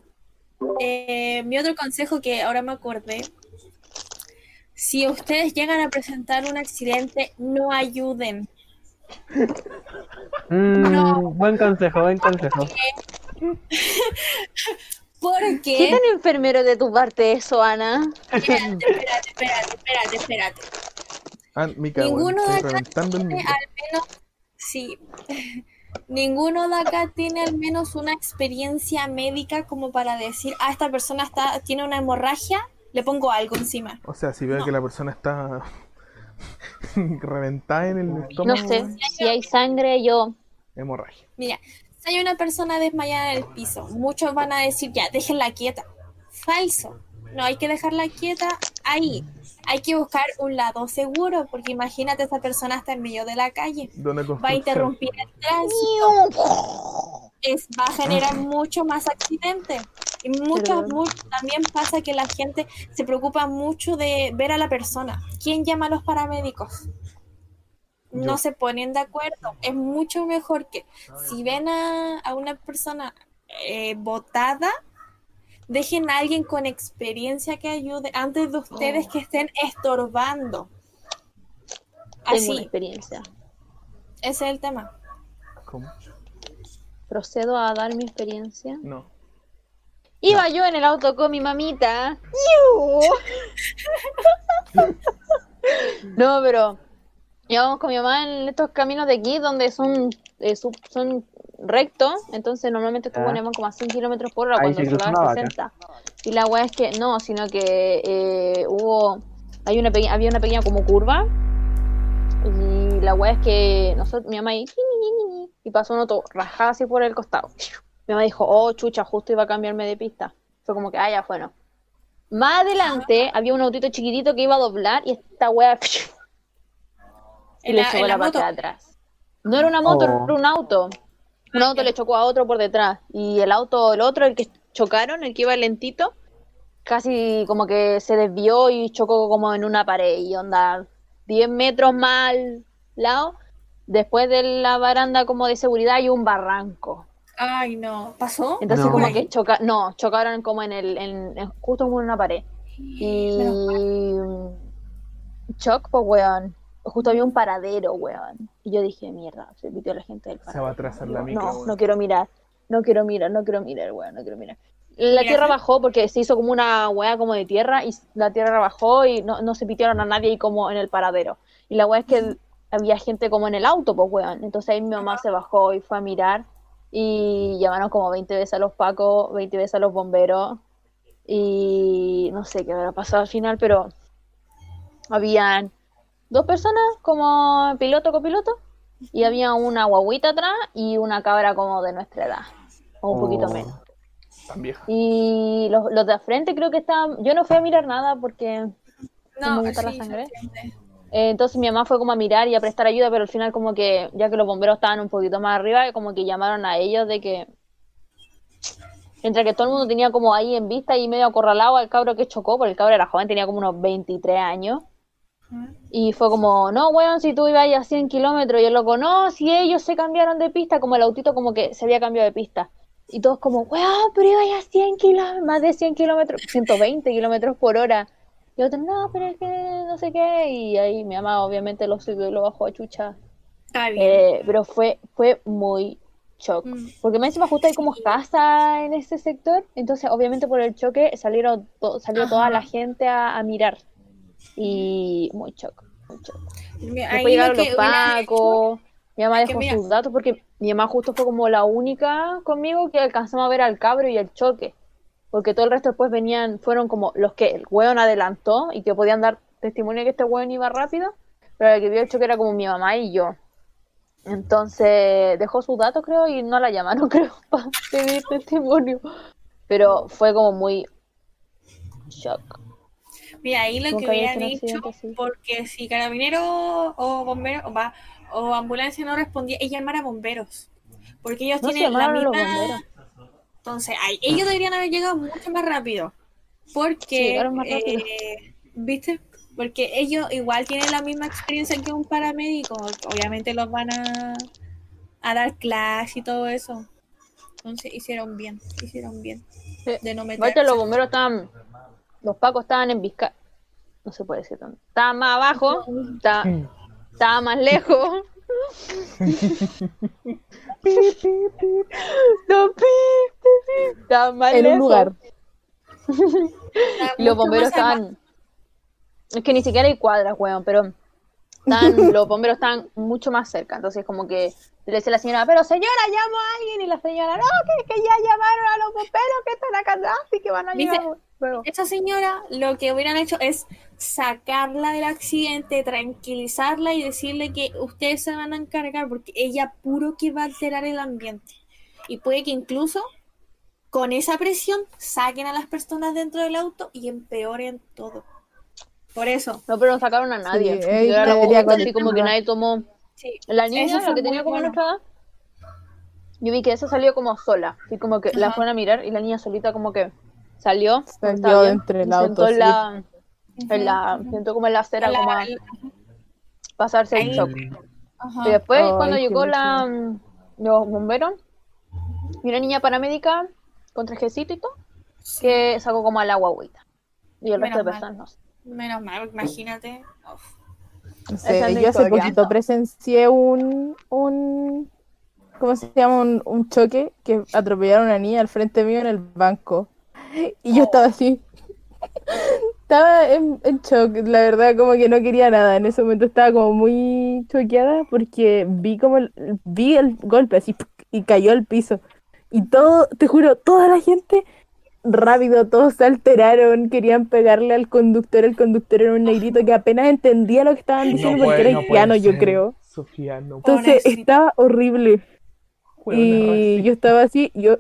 Eh, mi otro consejo que ahora me acordé. Si ustedes llegan a presentar un accidente, no ayuden. Mm, Buen consejo, buen consejo. Porque. ¿Qué tan enfermero de tu parte eso, Ana? Espérate, espérate, espérate, espérate, espérate. Ah, Mica, bueno, Ninguno de acá tiene al menos. Sí. Ninguno de acá tiene al menos una experiencia médica como para decir, ah, esta persona está, tiene una hemorragia, le pongo algo encima. O sea, si veo No. que la persona está reventada en el estómago, No sé, si hay sangre, yo. hemorragia. Mira, si hay una persona desmayada en el piso, muchos van a decir, ya, déjenla quieta. Falso. No hay que dejarla quieta ahí. Hay que buscar un lado seguro, porque imagínate, esa persona está en medio de la calle. Va a interrumpir el tránsito. Es, va a generar mucho más accidentes. Y muchas, también pasa que la gente se preocupa mucho de ver a la persona. ¿Quién llama a los paramédicos? No se ponen de acuerdo. Es mucho mejor que si ven a, a una persona eh, botada, dejen a alguien con experiencia que ayude antes de ustedes que estén estorbando. Tengo una Así, experiencia. ese es el tema. ¿Cómo? Procedo a dar mi experiencia. No. Iba yo en el auto con mi mamita. No, pero íbamos con mi mamá en estos caminos de aquí donde son, eh, son rectos, entonces normalmente buenos van como a 100 kilómetros por hora Ahí cuando se va a vaca. 60. Y la weá es que no, sino que eh, hubo, hay una pequeña, había una pequeña como curva y la weá es que nosotros, mi mamá ahí, y pasó un auto rajado así por el costado. Mi mamá dijo, oh, chucha, justo iba a cambiarme de pista. Fue como que, ah, ya, bueno. Más adelante había un autito chiquitito que iba a doblar y esta wea y le la, chocó la, la moto. parte de atrás. No era una moto, Oh. era un auto. Un auto le chocó a otro por detrás. Y el auto, el otro, el que chocaron, el que iba lentito, casi como que se desvió y chocó como en una pared. Y onda, 10 metros más al lado. Después de la baranda como de seguridad hay un barranco. Ay, no. ¿Pasó? Entonces No. como que choca no, chocaron como en el, en, en- justo como en una pared. Y shock, pues weón. Justo había un paradero, weón. Y yo dije, mierda, se metió la gente del Se va a paradero. atrasar la micro. no, weón. no quiero mirar. No quiero mirar, no quiero mirar, weón, no quiero mirar. La Mira, tierra bajó porque se hizo como una weá como de tierra y la tierra bajó y no, no se pitearon a nadie ahí como en el paradero. Y la weá es que había gente como en el auto, pues weón. Entonces ahí mi mamá se bajó y fue a mirar y llamaron como 20 veces a los pacos, 20 veces a los bomberos y no sé qué habrá pasado al final, pero habían dos personas como piloto copiloto y había una guaguita atrás y una cabra como de nuestra edad o un poquito Oh. menos. Tan vieja. Y los, los de frente creo que estaban, yo no fui a mirar nada porque No, me gusta la sangre. eh, entonces mi mamá fue como a mirar y a prestar ayuda, pero al final como que ya que los bomberos estaban un poquito más arriba, como que llamaron a ellos de que Mientras que todo el mundo tenía como ahí en vista y medio acorralado al cabro que chocó, porque el cabro era joven, tenía como unos 23 años. Y fue como, no, weón, si tú ibas a 100 kilómetros. Y el loco, no, si ellos se cambiaron de pista, como el autito como que se había cambiado de pista. Y todos como, weón, pero iba a 100 kilómetros, más de 100 kilómetros, 120 kilómetros por hora. Y otro, no, pero es que no sé qué. Y ahí mi mamá obviamente lo subió y lo bajó a chucha. Está bien. Eh, pero fue, fue muy shock. Mm. Porque me encima justo hay como casa en ese sector. Entonces, obviamente por el choque salieron to- salió toda la gente a, a mirar. Y muy shock, muy shock. Mira, Después ahí llegaron lo los pacos. Mi mamá dejó mira. sus datos porque mi mamá justo fue como la única conmigo que alcanzamos a ver al cabro y el choque. Porque todo el resto después venían, fueron como los que el hueón adelantó y que podían dar testimonio de que este hueón iba rápido. Pero el que vio el choque era como mi mamá y yo. Entonces dejó sus datos, creo, y no la llamaron, creo, para pedir testimonio. Pero fue como muy shock. Mira, ahí lo que hubieran hecho así. porque si carabinero o bombero o, va, o ambulancia no respondía, ella llamara a bomberos. Porque ellos No se tienen la llamaron los misma... bomberos. Entonces, ahí, ellos deberían haber llegado mucho más rápido. Sí, Porque, llegaron más rápido. eh, ¿viste? Porque ellos igual tienen la misma experiencia que un paramédico. Obviamente los van a, a dar clase y todo eso. Entonces, hicieron bien, hicieron bien. Sí. De no meterse. los bomberos estaban, los pacos estaban en Vizcaya, no se puede decir dónde, estaban más abajo, estaba, estaba más lejos. Estaban más En un lugar. Y los bomberos estaban, es que ni siquiera hay cuadras, weón, pero estaban, los bomberos estaban mucho más cerca, entonces como que le decía la señora, pero señora, llamo a alguien, y la señora, no, que, que ya llamaron a los bomberos que están acá atrás y que van a llegar luego. Esa señora lo que hubieran hecho es sacarla del accidente, tranquilizarla y decirle que ustedes se van a encargar porque ella puro que va a alterar el ambiente. Y puede que incluso con esa presión saquen a las personas dentro del auto y empeoren todo. Por eso. No, pero no sacaron a nadie. Sí, Yo era la así como que nadie tomó. Sí. La niña, la que tenía como bueno. nuestra edad, yo vi que esa salió como sola. Así como que la fueron a mirar y la niña solita como que salió. Entre el sentó auto, en sí. la, en la, sentó como en la acera La- como a pasarse el shock. Ajá. Y después, cuando llegó la, los bomberos, y una niña paramédica con trajecito y todo, que sacó como al agua agüita. Y el resto de Menos mal. personas no sé. Menos mal, imagínate. Uf. No Esa sé, es la yo hace poquito presencié un, un, ¿cómo se llama? Un, un choque que atropellaron a una niña al frente mío en el banco. Y yo estaba así. Estaba en, en shock, la verdad, como que no quería nada. En ese momento estaba como muy choqueada porque vi como el, vi el golpe así y cayó al piso. Y todo, te juro, toda la gente rápido, todos se alteraron, querían pegarle al conductor. El conductor era un negrito que apenas entendía lo que estaban diciendo porque puede- era no haitiano, yo creo. Sofía, no Entonces estaba horrible. Y yo estaba así, yo,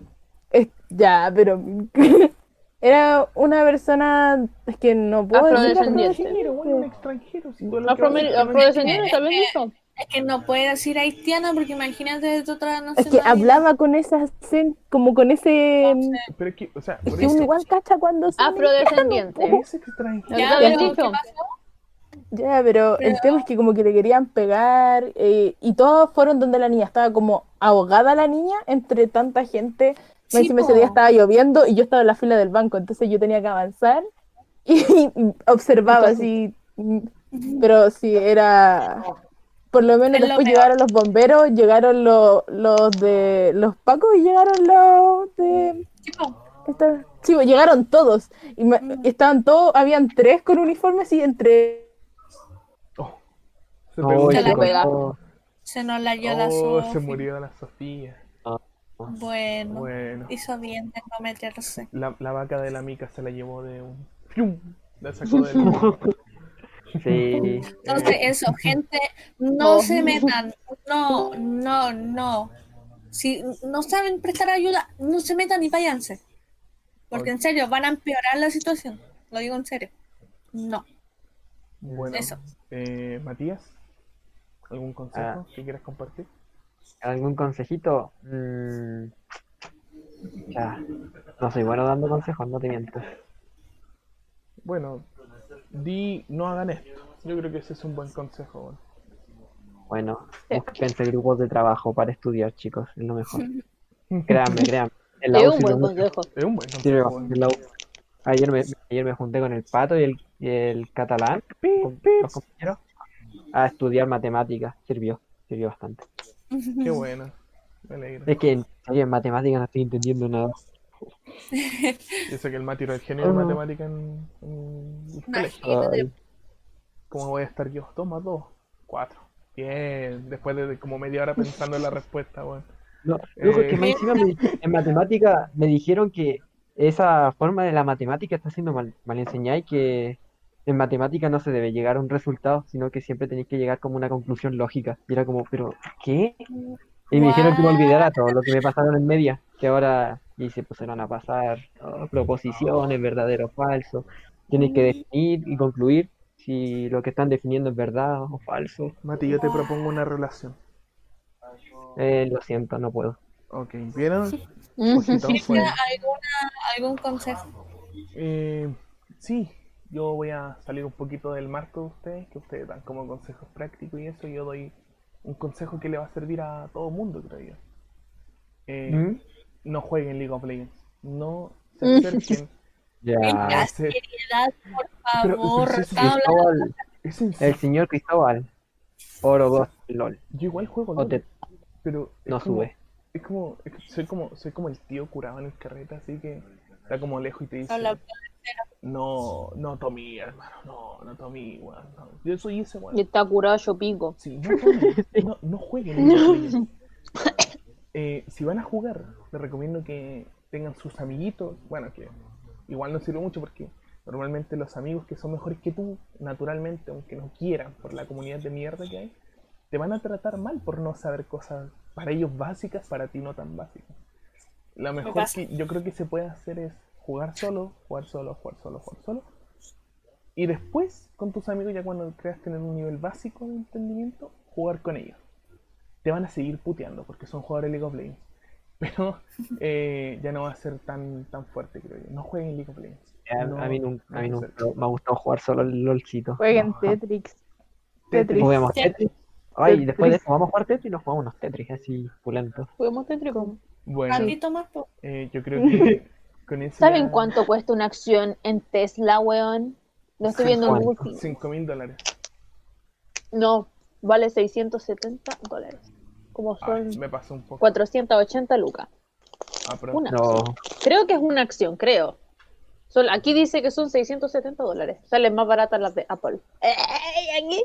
es- ya, pero era una persona, es que no puedo decir Afrodescendiente. un extranjero. si tú lo que Afroamer- vas a- Afrodescendiente también dijo. Es que no puede decir haitiana porque imagínate de otra Es nacionalidad. que hablaba con esa, acen- como con ese, Pero es que, o sea, es que eso, uno igual cacha cuando son Afrodescendiente. es extranjero. Ya, ¿Lo pero. Ya, pero, el tema es que como que le querían pegar eh, y todos fueron donde la niña estaba como ahogada la niña entre tanta gente. Sí, encima ese día estaba lloviendo y yo estaba en la fila del banco, entonces yo tenía que avanzar y, observaba así. mm, Pero sí, era... Por lo menos Es lo después peor. llegaron los bomberos, llegaron los, los de los pacos y llegaron los de... Chico, esta- Sí, llegaron todos. Y me- estaban todos, habían tres con uniformes y entre Oh, se No, pegó Se la se nos la dio la Oh, Sofi. se murió la Sofía. Bueno, Bueno, hizo bien de no meterse. la, la vaca de la mica se la llevó de un... ¡Fium! La sacó del... Sí. Entonces, eso, gente, no se metan. No, no, no. Si no saben prestar ayuda, no se metan y váyanse. Porque en serio, van a empeorar la situación. Lo digo en serio. No. Bueno, Eso. eh, Matías, ¿algún consejo Ah. que quieras compartir? ¿Algún consejito? Mm, Ya, no soy bueno dando consejos, no te miento. Bueno, di no hagan esto. Yo creo que ese es un buen consejo. Bueno, búsquense grupos de trabajo para estudiar, chicos, es lo mejor. Créanme, créanme. En la Es un sirve buen consejo. Es un buen sirve consejo. bastante en la U. Ayer me, ayer me junté con el Pato y el, y el catalán, con los compañeros, a estudiar matemáticas. Sirvió, sirvió bastante. Qué bueno. Me alegro. Es que en matemáticas no estoy entendiendo nada. Yo sé que el Mati era el genio de Oh. matemática en, en colegio. ¿Cómo voy a estar yo? Dos más dos. Cuatro. Bien. Después de como media hora pensando en la respuesta, weón. No, loco, es que Eh. más encima me- en matemática me dijeron que esa forma de la matemática está siendo mal, mal enseñada y que en matemática no se debe llegar a un resultado, sino que siempre tenéis que llegar como a una conclusión lógica. Y era como, ¿pero qué? Y me dijeron que me olvidara todo lo que me pasaron en media, que ahora y se pusieron a pasar oh, proposiciones, verdadero o falso. Tienes que definir y concluir si lo que están definiendo es verdad o falso. Mati, yo te propongo una relación. Eh, lo siento, no puedo. Ok, ¿vieron? ¿Alguna, ¿Algún consejo? Eh, sí, yo voy a salir un poquito del marco de ustedes, que ustedes dan como consejos prácticos y eso, y yo doy un consejo que le va a servir a todo el mundo, creo yo. Eh, ¿Mm? No jueguen League of Legends. No se acerquen. Ya. Seriedad, por favor. pero Es el señor Cristóbal. Oro 2, LOL. Yo igual juego LOL, te- pero es no como- sube. Es como, es soy como, soy como el tío curado en el carrete, así que está como lejos y te dice, no, no Tommy, hermano, no, no Tommy, weón, no. Yo soy ese weón. Y está curado yo pico. Sí, no, no, no jueguen of Legends. Eh, si van a jugar, les recomiendo que tengan sus amiguitos. Bueno, que igual no sirve mucho porque normalmente los amigos que son mejores que tú, naturalmente, aunque no quieran, por la comunidad de mierda que hay, te van a tratar mal por no saber cosas para ellos básicas, para ti no tan básicas. Lo mejor que yo creo que se puede hacer es jugar solo, jugar solo, jugar solo, jugar solo. Y después, con tus amigos, ya cuando creas tener un nivel básico de entendimiento, jugar con ellos. Te van a seguir puteando porque son jugadores de League of Legends. Pero eh, ya no va a ser tan, tan fuerte, creo yo. No jueguen League of Legends. A, No- a mí nunca, a mí no nunca me ha gustado jugar solo el LOLcito. Jueguen Tetrix. Tetris. Sí. Tetris. Ay, Tetris. después de eso vamos a jugar Tetris y nos jugamos unos Tetris así pulentos. Juguemos Tetris. Bueno, Ratito más, eh, yo creo que con eso. ¿Saben ya- cuánto cuesta una acción en Tesla, weón? Lo estoy viendo en. Google. 5 mil dólares. No, vale 670 dólares. Como Ay, son me pasó un poco. 480 lucas. Ah, pero- Una. No, Creo que es una acción, creo. Sol- aquí dice que son 670 dólares. Salen más baratas las de Apple. ¡Ey, aquí!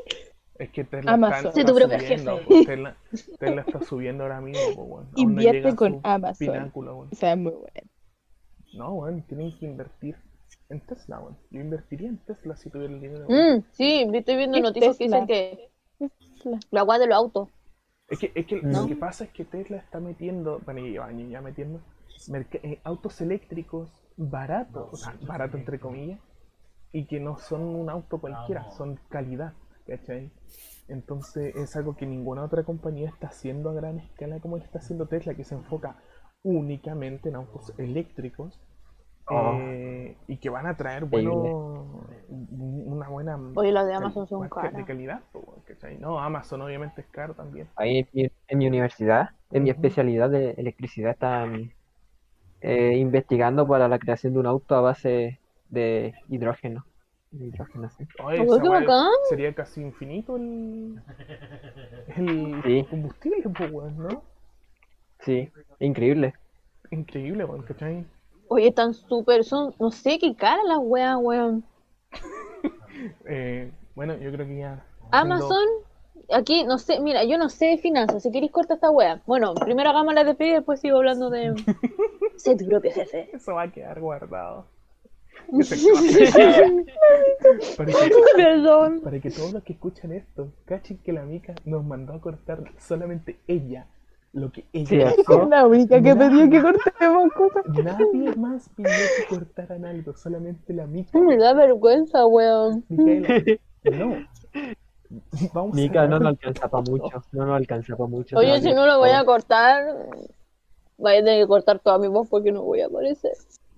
Es que Tesla Amazon. está, está subiendo. jefe. pues, Tesla, Tesla está subiendo ahora mismo. pues, bueno. No Invierte con Amazon. pináculo, bueno. O sea, es muy bueno. No, bueno, tienen que invertir en Tesla, bueno. Yo invertiría en Tesla si tuviera el dinero. weón. Mm, sí, estoy viendo Es noticias que Tesla. dicen que la agua de los autos. Es que, es que No. lo que pasa es que Tesla está metiendo, bueno, lleva años ya metiendo, eh, autos eléctricos baratos, o sea, barato entre comillas, y que no son un auto cualquiera, son calidad, ¿cachai? Entonces es algo que ninguna otra compañía está haciendo a gran escala como lo está haciendo Tesla, que se enfoca únicamente en autos eléctricos Oh. eh, y que van a traer bueno, una buena Oye, las de cal- Amazon son más ca- caras. de calidad, bueno, ¿cachai? No, Amazon obviamente es caro también. ahí en mi, en mi universidad, en mi especialidad de electricidad, están eh, investigando para la creación de un auto a base de hidrógeno. De hidrógeno, sí. Oye, esa bacán. sería casi infinito el, el Sí. combustible, pues, ¿no? Sí, increíble. Increíble, weón, ¿cachai? Oye, están súper, son, no sé qué cara las weas, weón. Eh, bueno, yo creo que ya. Amazon, aquí, no sé, mira, yo no sé de finanzas, si queréis corta esta wea. Bueno, primero hagamos la despedida y después sigo hablando de... sé tu propio jefe. Eso va a quedar guardado. Para, que, Perdón. para que todos los que escuchan esto cachen que la mica nos mandó a cortar solamente ella. Lo que ella ¿Cierto? Es la única que Nada. pidió que cortemos cosas. Nadie más pidió que cortaran algo, solamente la mica. Me da vergüenza, weón. Micaela, no. Vamos a Mica no nos alcanza para mucho, no nos alcanza para mucho. Oye, si no lo voy a cortar, Vaya a tener que cortar toda mi voz porque no voy a aparecer.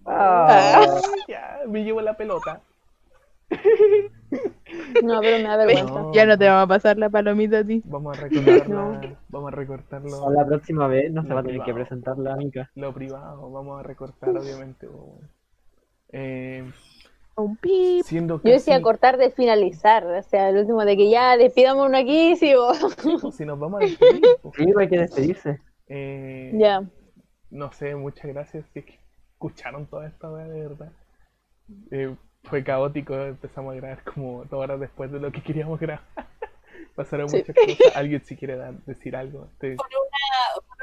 Ah, Ya, me llevo la pelota. No, pero me da vergüenza. No. Ya no te vamos a pasar la palomita a ti. Vamos a recortarla. Vamos a recortarlo. a la próxima vez no se Lo va a tener que privado. presentar la amiga. Lo privado, vamos a recortar, obviamente. Eh, Un pip. siendo Yo decía cortar de finalizar, o sea, el último de que ya despidámonos aquí, sí, o- pues, si nos vamos a despedir. Sí, hay que despedirse. Eh, Ya. No sé, muchas gracias si es que escucharon toda esta wea de verdad. Eh, fue caótico, empezamos a grabar como dos horas después de lo que queríamos grabar. Pasaron Sí. muchas cosas. ¿Alguien si quiere dar- decir algo? Este,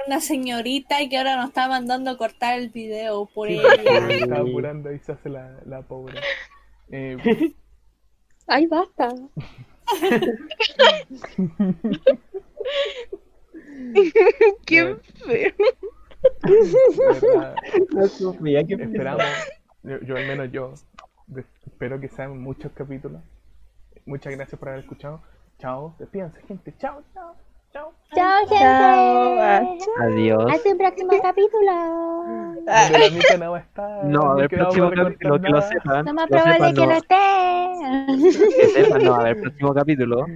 Una señorita y que ahora nos está mandando a cortar el video por sí, ella. estaba apurando y se hace la, la pobre. Eh, Ay, basta. Qué feo. No esperamos, yo, yo al menos yo, espero que sean muchos capítulos. Muchas gracias por haber escuchado. Chao, despídanse gente. Chao, chao, chao. Chao, Chao. Adiós. Hasta el próximo capítulo. No va a estar. No, que vamos próximo capítulo, que lo sepan. Lo más probable que no. no esté. Que sepan, no, a ver, próximo capítulo.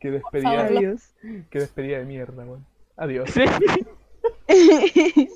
Qué despedida. Adiós. qué despedida de mierda, weón. Adiós. Sí.